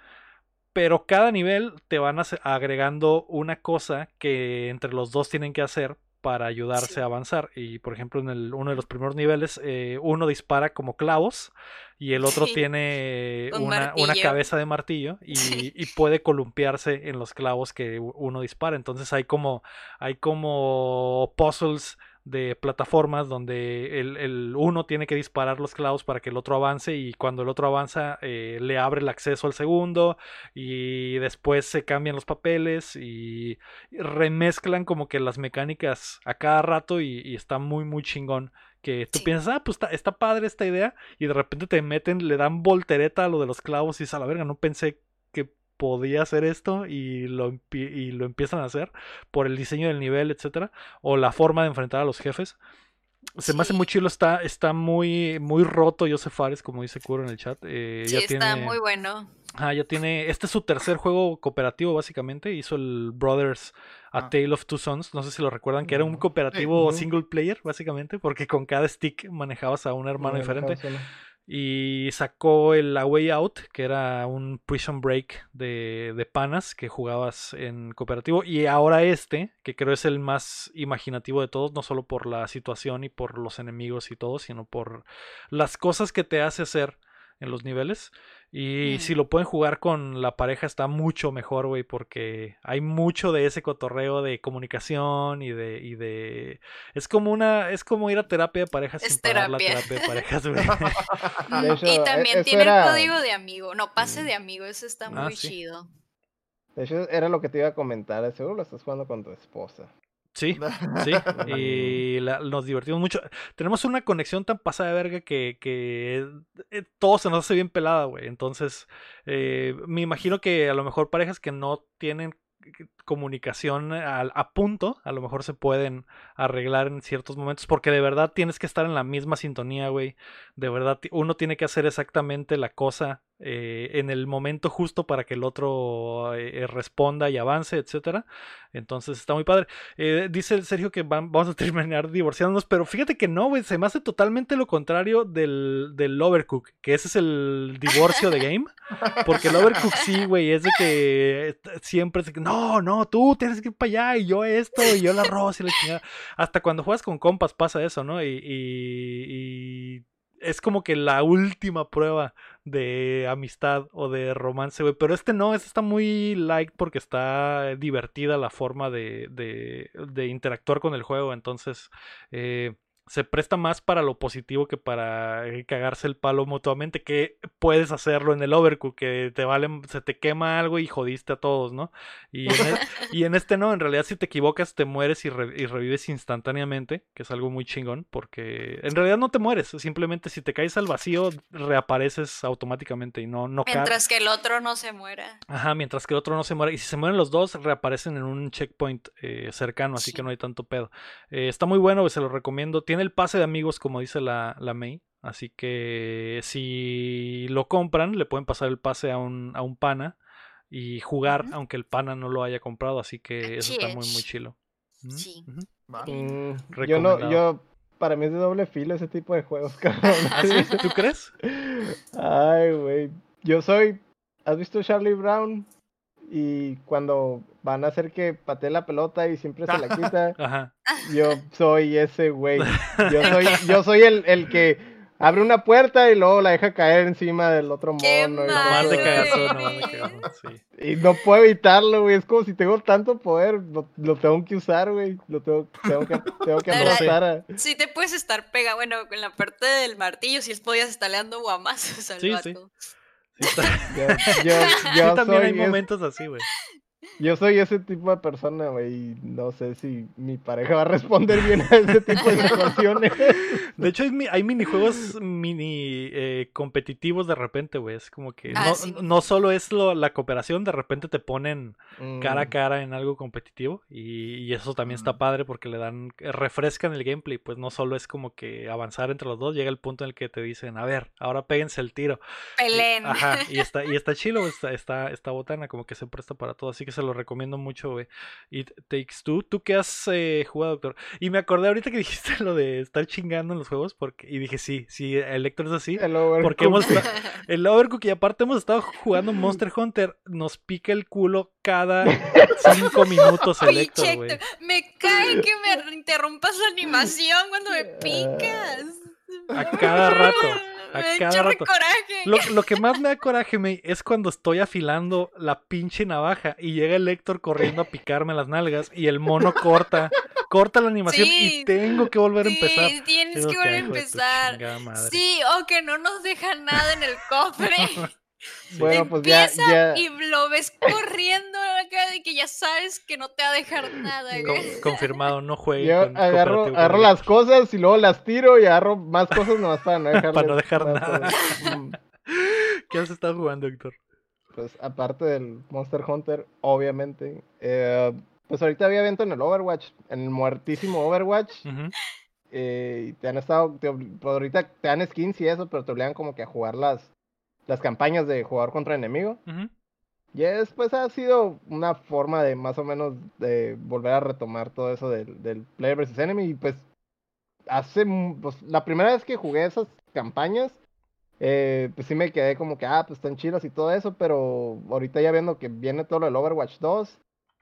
Pero cada nivel te van agregando una cosa que entre los dos tienen que hacer para ayudarse a avanzar. Y por ejemplo, en el, uno de los primeros niveles, eh, uno dispara como clavos y el otro tiene una, una, cabeza de martillo y, y, puede columpiarse en los clavos que uno dispara. Entonces hay como, hay como puzzles de plataformas donde el, uno tiene que disparar los clavos para que el otro avance y cuando el otro avanza eh, le abre el acceso al segundo y después se cambian los papeles y remezclan como que las mecánicas a cada rato y, está muy muy chingón que tú piensas, ah, pues está, está, padre esta idea y de repente te meten, le dan voltereta a lo de los clavos y dices, a la verga, no pensé podía hacer esto y lo, y lo empiezan a hacer por el diseño del nivel, etcétera, o la forma de enfrentar a los jefes. Se me hace muy chido, está, está muy, muy roto Joseph Fares, como dice Kuro en el chat. Eh, sí, está muy bueno. Ah, ya tiene. Este es su tercer juego cooperativo, básicamente. Hizo el Brothers A ah. Tale of Two Sons. No sé si lo recuerdan, que era un cooperativo single player, básicamente, porque con cada stick manejabas a un hermano diferente y sacó el A Way Out, que era un Prison Break de, de, panas que jugabas en cooperativo. Y ahora este, que creo es el más imaginativo de todos, no solo por la situación y por los enemigos y todo, sino por las cosas que te hace hacer en los niveles. Y si lo pueden jugar con la pareja está mucho mejor, güey, porque hay mucho de ese cotorreo de comunicación y de, y de... Es como una, es como ir a terapia de parejas sin pagar la terapia de parejas, güey. y también e, tiene el código de amigo, no, pase de amigo, eso está ah, muy chido. De hecho, era lo que te iba a comentar, seguro lo estás jugando con tu esposa. Sí, sí, y nos divertimos mucho. Tenemos una conexión tan pasada de verga que, que eh, todo se nos hace bien pelada, güey. Entonces, eh, me imagino que a lo mejor parejas que no tienen comunicación a, punto, a lo mejor se pueden arreglar en ciertos momentos, porque de verdad tienes que estar en la misma sintonía, güey. De verdad, uno tiene que hacer exactamente la cosa eh, en el momento justo para que el otro eh, responda y avance, etcétera. Entonces está muy padre. Eh, dice Sergio que vamos a terminar divorciándonos, pero fíjate que no, güey, se me hace totalmente lo contrario del, del Overcook, que ese es el divorcio de game. Porque el Overcook sí, güey, es de que siempre es de que no, no, tú tienes que ir para allá y yo esto y yo el arroz y la chingada. Hasta cuando juegas con compas pasa eso, ¿no? y es como que la última prueba de amistad o de romance, güey. Pero este no, este está muy light porque está divertida la forma de, de, de interactuar con el juego. Entonces, eh, se presta más para lo positivo que para eh, cagarse el palo mutuamente, que puedes hacerlo en el Overcook, que te vale, se te quema algo y jodiste a todos, ¿no? Y en, e, y en este no, en realidad si te equivocas te mueres y, revives instantáneamente, que es algo muy chingón, porque en realidad no te mueres, simplemente si te caes al vacío reapareces automáticamente y no, no Mientras que el otro no se muera. Ajá, mientras que el otro no se muera. Y si se mueren los dos, reaparecen en un checkpoint eh, cercano, así que no hay tanto pedo. Eh, está muy bueno, se lo recomiendo. Tiene el pase de amigos, como dice la, la May. Así que si lo compran, le pueden pasar el pase a un, a un pana y jugar, aunque el pana no lo haya comprado. Así que eso está muy, muy chilo. Sí. Mm, yo no, yo, para mí es de doble filo ese tipo de juegos, cabrón. ¿Ah, ¿Tú crees? Ay, güey. Yo soy. ¿Has visto Charlie Brown? Y cuando van a hacer que patee la pelota y siempre se la quita, yo soy ese güey. Yo soy, yo soy el, el, que abre una puerta y luego la deja caer encima del otro mono. Y, no puedo evitarlo, güey. Es como si tengo tanto poder, lo, tengo que usar, güey. Lo tengo, tengo que, tengo que a... Sí te puedes estar pega, bueno, con la parte del martillo, si es podías estar dando guamazos al sí, Sí yo, también hay momentos así, güey. Yo soy ese tipo de persona, güey, y no sé si mi pareja va a responder bien a ese tipo de situaciones. De hecho, hay, minijuegos mini eh, competitivos de repente, güey. Es como que ah, no, solo es la cooperación, de repente te ponen cara a mm. cara en algo competitivo. Y, eso también está mm. padre porque le dan, refrescan el gameplay. Pues no solo es como que avanzar entre los dos, llega el punto en el que te dicen, a ver, ahora péguense el tiro. Pelén. Ajá, y está, y está chilo, está, está, está botana, como que se presta para todo. Así que se lo recomiendo mucho, güey. Y Takes Two, ¿tú qué has eh, jugado, doctor? Y me acordé ahorita que dijiste lo de estar chingando en los juegos, porque, y dije, sí, sí, el Héctor es así. El porque hemos el Overcook y aparte hemos estado jugando Monster Hunter, nos pica el culo cada cinco minutos el Héctor, güey. Me cae que me interrumpas la animación cuando me picas. A cada rato. A cada rato. Lo, lo, que más me da coraje, me, es cuando estoy afilando la pinche navaja y llega el Héctor corriendo a picarme las nalgas y el mono corta, corta la animación y tengo que volver a empezar. Sí, tienes que volver a empezar. Sí, o que no nos dejan nada en el cofre. Bueno, pues ya, ya, Y lo ves corriendo acá de que ya sabes que no te va a dejar nada. confirmado, no juegue. Yo agarro, agarro las cosas y luego las tiro y agarro más cosas nomás para no dejar, para no dejar nada. ¿Qué has estado jugando, Héctor? Pues aparte del Monster Hunter, obviamente. Eh, pues ahorita había evento en el Overwatch, en el muertísimo Overwatch. Eh, y te han estado, pues ahorita te dan skins y eso, pero te obligan como que a jugar las, las campañas de jugador contra enemigo. Y después ha sido una forma de más o menos de volver a retomar todo eso del, del player versus enemy. Y pues hace pues, la primera vez que jugué esas campañas, eh, pues sí me quedé como que, ah, pues están chidas y todo eso, pero ahorita ya viendo que viene todo lo del Overwatch 2,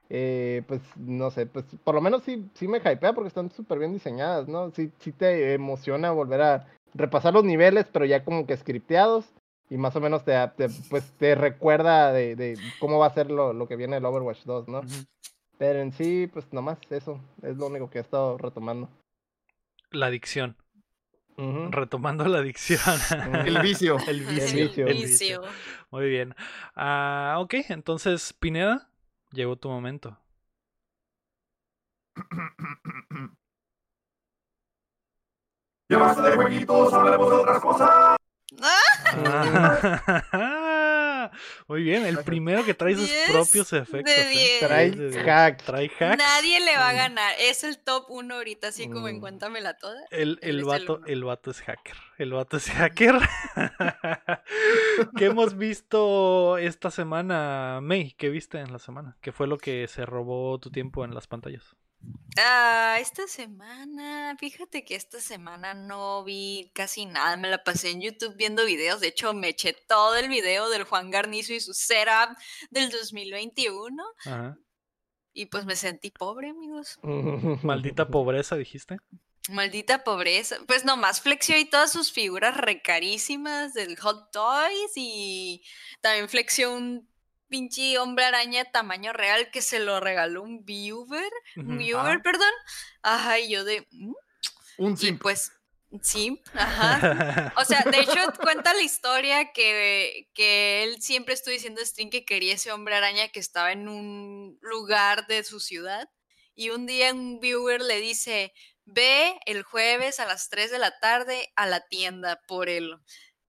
eh, pues no sé, pues por lo menos sí, sí me hypea porque están súper bien diseñadas, ¿no? Sí, sí te emociona volver a repasar los niveles, pero ya como que scripteados y más o menos te, pues, te recuerda de, cómo va a ser lo, que viene el Overwatch 2, ¿no? Pero en sí, pues nomás eso es lo único que he estado retomando. La adicción. Retomando la adicción. el vicio. El vicio. El vicio. Muy bien. Ah, ok, entonces, Pineda, llegó tu momento. Ya basta de jueguitos, hablemos de otras cosas. Muy bien, el primero que trae sus propios efectos. ¿eh? Trae hack. Trae hack. Nadie le va a ganar. Es el top uno ahorita, así como en mm. Cuéntamela toda. El, el, vato, el, vato es hacker. El vato es hacker. ¿Qué hemos visto esta semana, May? ¿Qué viste en la semana? ¿Qué fue lo que se robó tu tiempo en las pantallas? Ah, esta semana, fíjate que esta semana no vi casi nada, me la pasé en YouTube viendo videos, de hecho me eché todo el video del Juan Garnizo y su setup del 2021 y pues me sentí pobre, amigos. Maldita pobreza, dijiste. Maldita pobreza. Pues nomás flexió y todas sus figuras recarísimas del Hot Toys y también flexió un pinche hombre araña tamaño real que se lo regaló un viewer, un viewer, perdón. Ajá, y yo de... Mm". Un simp. Y pues, sí, ajá. O sea, de hecho cuenta la historia que, que él siempre estuvo diciendo a String que quería ese hombre araña que estaba en un lugar de su ciudad. Y un día un viewer le dice, ve el jueves a las 3 de la tarde a la tienda por el,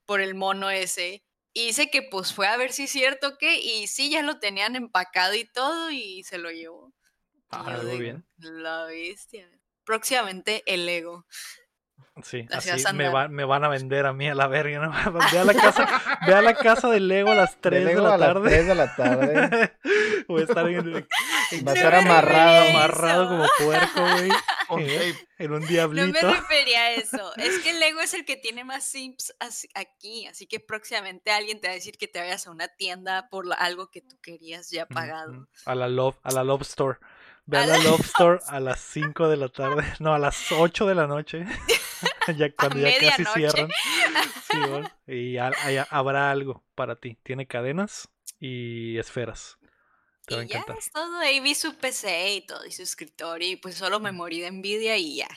por el mono ese. Y dice que pues fue a ver si es cierto que, y sí, ya lo tenían empacado y todo, y se lo llevó. Ah, muy bien. La bestia. Próximamente el ego. Sí, así, me, me, van a vender a mí a la verga, ¿no? Ve a la casa, ve a la casa del Lego a las 3 de, la tarde. 3 de la tarde. Voy a estar en, Va a estar amarrado. Amarrado como puerco, güey. En un diablito. No me refería a eso. Es que el Lego es el que tiene más simps aquí. Así que próximamente alguien te va a decir que te vayas a una tienda por algo que tú querías ya pagado. A la Love, a la Love Store. Ve a la Love Store a las 5 de la tarde. No, a las 8 de la noche. ya cuando ya casi cierran. y habrá algo para ti. Tiene cadenas y esferas. Y ya es todo. Ahí vi su PC y todo, y su escritorio, y pues solo me morí de envidia y ya.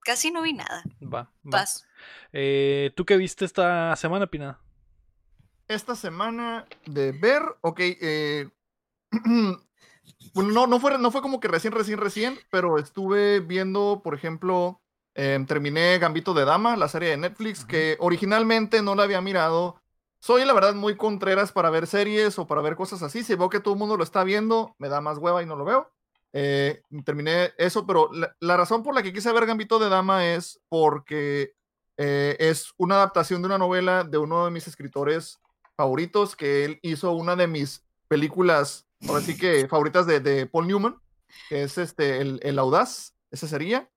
Casi no vi nada. Va, va. Eh, ¿Tú qué viste esta semana, Pina? Esta semana de ver, ok, eh, no, no, fue, no fue como que recién, recién, recién, pero estuve viendo, por ejemplo, Em, terminé Gambito de Dama, la serie de Netflix, que originalmente no la había mirado. Soy, la verdad, muy contreras para ver series o para ver cosas así. Si veo que todo el mundo lo está viendo, me da más hueva y no lo veo. Eh, terminé eso, pero la, razón por la que quise ver Gambito de Dama es porque eh, es una adaptación de una novela de uno de mis escritores favoritos, que él hizo una de mis películas, ahora sí que favoritas de, Paul Newman, que es este, el, el Audaz, ese sería.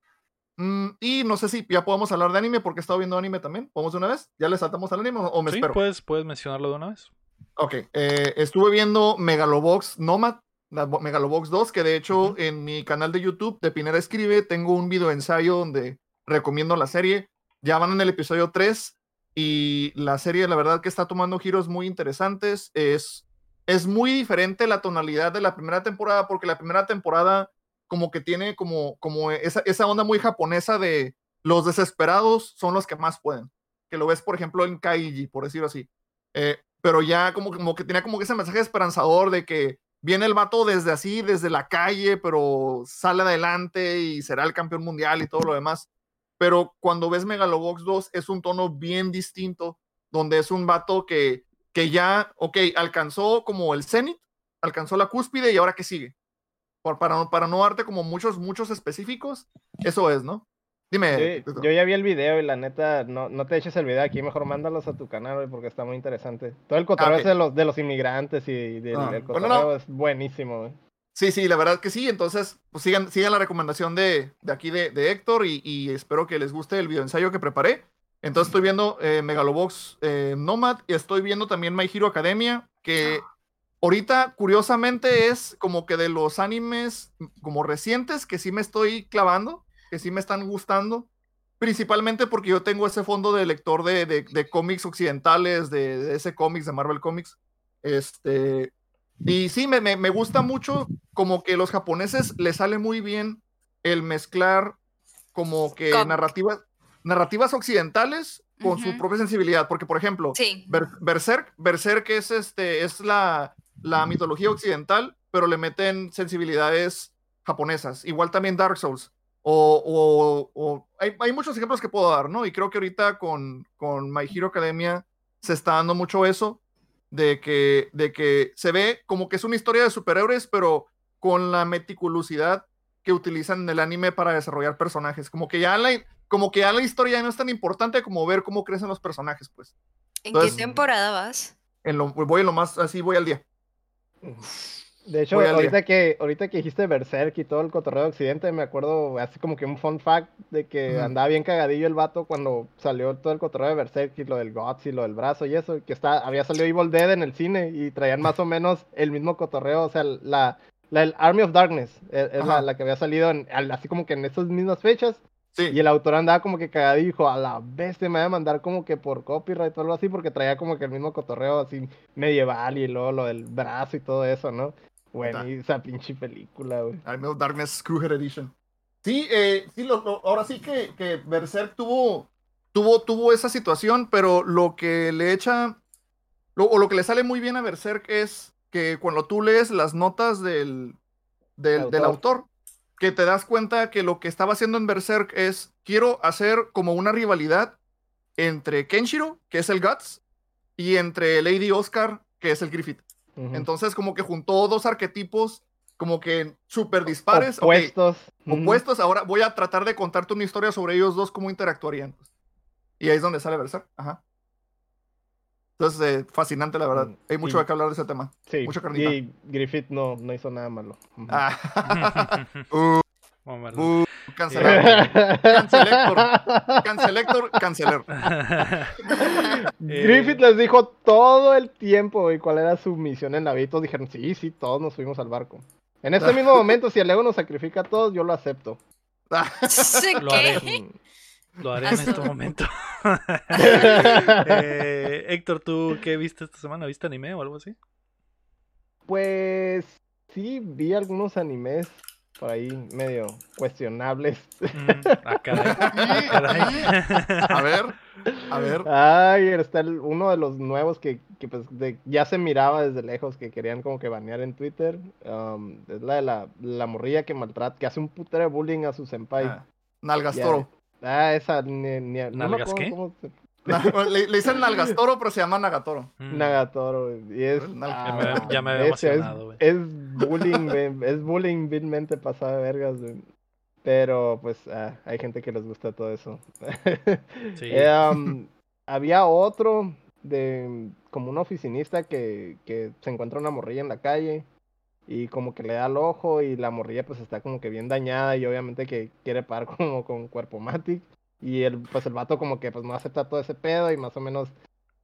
Mm, y no sé si ya podemos hablar de anime porque he estado viendo anime también. ¿Podemos de una vez? ¿Ya le saltamos al anime o me sí, espero? Puedes, puedes mencionarlo de una vez. Ok. Eh, estuve viendo Megalobox Nomad, Megalobox 2, que de hecho en mi canal de YouTube de Pinera Escribe tengo un video ensayo donde recomiendo la serie. Ya van en el episodio 3 y la serie, la verdad, que está tomando giros muy interesantes. Es, es muy diferente la tonalidad de la primera temporada porque la primera temporada como que tiene como, como esa, esa onda muy japonesa de los desesperados son los que más pueden. Que lo ves, por ejemplo, en Kaiji, por decirlo así. Eh, pero ya como, como que tenía como ese mensaje esperanzador de que viene el vato desde así, desde la calle, pero sale adelante y será el campeón mundial y todo lo demás. Pero cuando ves Megalobox 2 es un tono bien distinto, donde es un vato que, que ya, ok, alcanzó como el cenit, alcanzó la cúspide y ahora qué sigue para, para no darte como muchos, muchos específicos, eso es, ¿no? Dime. yo ya vi el video y la neta, no, no te eches el video aquí, mejor mándalos a tu canal, porque está muy interesante. Todo el cotorreo ah, de, los, de los inmigrantes y del, ah, cotorreo es buenísimo. Sí, sí, la verdad que sí. Entonces, pues sigan, sigan la recomendación de, de aquí de, de Héctor y, y, espero que les guste el video ensayo que preparé. Entonces estoy viendo eh, Megalobox eh, Nomad y estoy viendo también My Hero Academia, que Ahorita, curiosamente, es como que de los animes como recientes que sí me estoy clavando, que sí me están gustando, principalmente porque yo tengo ese fondo de lector de, de, cómics occidentales, de, ese cómics, de Marvel Comics. Este, y sí, me, me, gusta mucho como que los japoneses les sale muy bien el mezclar como que narrativas, narrativas occidentales con su propia sensibilidad, porque por ejemplo, Berserk, Berserk es, este, es la, la mitología occidental, pero le meten sensibilidades japonesas. Igual también Dark Souls. O, o, hay, hay, muchos ejemplos que puedo dar, ¿no? Y creo que ahorita con, con My Hero Academia se está dando mucho eso, de que, de que se ve como que es una historia de superhéroes, pero con la meticulosidad que utilizan en el anime para desarrollar personajes. Como que ya la, como que ya la historia no es tan importante como ver cómo crecen los personajes, pues. ¿En qué temporada vas? En lo, voy en lo más, así voy al día. De hecho, ahorita que, ahorita que dijiste Berserk y todo el cotorreo de Occidente, me acuerdo así como que un fun fact de que andaba bien cagadillo el vato cuando salió todo el cotorreo de Berserk y lo del Guts y lo del brazo y eso, que está, había salido Evil Dead en el cine y traían más o menos el mismo cotorreo, o sea, la, la el Army of Darkness e, es, la, que había salido así como que en esas mismas fechas. Y el autor andaba como que cagadillo y dijo, a la bestia me va a mandar como que por copyright o algo así, porque traía como que el mismo cotorreo así medieval y luego lo del brazo y todo eso, ¿no? Bueno, y esa pinche película, güey. of Darkness Screwhead Edition. Sí, eh, sí lo, ahora sí que, que Berserk tuvo, tuvo, tuvo esa situación, pero lo que le echa, o lo que le sale muy bien a Berserk es que cuando tú lees las notas del, del, del autor, que te das cuenta que lo que estaba haciendo en Berserk es, quiero hacer como una rivalidad entre Kenshiro, que es el Guts, y entre Lady Oscar, que es el Griffith. Entonces, como que juntó dos arquetipos como que súper dispares. Opuestos. Opuestos. Ahora voy a tratar de contarte una historia sobre ellos dos, cómo interactuarían. Y ahí es donde sale Berserk. Ajá. Entonces, eh, fascinante, la verdad. Mm, Hay mucho de que hablar de ese tema. Sí. Mucha Y Griffith no, no hizo nada malo. Ah. uh, uh, cancelar. Cancelector. Cancelector, canceler. Griffith les dijo todo el tiempo y cuál era su misión en la vida. Y todos dijeron, sí, sí, todos nos fuimos al barco. En este mismo momento, si el ego nos sacrifica a todos, yo lo acepto. lo haré. Lo haré en este momento. Eh, Héctor, ¿tú qué viste esta semana? ¿Viste anime o algo así? Pues sí, vi algunos animes por ahí medio cuestionables. Mm, ah, ah, a ver, a ver. Ay, está uno de los nuevos que, que pues ya se miraba desde lejos que querían como que banear en Twitter. Um, es la de la, la morrilla que maltrata, que hace un putero de bullying a su senpai. Ah, Nalgastoro. Ah, esa ni, ¿Nalgas qué? le, dicen Nalgastoro, pero se llama Nagatoro. Mm. Nagatoro, y es. ya me, había emocionado, es, es, bullying, es bullying vilmente pasada de vergas, Pero pues ah, hay gente que les gusta todo eso. Sí. Eh, um, había otro de como un oficinista que, que se encuentra una morrilla en la calle y como que le da el ojo y la morrilla pues está como que bien dañada y obviamente que quiere parar como con cuerpo matic y el pues el vato como que pues no acepta todo ese pedo y más o menos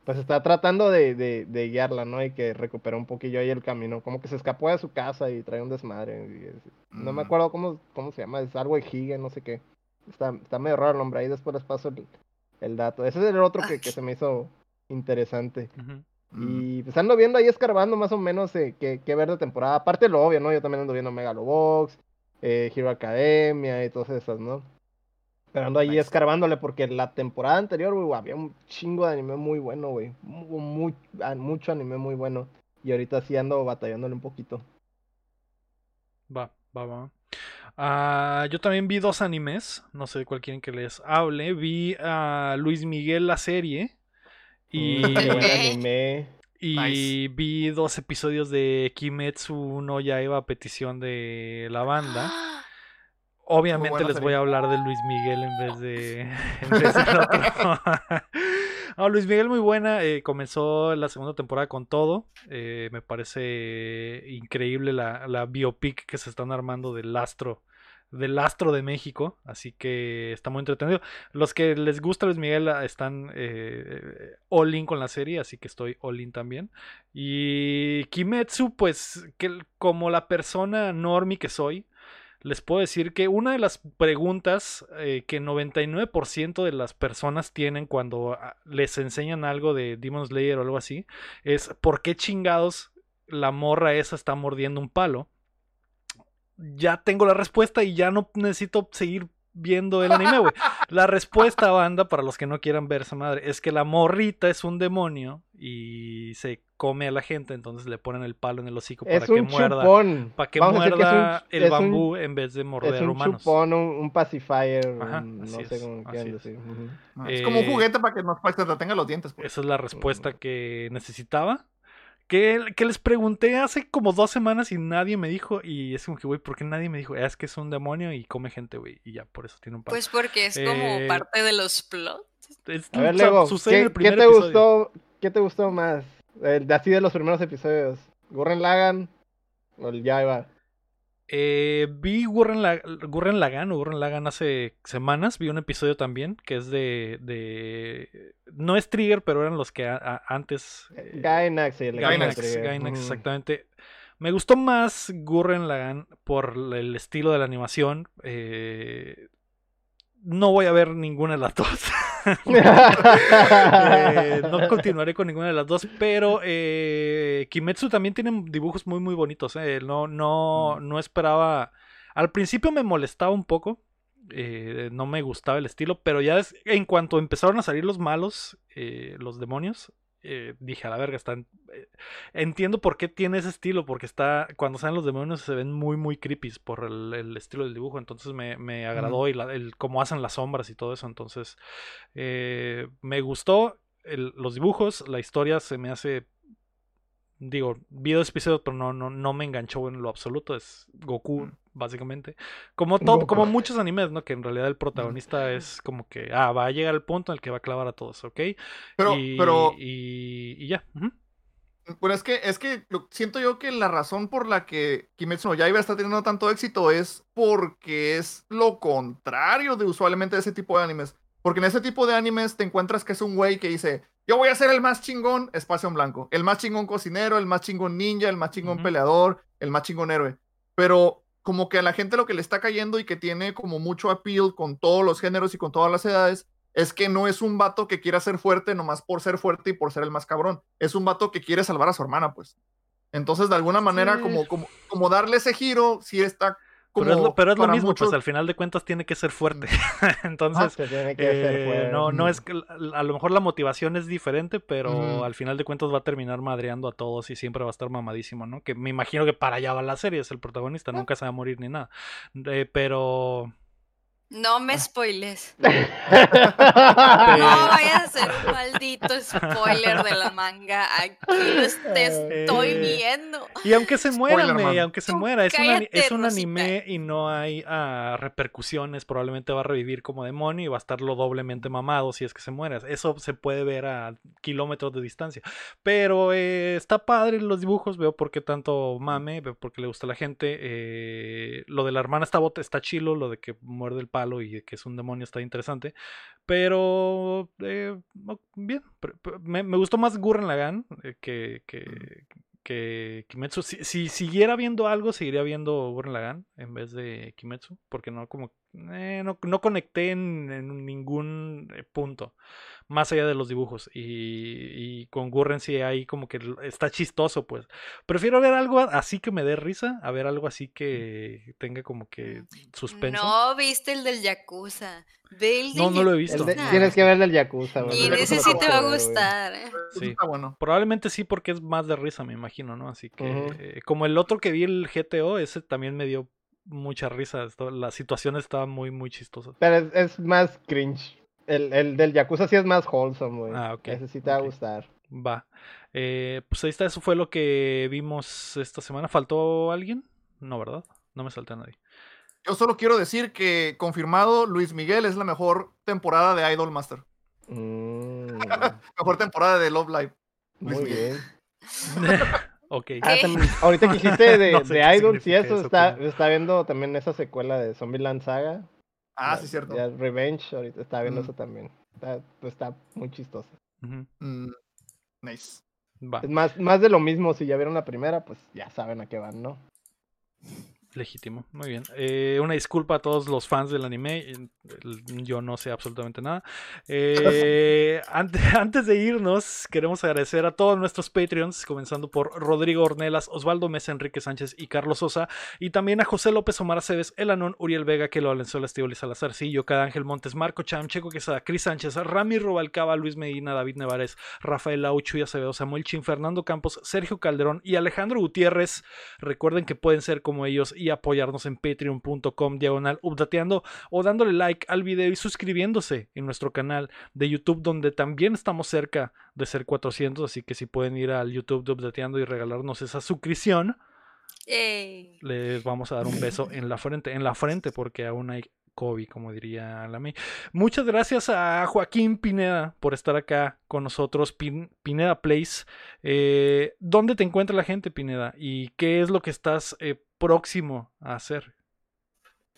pues está tratando de, de, de guiarla, ¿no? Y que recupera un poquillo ahí el camino, como que se escapó de su casa y trae un desmadre. No me mm. acuerdo cómo, cómo se llama, es algo de Higue, no sé qué. Está, está medio raro el nombre, ahí después les paso el, el dato. Ese es el otro que, que se me hizo interesante. Y pues ando viendo ahí escarbando más o menos eh, qué, ver de temporada. Aparte lo obvio, ¿no? Yo también ando viendo Megalobox, eh, Hero Academia y todas esas, ¿no? Pero ando ahí escarbándole porque la temporada anterior, güey, había un chingo de anime muy bueno, güey. mucho anime muy bueno. Y ahorita sí ando batallándole un poquito. Va, va, va. Ah, yo también vi dos animes, no sé cuál quieren que les hable. Vi a Luis Miguel la serie y, y vi dos episodios de Kimetsu no Yaiba a petición de la banda. Obviamente les voy a hablar de Luis Miguel en vez de, en vez Luis Miguel muy buena. Eh, comenzó la segunda temporada con todo. Eh, me parece increíble la, la biopic que se están armando del astro del astro de México, así que está muy entretenido. Los que les gusta Luis Miguel ah, están eh, all in con la serie, así que estoy all in también. Y Kimetsu, pues que como la persona normi que soy, les puedo decir que una de las preguntas eh, que 99% de las personas tienen cuando ah, les enseñan algo de Demon Slayer o algo así es ¿por qué chingados la morra esa está mordiendo un palo? Ya tengo la respuesta y ya no necesito seguir viendo el anime, güey. La respuesta, banda, para los que no quieran ver esa madre, es que la morrita es un demonio y se come a la gente, entonces le ponen el palo en el hocico para que muerda, para que muerda el bambú en vez de morder es un humanos. Chupón, un, pacifier, no sé cómo quieran decir. es como un eh, juguete para que no tenga los dientes. Pues. Esa es la respuesta que necesitaba. Que, que, les pregunté hace como dos semanas y nadie me dijo. Y es como que, güey, ¿por qué nadie me dijo? Es que es un demonio y come gente, güey. Y ya, por eso tiene un palo. Pues porque es como eh, parte de los plots. a ver, Lego, ¿qué, ¿qué, te gustó, ¿qué te gustó más? de así de los primeros episodios. ¿Gurren Lagan o el Jaiba? Eh, vi Gurren, Lagan o Gurren Lagan hace semanas, vi un episodio también que es de... de no es Trigger, pero eran los que antes... Eh, Gainax, Gainax, exactamente. Me gustó más Gurren Lagan por el estilo de la animación. Eh, no voy a ver ninguna de las dos. Eh, no continuaré con ninguna de las dos, pero eh, Kimetsu también tiene dibujos muy muy bonitos. Eh. No, no, mm. no esperaba. Al principio me molestaba un poco. Eh, no me gustaba el estilo, pero ya en cuanto empezaron a salir los malos, los demonios, eh, dije a la verga, están. Eh, entiendo por qué tiene ese estilo, porque está. Cuando salen los demonios se ven muy, muy creepy por el, estilo del dibujo. Entonces me, me agradó y el, cómo hacen las sombras y todo eso. Entonces eh, me gustó los dibujos, la historia se me hace. Digo, vi dos episodios, pero no, no, no me enganchó en lo absoluto. Es Goku básicamente. Como todo, como muchos animes, ¿no? Que en realidad el protagonista es como que, ah, va a llegar al punto en el que va a clavar a todos, ¿ok? Pero, y, pero... Y, ya. Bueno, es que, es que siento yo que la razón por la que Kimetsu no Yaiba está teniendo tanto éxito es porque es lo contrario de usualmente ese tipo de animes. Porque en ese tipo de animes te encuentras que es un güey que dice, yo voy a ser el más chingón, espacio en blanco. El más chingón cocinero, el más chingón ninja, el más chingón peleador, el más chingón héroe. Pero como que a la gente lo que le está cayendo y que tiene como mucho appeal con todos los géneros y con todas las edades es que no es un vato que quiera ser fuerte nomás por ser fuerte y por ser el más cabrón. Es un vato que quiere salvar a su hermana, pues. Entonces, de alguna manera, como, como, como darle ese giro, sí está pero es lo, mismo, pues al final de cuentas tiene que ser fuerte. Entonces, eh, no, no es que a lo mejor la motivación es diferente, pero al final de cuentas va a terminar madreando a todos y siempre va a estar mamadísimo, ¿no? Que me imagino que para allá va la serie, es el protagonista, nunca se va a morir ni nada. Eh, pero no me spoiles. no vayas a hacer un maldito spoiler de la manga. Aquí lo estoy viendo. Y aunque se muera, aunque se muera, es, es un anime y no hay ah, repercusiones. Probablemente va a revivir como demonio y va a estar lo doblemente mamado si es que se muere. Eso se puede ver a kilómetros de distancia. Pero eh, está padre los dibujos. Veo por qué tanto mame, veo por qué le gusta a la gente. Eh, lo de la hermana está, está chilo, lo de que muerde el y que es un demonio está interesante. Pero eh, bien, me, gustó más Gurren Lagann eh, que, que, que Kimetsu. Si, siguiera viendo algo, seguiría viendo Gurren Lagann en vez de Kimetsu, porque no como eh, no, no, conecté en, en ningún punto más allá de los dibujos. Y, con Gurren sí ahí como que está chistoso, pues. Prefiero ver algo así que me dé risa, a ver algo así que tenga como que suspenso. No, viste el del Yakuza. no, no lo he visto. tienes que ver el del Yakuza. Y ese sí te va a gustar. ¿eh? Sí. bueno. Probablemente sí porque es más de risa, me imagino, ¿no? Así que eh, como el otro que vi, el GTO, ese también me dio mucha risa. La situación estaba muy, muy chistosa. Pero es más cringe. El, el, del Yakuza sí es más wholesome, güey. Ah, ok. Ese sí te va a gustar. Va. Eh, pues ahí está, eso fue lo que vimos esta semana. ¿Faltó alguien? No, ¿verdad? No me salté a nadie. Yo solo quiero decir que, confirmado, Luis Miguel es la mejor temporada de Idol Master. Mm. mejor temporada de Love Live. Muy bien. ok. Ah, ahorita que dijiste de, de Idol, sí, eso, está, está viendo también esa secuela de Zombieland Saga. Ah, sí, cierto. Revenge, ahorita estaba viendo eso también. Está, pues, está muy chistoso. Mm, nice. Es más, más de lo mismo, si ya vieron la primera, pues ya saben a qué van, ¿no? Legítimo, muy bien. Eh, una disculpa a todos los fans del anime. Yo no sé absolutamente nada. Eh, antes, antes, de irnos, queremos agradecer a todos nuestros Patreons, comenzando por Rodrigo Ornelas, Osvaldo Mesa, Enrique Sánchez y Carlos Sosa. Y también a José López Omar Aceves, Elanón, Uriel Vega, que lo Valenzuela, Estíbal y Salazar, Sillo, Cada Ángel Montes, Marco Cham, Checo Quesada, Cris Sánchez, Rami Robalcaba, Luis Medina, David Nevares, Rafael Laucho y Acevedo, Samuel Chin, Fernando Campos, Sergio Calderón y Alejandro Gutiérrez. Recuerden que pueden ser como ellos y apoyarnos en patreon.com diagonal updateando o dándole like al video y suscribiéndose en nuestro canal de YouTube donde también estamos cerca de ser 400 así que si pueden ir al YouTube de updateando y regalarnos esa suscripción les vamos a dar un beso en la frente en la frente porque aún hay COVID, como diría la Muchas gracias a Joaquín Pineda por estar acá con nosotros, Pineda Place. Eh, ¿Dónde te encuentra la gente, Pineda? ¿Y qué es lo que estás eh, próximo a hacer?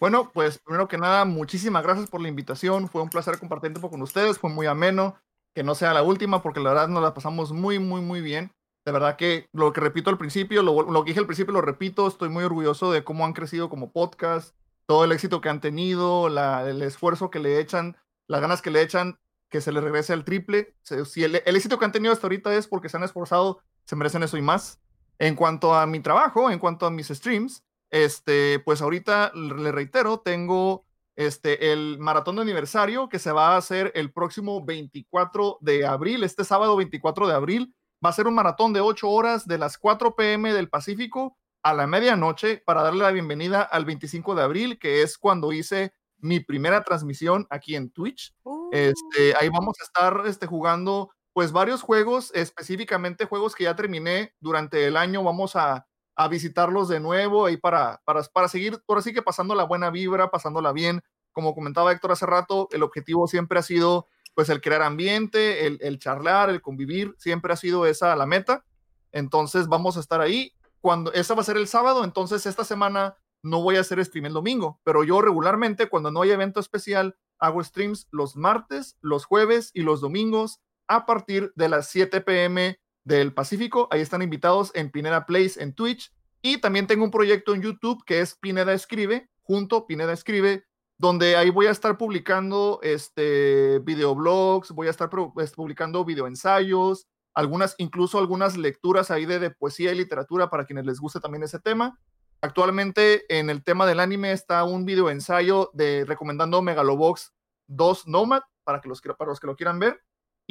Bueno, pues primero que nada, muchísimas gracias por la invitación. Fue un placer compartir tiempo con ustedes. Fue muy ameno. Que no sea la última, porque la verdad nos la pasamos muy, muy, muy bien. De verdad que lo que repito al principio, lo, lo que dije al principio lo repito. Estoy muy orgulloso de cómo han crecido como podcast, todo el éxito que han tenido, el esfuerzo que le echan, las ganas que le echan, que se les regrese al triple. Si el, el éxito que han tenido hasta ahorita es porque se han esforzado, se merecen eso y más. En cuanto a mi trabajo, en cuanto a mis streams, este, pues ahorita le reitero, tengo este, el maratón de aniversario que se va a hacer el próximo 24 de abril, este sábado 24 de abril. Va a ser un maratón de 8 horas de las 4 pm del Pacífico a la medianoche para darle la bienvenida al 25 de abril, que es cuando hice mi primera transmisión aquí en Twitch. Este, ahí uh. vamos a estar este, jugando pues varios juegos, específicamente juegos que ya terminé durante el año, vamos a, visitarlos de nuevo y para, para, para seguir, por sí que pasando la buena vibra, pasándola bien. Como comentaba Héctor hace rato, el objetivo siempre ha sido pues el crear ambiente, el, el charlar, el convivir, siempre ha sido esa la meta. Entonces vamos a estar ahí. Cuando esa va a ser el sábado, entonces esta semana no voy a hacer stream el domingo, pero yo regularmente cuando no hay evento especial hago streams los martes, los jueves y los domingos a partir de las 7 pm del Pacífico. Ahí están invitados en Pineda Place en Twitch. Y también tengo un proyecto en YouTube que es Pineda Escribe, junto Pineda Escribe, donde ahí voy a estar publicando este videoblogs, voy a estar pues, publicando videoensayos, algunas, incluso algunas lecturas ahí de, de, poesía y literatura para quienes les guste también ese tema. Actualmente en el tema del anime está un videoensayo de recomendando Megalobox 2 Nomad para, que los, para los que lo quieran ver.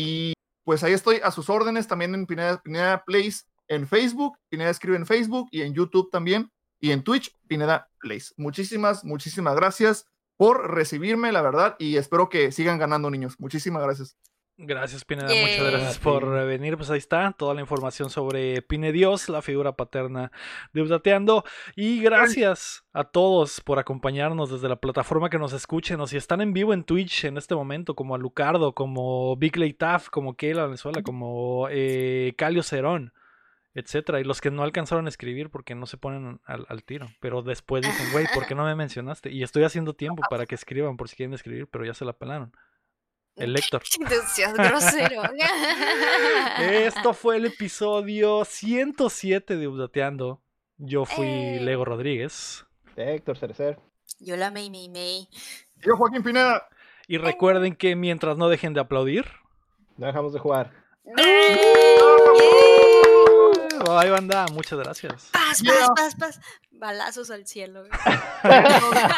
Y pues ahí estoy a sus órdenes también en Pineda, Pineda Place en Facebook, Pineda escribe en Facebook y en YouTube también y en Twitch, Pineda Place. Muchísimas, muchísimas gracias por recibirme, la verdad, y espero que sigan ganando niños. Muchísimas gracias. Gracias, Pineda. Muchas gracias por venir. Pues ahí está toda la información sobre Pine Dios, la figura paterna de Updateando. Y gracias a todos por acompañarnos desde la plataforma que nos escuchen. O si están en vivo en Twitch en este momento, como a Lucardo, como Big Lay Taff, como Keila Venezuela, como eh, Calio Cerón, etcétera. Y los que no alcanzaron a escribir porque no se ponen al, al tiro. Pero después dicen, güey, ¿por qué no me mencionaste? Y estoy haciendo tiempo para que escriban por si quieren escribir, pero ya se la pelaron. El lector. grosero. Esto fue el episodio 107 de Updateando. Yo fui eh. Lego Rodríguez. Héctor Cerecer. Yo la May May May. Yo Joaquín Pineda. Y recuerden que mientras no dejen de aplaudir, no dejamos de jugar. Bye, banda. Muchas gracias. Paz, paz, paz, paz. Balazos al cielo.